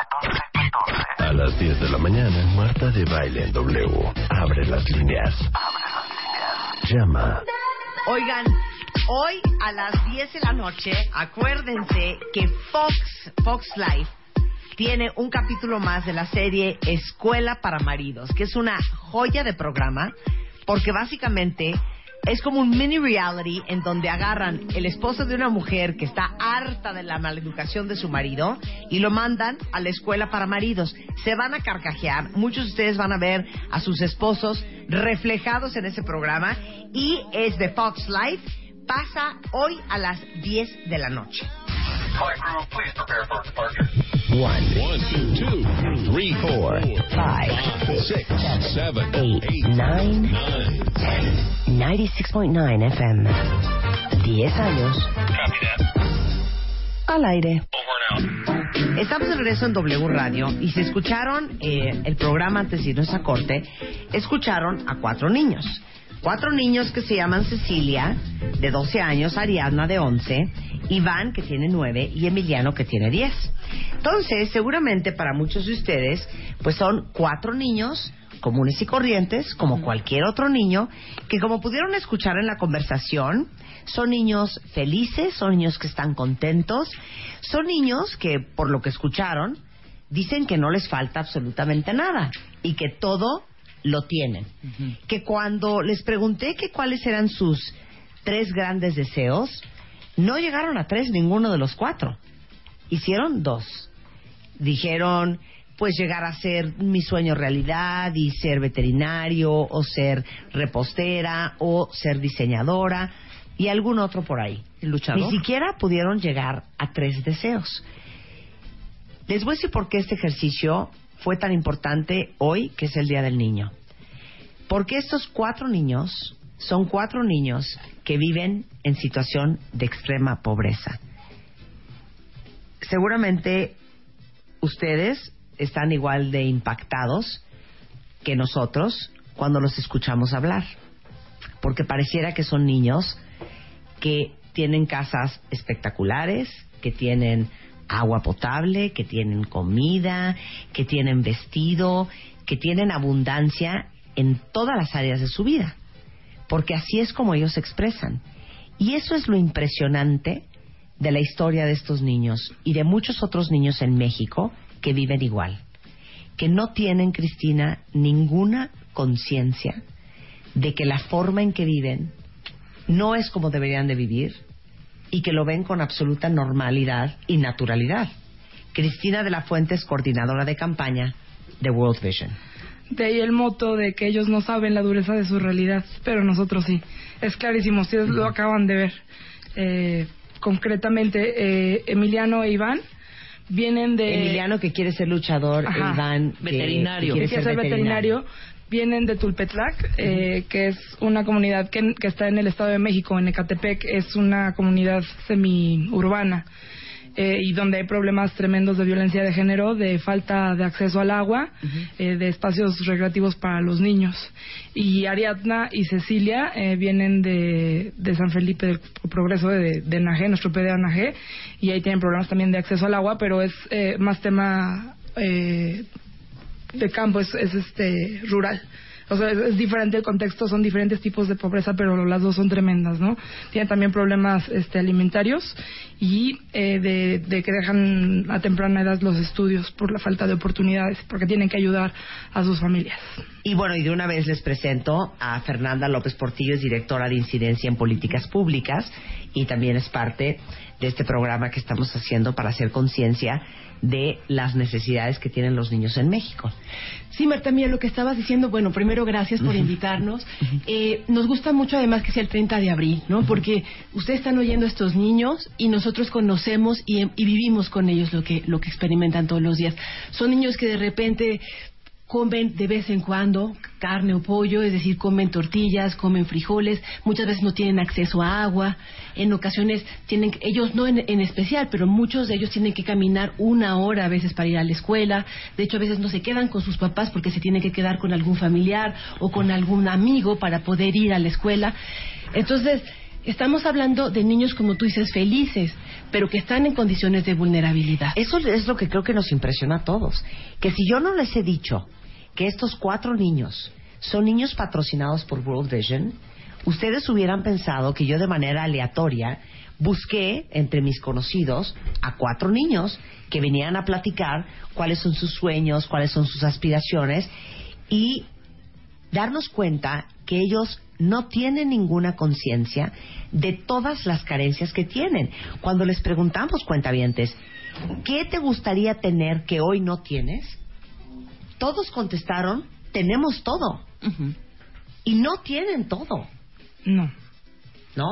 01800 718 1414 A las 10 de la mañana, Marta de Baile en W. Abre las líneas. Llama. Oigan, hoy a las 10 de la noche, acuérdense que Fox, Fox Life, tiene un capítulo más de la serie Escuela para Maridos, que es una joya de programa, porque básicamente es como un mini reality en donde agarran el esposo de una mujer que está harta de la maleducación de su marido y lo mandan a la escuela para maridos. Se van a carcajear, muchos de ustedes van a ver a sus esposos reflejados en ese programa y es de Fox Life. Pasa hoy a las 10 de la noche. One, two, two, three, four, five, six, seven, eight, nine, ten. 96.9 FM. 10 años. Al aire. Estamos de regreso en W Radio y si escucharon eh, el programa antes de irnos a corte, escucharon a cuatro niños. Cuatro niños que se llaman Cecilia, de 12 años, Ariadna, de 11, Iván, que tiene 9, y Emiliano, que tiene 10. Entonces, seguramente para muchos de ustedes, pues son cuatro niños comunes y corrientes, como cualquier otro niño, que como pudieron escuchar en la conversación, son niños felices, son niños que están contentos, son niños que, por lo que escucharon, dicen que no les falta absolutamente nada y que todo lo tienen. Que cuando les pregunté que cuáles eran sus tres grandes deseos, no llegaron a tres ninguno de los cuatro. Hicieron dos. Dijeron, pues llegar a ser mi sueño realidad y ser veterinario o ser repostera o ser diseñadora y algún otro por ahí. luchador? Ni siquiera pudieron llegar a tres deseos. Les voy a decir por qué este ejercicio fue tan importante hoy, que es el Día del Niño. Porque estos cuatro niños son cuatro niños que viven en situación de extrema pobreza. Seguramente ustedes están igual de impactados que nosotros cuando los escuchamos hablar, porque pareciera que son niños que tienen casas espectaculares, que tienen agua potable, que tienen comida, que tienen vestido, que tienen abundancia en todas las áreas de su vida, porque así es como ellos se expresan. Y eso es lo impresionante de la historia de estos niños y de muchos otros niños en México que viven igual, que no tienen, Cristina, ninguna conciencia de que la forma en que viven no es como deberían de vivir y que lo ven con absoluta normalidad y naturalidad. Cristina de la Fuente es coordinadora de campaña de World Vision. De ahí el moto de que ellos no saben la dureza de su realidad, pero nosotros sí. Es clarísimo, ustedes lo acaban de ver. Eh, concretamente, eh, Emiliano e Iván vienen de... Emiliano que quiere ser luchador, Ajá. Iván que- Veterinario. que quiere que quiere ser ser veterinario, vienen de Tulpetlac, eh, que es una comunidad que, que está en el Estado de México, en Ecatepec, es una comunidad semi-urbana. eh, y donde hay problemas tremendos de violencia de género, de falta de acceso al agua, eh, de espacios recreativos para los niños. Y Ariadna y Cecilia eh, vienen de, de San Felipe del Progreso, de, de Najé, nuestro PD de Najé, y ahí tienen problemas también de acceso al agua, pero es eh, más tema eh, de campo, es, es este rural. O sea, es, diferente el contexto, son diferentes tipos de pobreza, pero las dos son tremendas, ¿no? Tienen también problemas este, alimentarios y eh, de, de que dejan a temprana edad los estudios por la falta de oportunidades, porque tienen que ayudar a sus familias. Y bueno, y de una vez les presento a Fernanda López Portillo, es directora de incidencia en políticas públicas y también es parte de este programa que estamos haciendo para hacer conciencia de las necesidades que tienen los niños en México. Sí, Marta, mira, lo que estabas diciendo, bueno, primero gracias por invitarnos. Eh, nos gusta mucho además que sea el 30 de abril, ¿no? Porque ustedes están oyendo a estos niños y nosotros conocemos y, y vivimos con ellos lo que, lo que experimentan todos los días. Son niños que de repente comen de vez en cuando carne o pollo, es decir, comen tortillas, comen frijoles, muchas veces no tienen acceso a agua, en ocasiones tienen, ellos no en, especial, pero muchos de ellos tienen que caminar una hora a veces para ir a la escuela, de hecho a veces no se quedan con sus papás porque se tienen que quedar con algún familiar o con algún amigo para poder ir a la escuela. Entonces, Estamos hablando de niños, como tú dices, felices, pero que están en condiciones de vulnerabilidad. Eso es lo que creo que nos impresiona a todos. Que si yo no les he dicho que estos cuatro niños son niños patrocinados por World Vision, ustedes hubieran pensado que yo de manera aleatoria busqué entre mis conocidos a cuatro niños que venían a platicar cuáles son sus sueños, cuáles son sus aspiraciones y darnos cuenta que ellos no tienen ninguna conciencia de todas las carencias que tienen. Cuando les preguntamos, cuentavientes, ¿qué te gustaría tener que hoy no tienes? Todos contestaron, tenemos todo. Y no tienen todo. No. ¿No?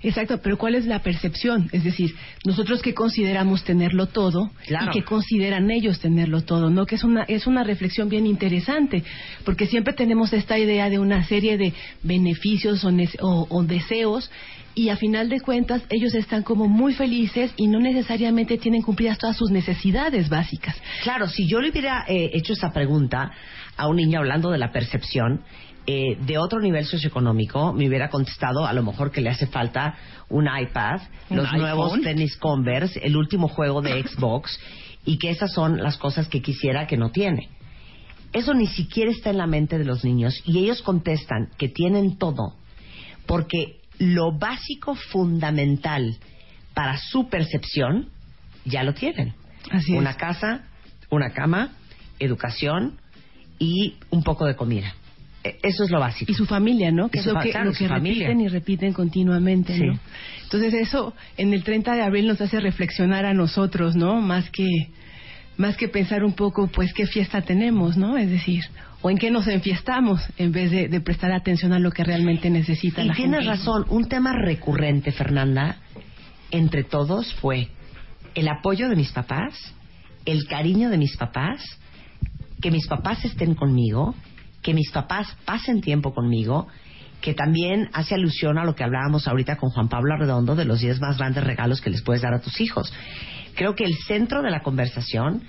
Exacto, pero ¿cuál es la percepción? Es decir, nosotros que consideramos tenerlo todo Claro. y que consideran ellos tenerlo todo, ¿no? Que es una, es una reflexión bien interesante, porque siempre tenemos esta idea de una serie de beneficios o- o deseos y a final de cuentas ellos están como muy felices y no necesariamente tienen cumplidas todas sus necesidades básicas. Claro, si yo le hubiera eh, hecho esa pregunta a un niño hablando de la percepción eh, de otro nivel socioeconómico, me hubiera contestado a lo mejor que le hace falta un iPad, ¿Un los iPhone? nuevos tenis Converse, el último juego de Xbox y que esas son las cosas que quisiera que no tiene. Eso ni siquiera está en la mente de los niños y ellos contestan que tienen todo porque lo básico fundamental para su percepción ya lo tienen. Así una es. casa, una cama, educación y un poco de comida. E- Eso es lo básico. Y su familia, ¿no? Que es lo que, claro, lo que repiten y repiten continuamente, Sí. ¿no? Entonces eso en el 30 de abril nos hace reflexionar a nosotros, ¿no? Más que más que pensar un poco, pues, qué fiesta tenemos, ¿no? Es decir, o en qué nos enfiestamos en vez de, de prestar atención a lo que realmente necesita Y la tienes razón, un tema recurrente, Fernanda, entre todos fue el apoyo de mis papás, el cariño de mis papás, que mis papás estén conmigo, que mis papás pasen tiempo conmigo, que también hace alusión a lo que hablábamos ahorita con Juan Pablo Arredondo de los 10 más grandes regalos que les puedes dar a tus hijos. Creo que el centro de la conversación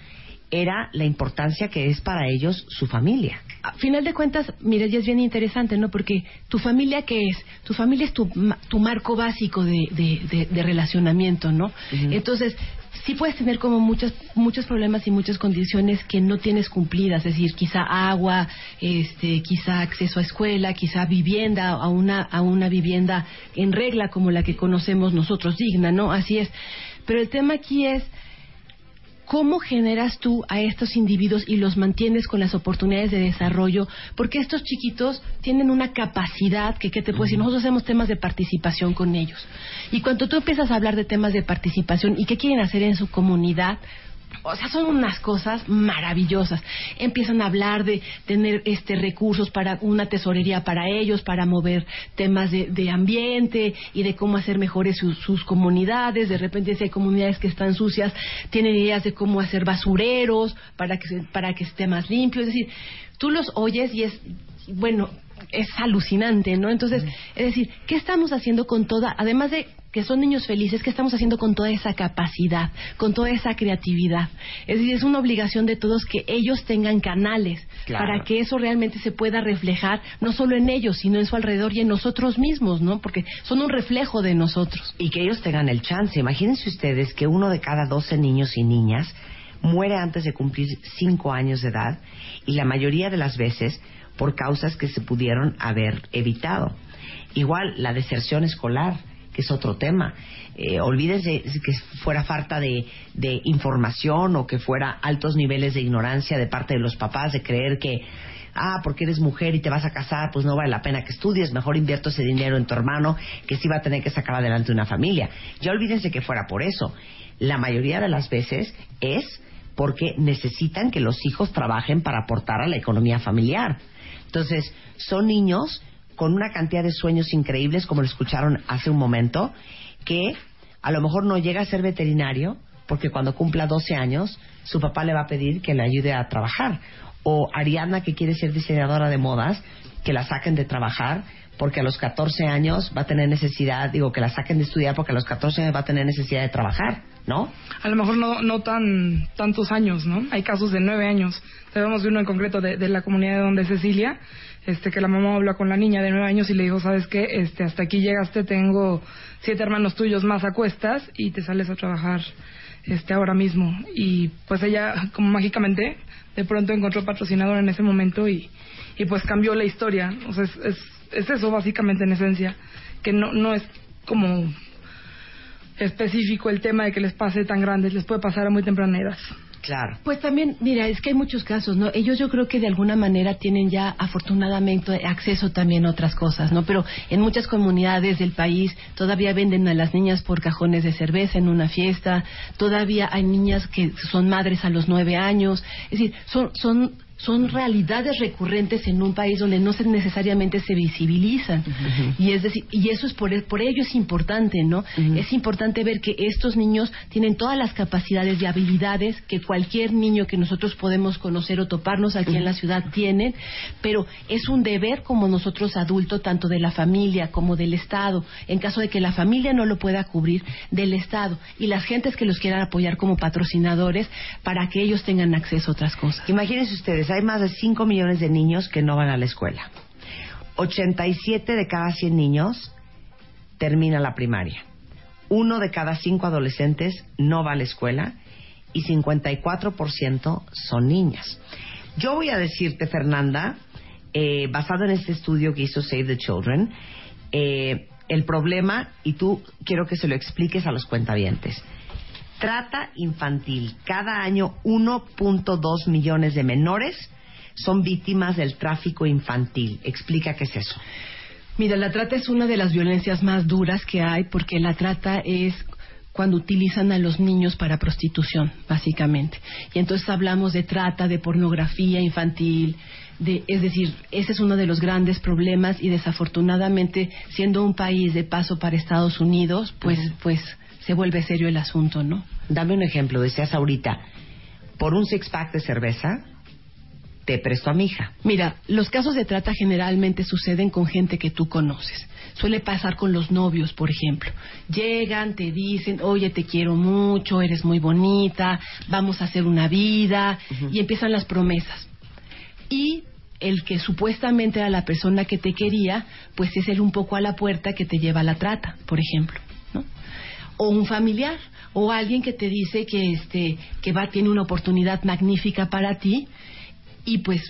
era la importancia que es para ellos su familia. A final de cuentas, mira, ya es bien interesante, ¿no? Porque tu familia, ¿qué es? Tu familia es tu, tu marco básico de, de- de- de relacionamiento, ¿no? Entonces, sí puedes tener como muchos, muchos problemas y muchas condiciones que no tienes cumplidas, es decir, quizá agua, este, quizá acceso a escuela, quizá vivienda, a una, a una vivienda en regla como la que conocemos nosotros, digna, ¿no? Así es. Pero el tema aquí es, ¿Cómo generas tú a estos individuos y los mantienes con las oportunidades de desarrollo? Porque estos chiquitos tienen una capacidad que, ¿qué te puedo decir? Nosotros hacemos temas de participación con ellos. Y cuando tú empiezas a hablar de temas de participación y qué quieren hacer en su comunidad, o sea, son unas cosas maravillosas. Empiezan a hablar de tener este recursos para una tesorería para ellos, para mover temas de, de ambiente y de cómo hacer mejores sus, comunidades. De repente, si hay comunidades que están sucias, tienen ideas de cómo hacer basureros para que, para que esté más limpio. Es decir, tú los oyes y es, bueno, es alucinante, ¿no? Entonces, es decir, ¿qué estamos haciendo con toda, además de que son niños felices, ¿qué estamos haciendo con toda esa capacidad, con toda esa creatividad? Es decir, es una obligación de todos que ellos tengan canales Claro. para que eso realmente se pueda reflejar no solo en ellos, sino en su alrededor y en nosotros mismos, ¿no? Porque son un reflejo de nosotros. y que ellos tengan el chance. Imagínense ustedes que uno de cada 12 niños y niñas muere antes de cumplir 5 años de edad y la mayoría de las veces por causas que se pudieron haber evitado. Igual la deserción escolar, que es otro tema. Eh, olvídense que fuera falta de, de información o que fuera altos niveles de ignorancia de parte de los papás, de creer que ah, porque eres mujer y te vas a casar, pues no vale la pena que estudies, mejor invierto ese dinero en tu hermano que sí va a tener que sacar adelante una familia. Ya olvídense que fuera por eso. La mayoría de las veces es porque necesitan que los hijos trabajen para aportar a la economía familiar. Entonces, son niños con una cantidad de sueños increíbles, como lo escucharon hace un momento, que a lo mejor no llega a ser veterinario, porque cuando cumpla 12 años, su papá le va a pedir que le ayude a trabajar. O Ariana, que quiere ser diseñadora de modas, que la saquen de trabajar, porque a los 14 años va a tener necesidad, digo, que la saquen de estudiar, porque a los 14 años va a tener necesidad de trabajar, ¿no? A lo mejor no, no tan tantos años, ¿no? Hay casos de nueve años. Sabemos de uno en concreto de, la comunidad de donde Cecilia, este, que la mamá habla con la niña de nueve años y le dijo, ¿sabes qué? Este, hasta aquí llegaste, tengo siete hermanos tuyos más a cuestas y te sales a trabajar este, ahora mismo. Y pues ella, como mágicamente, de pronto encontró patrocinador en ese momento y, y pues cambió la historia. O sea, es, es, es eso básicamente en esencia, que no, no es como específico el tema de que les pase tan grandes, les puede pasar a muy temprana edad. Claro. Pues también, mira, es que hay muchos casos, ¿no? Ellos yo creo que de alguna manera tienen ya afortunadamente acceso también a otras cosas, ¿no? Pero en muchas comunidades del país todavía venden a las niñas por cajones de cerveza en una fiesta, todavía hay niñas que son madres a los nueve años, es decir, son, son son realidades recurrentes en un país donde no se necesariamente se visibilizan. Y es decir y eso es por por ello es importante no es importante ver que estos niños tienen todas las capacidades y habilidades que cualquier niño que nosotros podemos conocer o toparnos aquí en la ciudad tienen pero es un deber como nosotros adultos tanto de la familia como del estado en caso de que la familia no lo pueda cubrir del estado y las gentes que los quieran apoyar como patrocinadores para que ellos tengan acceso a otras cosas. Imagínense ustedes, hay más de 5 millones de niños que no van a la escuela. 87 de cada 100 niños termina la primaria. Uno de cada cinco adolescentes no va a la escuela y 54% son niñas. Yo voy a decirte, Fernanda, eh, basado en este estudio que hizo Save the Children, eh, el problema, y tú quiero que se lo expliques a los cuentavientes. Trata infantil. Cada año 1.2 millones de menores son víctimas del tráfico infantil. Explica qué es eso. Mira, la trata es una de las violencias más duras que hay porque la trata es cuando utilizan a los niños para prostitución, básicamente. Y entonces hablamos de trata, de pornografía infantil, de, es decir, ese es uno de los grandes problemas y desafortunadamente, siendo un país de paso para Estados Unidos, pues, pues se vuelve serio el asunto, ¿no? Dame un ejemplo. Decías ahorita, por un six-pack de cerveza, te presto a mi hija. Mira, los casos de trata generalmente suceden con gente que tú conoces. Suele pasar con los novios, por ejemplo. Llegan, te dicen, oye, te quiero mucho, eres muy bonita, vamos a hacer una vida, y empiezan las promesas. Y el que supuestamente era la persona que te quería, pues es el un poco a la puerta que te lleva a la trata, por ejemplo, ¿no? O un familiar, o alguien que te dice que este que va tiene una oportunidad magnífica para ti y pues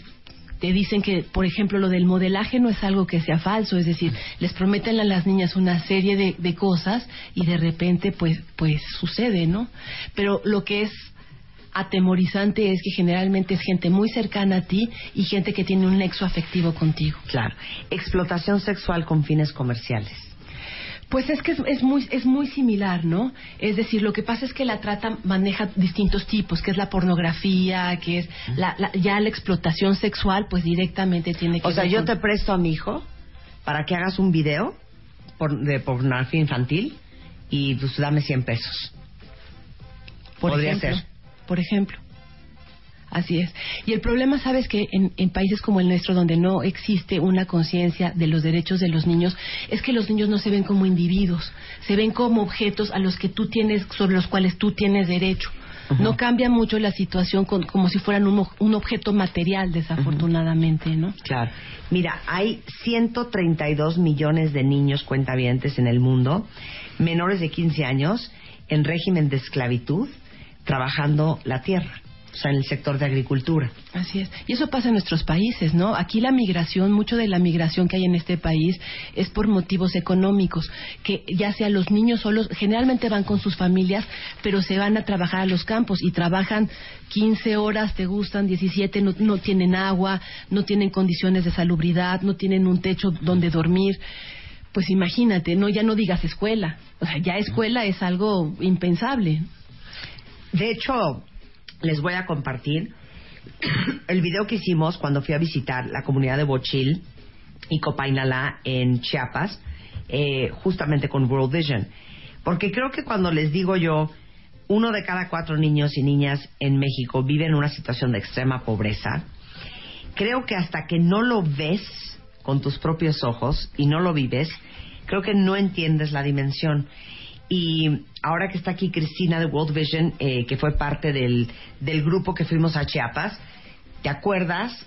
te dicen que, por ejemplo, lo del modelaje no es algo que sea falso, es decir, les prometen a las niñas una serie de, de cosas y de repente, pues, pues sucede, ¿no? Pero lo que es atemorizante es que generalmente es gente muy cercana a ti y gente que tiene un nexo afectivo contigo. Claro. Explotación sexual con fines comerciales. Pues es que es, es muy es muy similar, ¿no? Es decir, lo que pasa es que la trata maneja distintos tipos, que es la pornografía, que es la, la- ya la explotación sexual, pues directamente tiene que O sea, yo con- te presto a mi hijo para que hagas un video por- de pornografía infantil y pues dame 100 pesos. Por Podría ejemplo, ser. Por ejemplo. Así es. Y el problema, sabes que en, en países como el nuestro, donde no existe una conciencia de los derechos de los niños, es que los niños no se ven como individuos, se ven como objetos a los que tú tienes, sobre los cuales tú tienes derecho. No cambia mucho la situación con- como si fueran un, objeto material, desafortunadamente, ¿no? Claro. Mira, hay 132 millones de niños cuentavientes en el mundo, menores de 15 años, en régimen de esclavitud, trabajando la tierra, sea, en el sector de agricultura. Así es. Y eso pasa en nuestros países, ¿no? Aquí la migración, mucho de la migración que hay en este país es por motivos económicos, que ya sea los niños solos, generalmente van con sus familias, pero se van a trabajar a los campos y trabajan 15 horas, te gustan 17, no, no tienen agua, no tienen condiciones de salubridad, no tienen un techo donde dormir. Pues imagínate, no ya no digas escuela. O sea, ya escuela es algo impensable. De hecho, les voy a compartir el video que hicimos cuando fui a visitar la comunidad de Bochil y Copainalá en Chiapas, eh, justamente con World Vision. Porque creo que cuando les digo yo, uno de cada cuatro niños y niñas en México vive en una situación de extrema pobreza, creo que hasta que no lo ves con tus propios ojos y no lo vives, creo que no entiendes la dimensión. Y ahora que está aquí Cristina de World Vision, eh, que fue parte del, del grupo que fuimos a Chiapas, ¿te acuerdas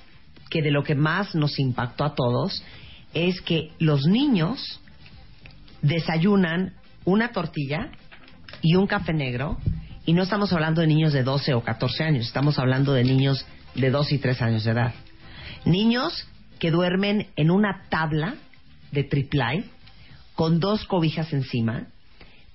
que de lo que más nos impactó a todos es que los niños desayunan una tortilla y un café negro y no estamos hablando de niños de 12 o 14 años, estamos hablando de niños de 2 y 3 años de edad. Niños que duermen en una tabla de triplay con dos cobijas encima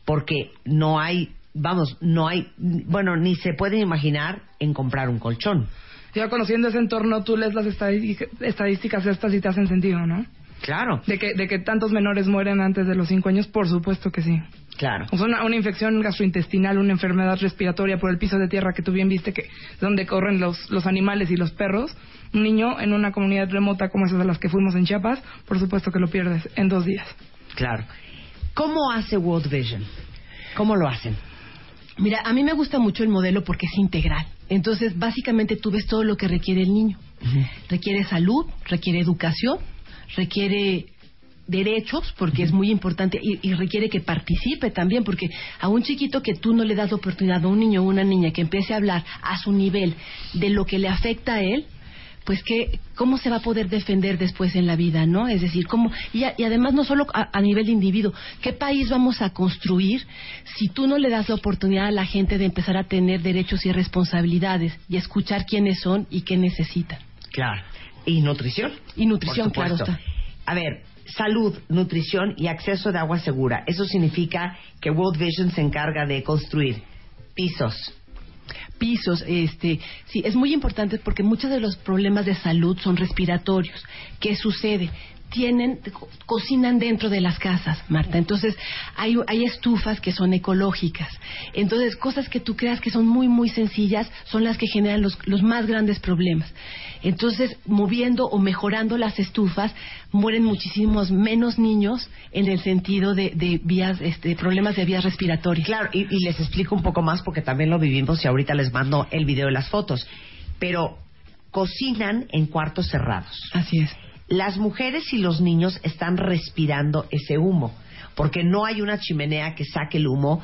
porque no hay, vamos, no hay, bueno, ni se pueden imaginar en comprar un colchón. Ya conociendo ese entorno, tú lees las estadísticas, estas y te hacen sentido, ¿no? Claro. De que, de que tantos menores mueren antes de los cinco años, por supuesto que sí. Claro. O sea, una, una infección gastrointestinal, una enfermedad respiratoria por el piso de tierra que tú bien viste que donde corren los, los animales y los perros. Un niño en una comunidad remota como esas a las que fuimos en Chiapas, por supuesto que lo pierdes en dos días. Claro. ¿Cómo hace World Vision? ¿Cómo lo hacen? Mira, a mí me gusta mucho el modelo porque es integral. Entonces, básicamente tú ves todo lo que requiere el niño. Requiere salud, requiere educación, requiere derechos, porque es muy importante, y, y requiere que participe también, porque a un chiquito que tú no le das la oportunidad, a un niño o una niña que empiece a hablar a su nivel de lo que le afecta a él, pues que cómo se va a poder defender después en la vida, ¿no? Es decir, cómo y, a- y además no solo a, a nivel de individuo, ¿qué país vamos a construir si tú no le das la oportunidad a la gente de empezar a tener derechos y responsabilidades y escuchar quiénes son y qué necesitan? Claro. ¿Y nutrición? Y nutrición, claro está. A ver, salud, nutrición y acceso de agua segura. Eso significa que World Vision se encarga de construir pisos, pisos, este, sí, es muy importante porque muchos de los problemas de salud son respiratorios. ¿Qué sucede? Tienen, co- cocinan dentro de las casas, Marta. Entonces, hay, hay estufas que son ecológicas. Entonces, cosas que tú creas que son muy, muy sencillas son las que generan los, los más grandes problemas. Entonces, moviendo o mejorando las estufas, mueren muchísimos menos niños en el sentido de, de vías, este, problemas de vías respiratorias. Claro, y, y les explico un poco más porque también lo vivimos y ahorita les mando el video y las fotos. Pero cocinan en cuartos cerrados. Así es. Las mujeres y los niños están respirando ese humo porque no hay una chimenea que saque el humo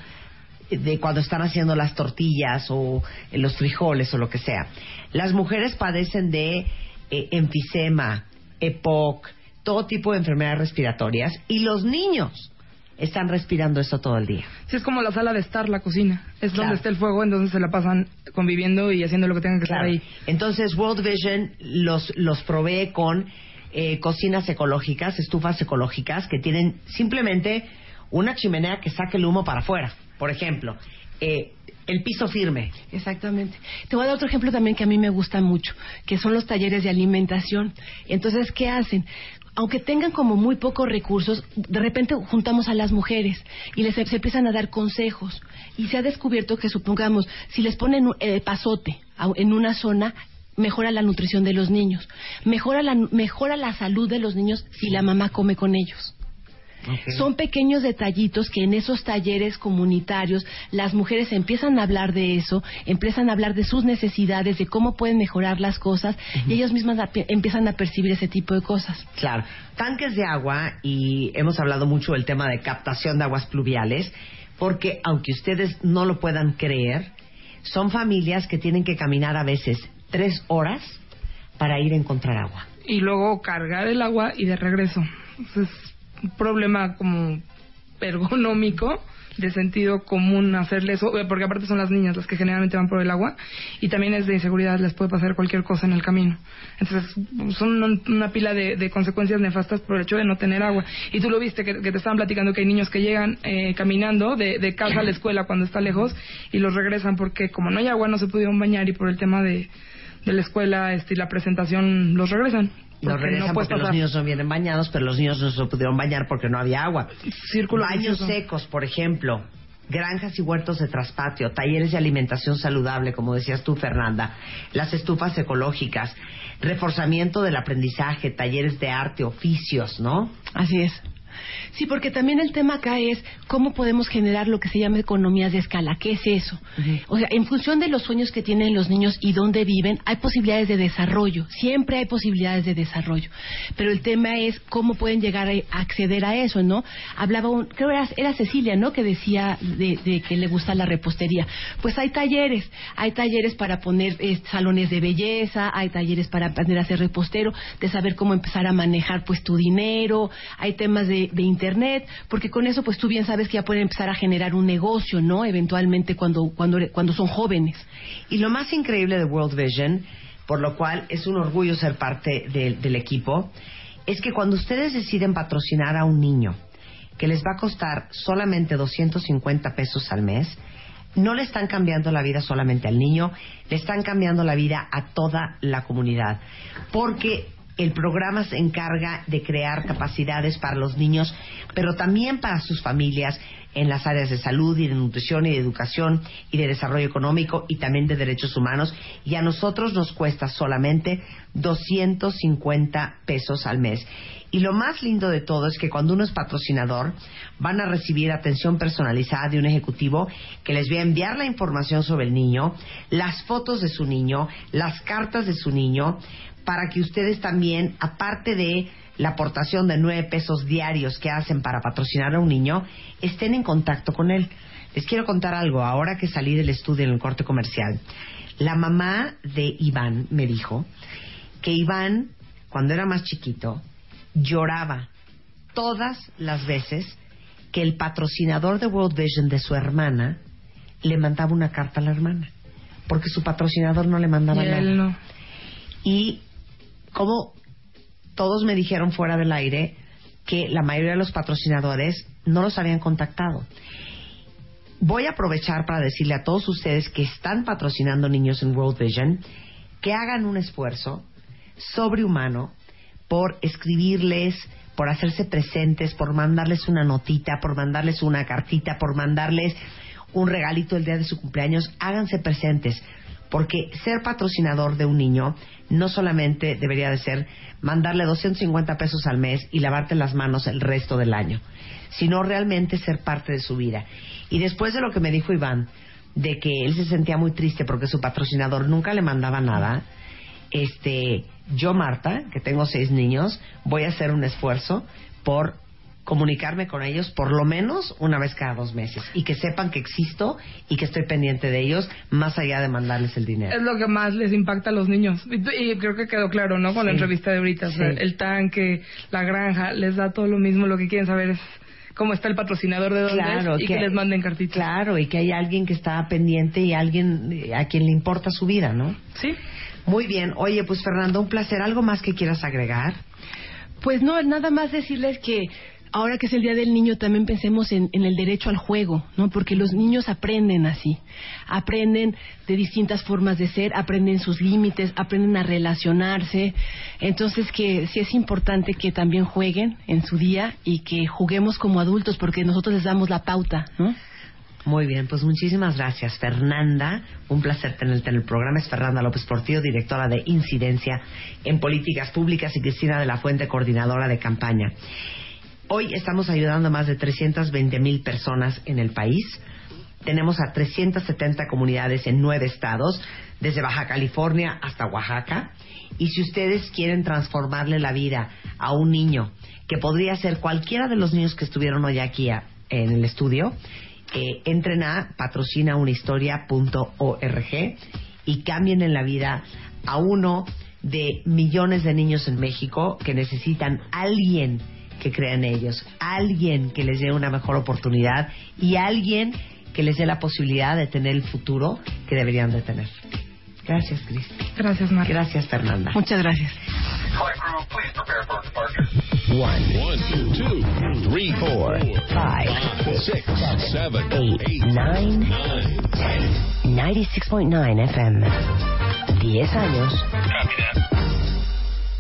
de cuando están haciendo las tortillas o los frijoles o lo que sea. Las mujeres padecen de eh, enfisema, EPOC, todo tipo de enfermedades respiratorias y los niños están respirando eso todo el día. Sí, es como la sala de estar, la cocina. Es Claro. donde está el fuego, entonces se la pasan conviviendo y haciendo lo que tengan que Claro. hacer ahí. Entonces World Vision los, los provee con eh, cocinas ecológicas, estufas ecológicas que tienen simplemente una chimenea que saque el humo para afuera. Por ejemplo, eh, el piso firme. Exactamente. Te voy a dar otro ejemplo también que a mí me gusta mucho, que son los talleres de alimentación. Entonces, ¿qué hacen? Aunque tengan como muy pocos recursos, de repente juntamos a las mujeres y les se empiezan a dar consejos. Y se ha descubierto que, supongamos, si les ponen eh, pasote en una zona, mejora la nutrición de los niños. Mejora la, mejora la salud de los niños si la mamá come con ellos. Son pequeños detallitos que en esos talleres comunitarios las mujeres empiezan a hablar de eso, empiezan a hablar de sus necesidades, de cómo pueden mejorar las cosas y ellos mismas empiezan a percibir ese tipo de cosas. Claro, tanques de agua y hemos hablado mucho del tema de captación de aguas pluviales, porque aunque ustedes no lo puedan creer, son familias que tienen que caminar a veces tres horas para ir a encontrar agua. Y luego cargar el agua y de regreso. Es un problema como ergonómico de sentido común hacerle eso, eh, porque aparte son las niñas las que generalmente van por el agua y también es de inseguridad, les puede pasar cualquier cosa en el camino. Entonces son un- una pila de, consecuencias nefastas por el hecho de no tener agua. Y tú lo viste, que, que te estaban platicando que hay niños que llegan eh, caminando de, de casa a la escuela cuando está lejos y los regresan porque como no hay agua no se pudieron bañar y por el tema de, de la escuela este, y la presentación los regresan. Porque regresan no porque los niños no vienen bañados, pero los niños no se pudieron bañar porque no había agua. Círculo Baños vicioso. secos, por ejemplo. Granjas y huertos de traspatio, talleres de alimentación saludable, como decías tú, Fernanda, las estufas ecológicas, reforzamiento del aprendizaje, talleres de arte, oficios, ¿no? Así es. Sí, porque también el tema acá es cómo podemos generar lo que se llama economías de escala. ¿Qué es eso? O sea, en función de los sueños que tienen los niños y dónde viven, hay posibilidades de desarrollo. Siempre hay posibilidades de desarrollo. Pero el tema es cómo pueden llegar a acceder a eso, ¿no? Hablaba, un, creo que era, era Cecilia, ¿no? Que decía de, de que le gusta la repostería. Pues hay talleres. Hay talleres para poner eh, salones de belleza, hay talleres para aprender a ser repostero, de saber cómo empezar a manejar pues tu dinero, hay temas de, de internet, porque con eso pues tú bien sabes que ya pueden empezar a generar un negocio, ¿no? Eventualmente cuando, cuando, cuando son jóvenes. Y lo más increíble de World Vision, por lo cual es un orgullo ser parte de- del equipo, es que cuando ustedes deciden patrocinar a un niño que les va a costar solamente 250 pesos al mes, no le están cambiando la vida solamente al niño, le están cambiando la vida a toda la comunidad. Porque el programa se encarga de crear capacidades para los niños, pero también para sus familias en las áreas de salud y de nutrición y de educación y de desarrollo económico y también de derechos humanos. Y a nosotros nos cuesta solamente 250 pesos al mes. Y lo más lindo de todo es que cuando uno es patrocinador, van a recibir atención personalizada de un ejecutivo que les va a enviar la información sobre el niño, las fotos de su niño, las cartas de su niño, para que ustedes también, aparte de la aportación de nueve pesos diarios que hacen para patrocinar a un niño, estén en contacto con él. Les quiero contar algo, ahora que salí del estudio en el corte comercial. La mamá de Iván me dijo que Iván, cuando era más chiquito, lloraba todas las veces que el patrocinador de World Vision de su hermana le mandaba una carta a la hermana, porque su patrocinador no le mandaba Y nada. él no. Y como todos me dijeron fuera del aire que la mayoría de los patrocinadores no los habían contactado. Voy a aprovechar para decirle a todos ustedes que están patrocinando niños en World Vision que hagan un esfuerzo sobrehumano por escribirles, por hacerse presentes, por mandarles una notita, por mandarles una cartita, por mandarles un regalito el día de su cumpleaños. Háganse presentes, porque ser patrocinador de un niño no solamente debería de ser mandarle 250 pesos al mes y lavarte las manos el resto del año, sino realmente ser parte de su vida. Y después de lo que me dijo Iván, de que él se sentía muy triste porque su patrocinador nunca le mandaba nada, este, yo Marta, que tengo seis niños, voy a hacer un esfuerzo por comunicarme con ellos por lo menos una vez cada dos meses y que sepan que existo y que estoy pendiente de ellos más allá de mandarles el dinero. Es lo que más les impacta a los niños. Y, y creo que quedó claro, ¿no? Con la entrevista de ahorita. O sea, Sí. el tanque, la granja, les da todo lo mismo. Lo que quieren saber es cómo está el patrocinador de dónde Claro, es y que, les manden cartitas. Claro, y que hay alguien que está pendiente y alguien eh, a quien le importa su vida, ¿no? Sí. Muy bien. Oye, pues Fernando, un placer. ¿Algo más que quieras agregar? Pues no, nada más decirles que ahora que es el Día del Niño también pensemos en, en el derecho al juego, ¿no? Porque los niños aprenden así, aprenden de distintas formas de ser, aprenden sus límites, aprenden a relacionarse. Entonces que sí es importante que también jueguen en su día y que juguemos como adultos porque nosotros les damos la pauta, ¿no? Muy bien, pues muchísimas gracias, Fernanda. Un placer tenerte en el programa. Es Fernanda López Portillo, directora de Incidencia en Políticas Públicas, y Cristina de la Fuente, coordinadora de campaña. Hoy estamos ayudando a más de 320 mil personas en el país. Tenemos a 370 comunidades en nueve estados, desde Baja California hasta Oaxaca. Y si ustedes quieren transformarle la vida a un niño, que podría ser cualquiera de los niños que estuvieron hoy aquí en el estudio, eh, entren a patrocinaunahistoria.org y cambien en la vida a uno de millones de niños en México que necesitan alguien que crea en ellos, alguien que les dé una mejor oportunidad y alguien que les dé la posibilidad de tener el futuro que deberían de tener. Gracias, Cristi. Gracias, Marta. Gracias, Fernanda. Muchas gracias. One, One, two, two, three, four, five, six, seven, eight, nine, ten. 96.9 FM. 10 años.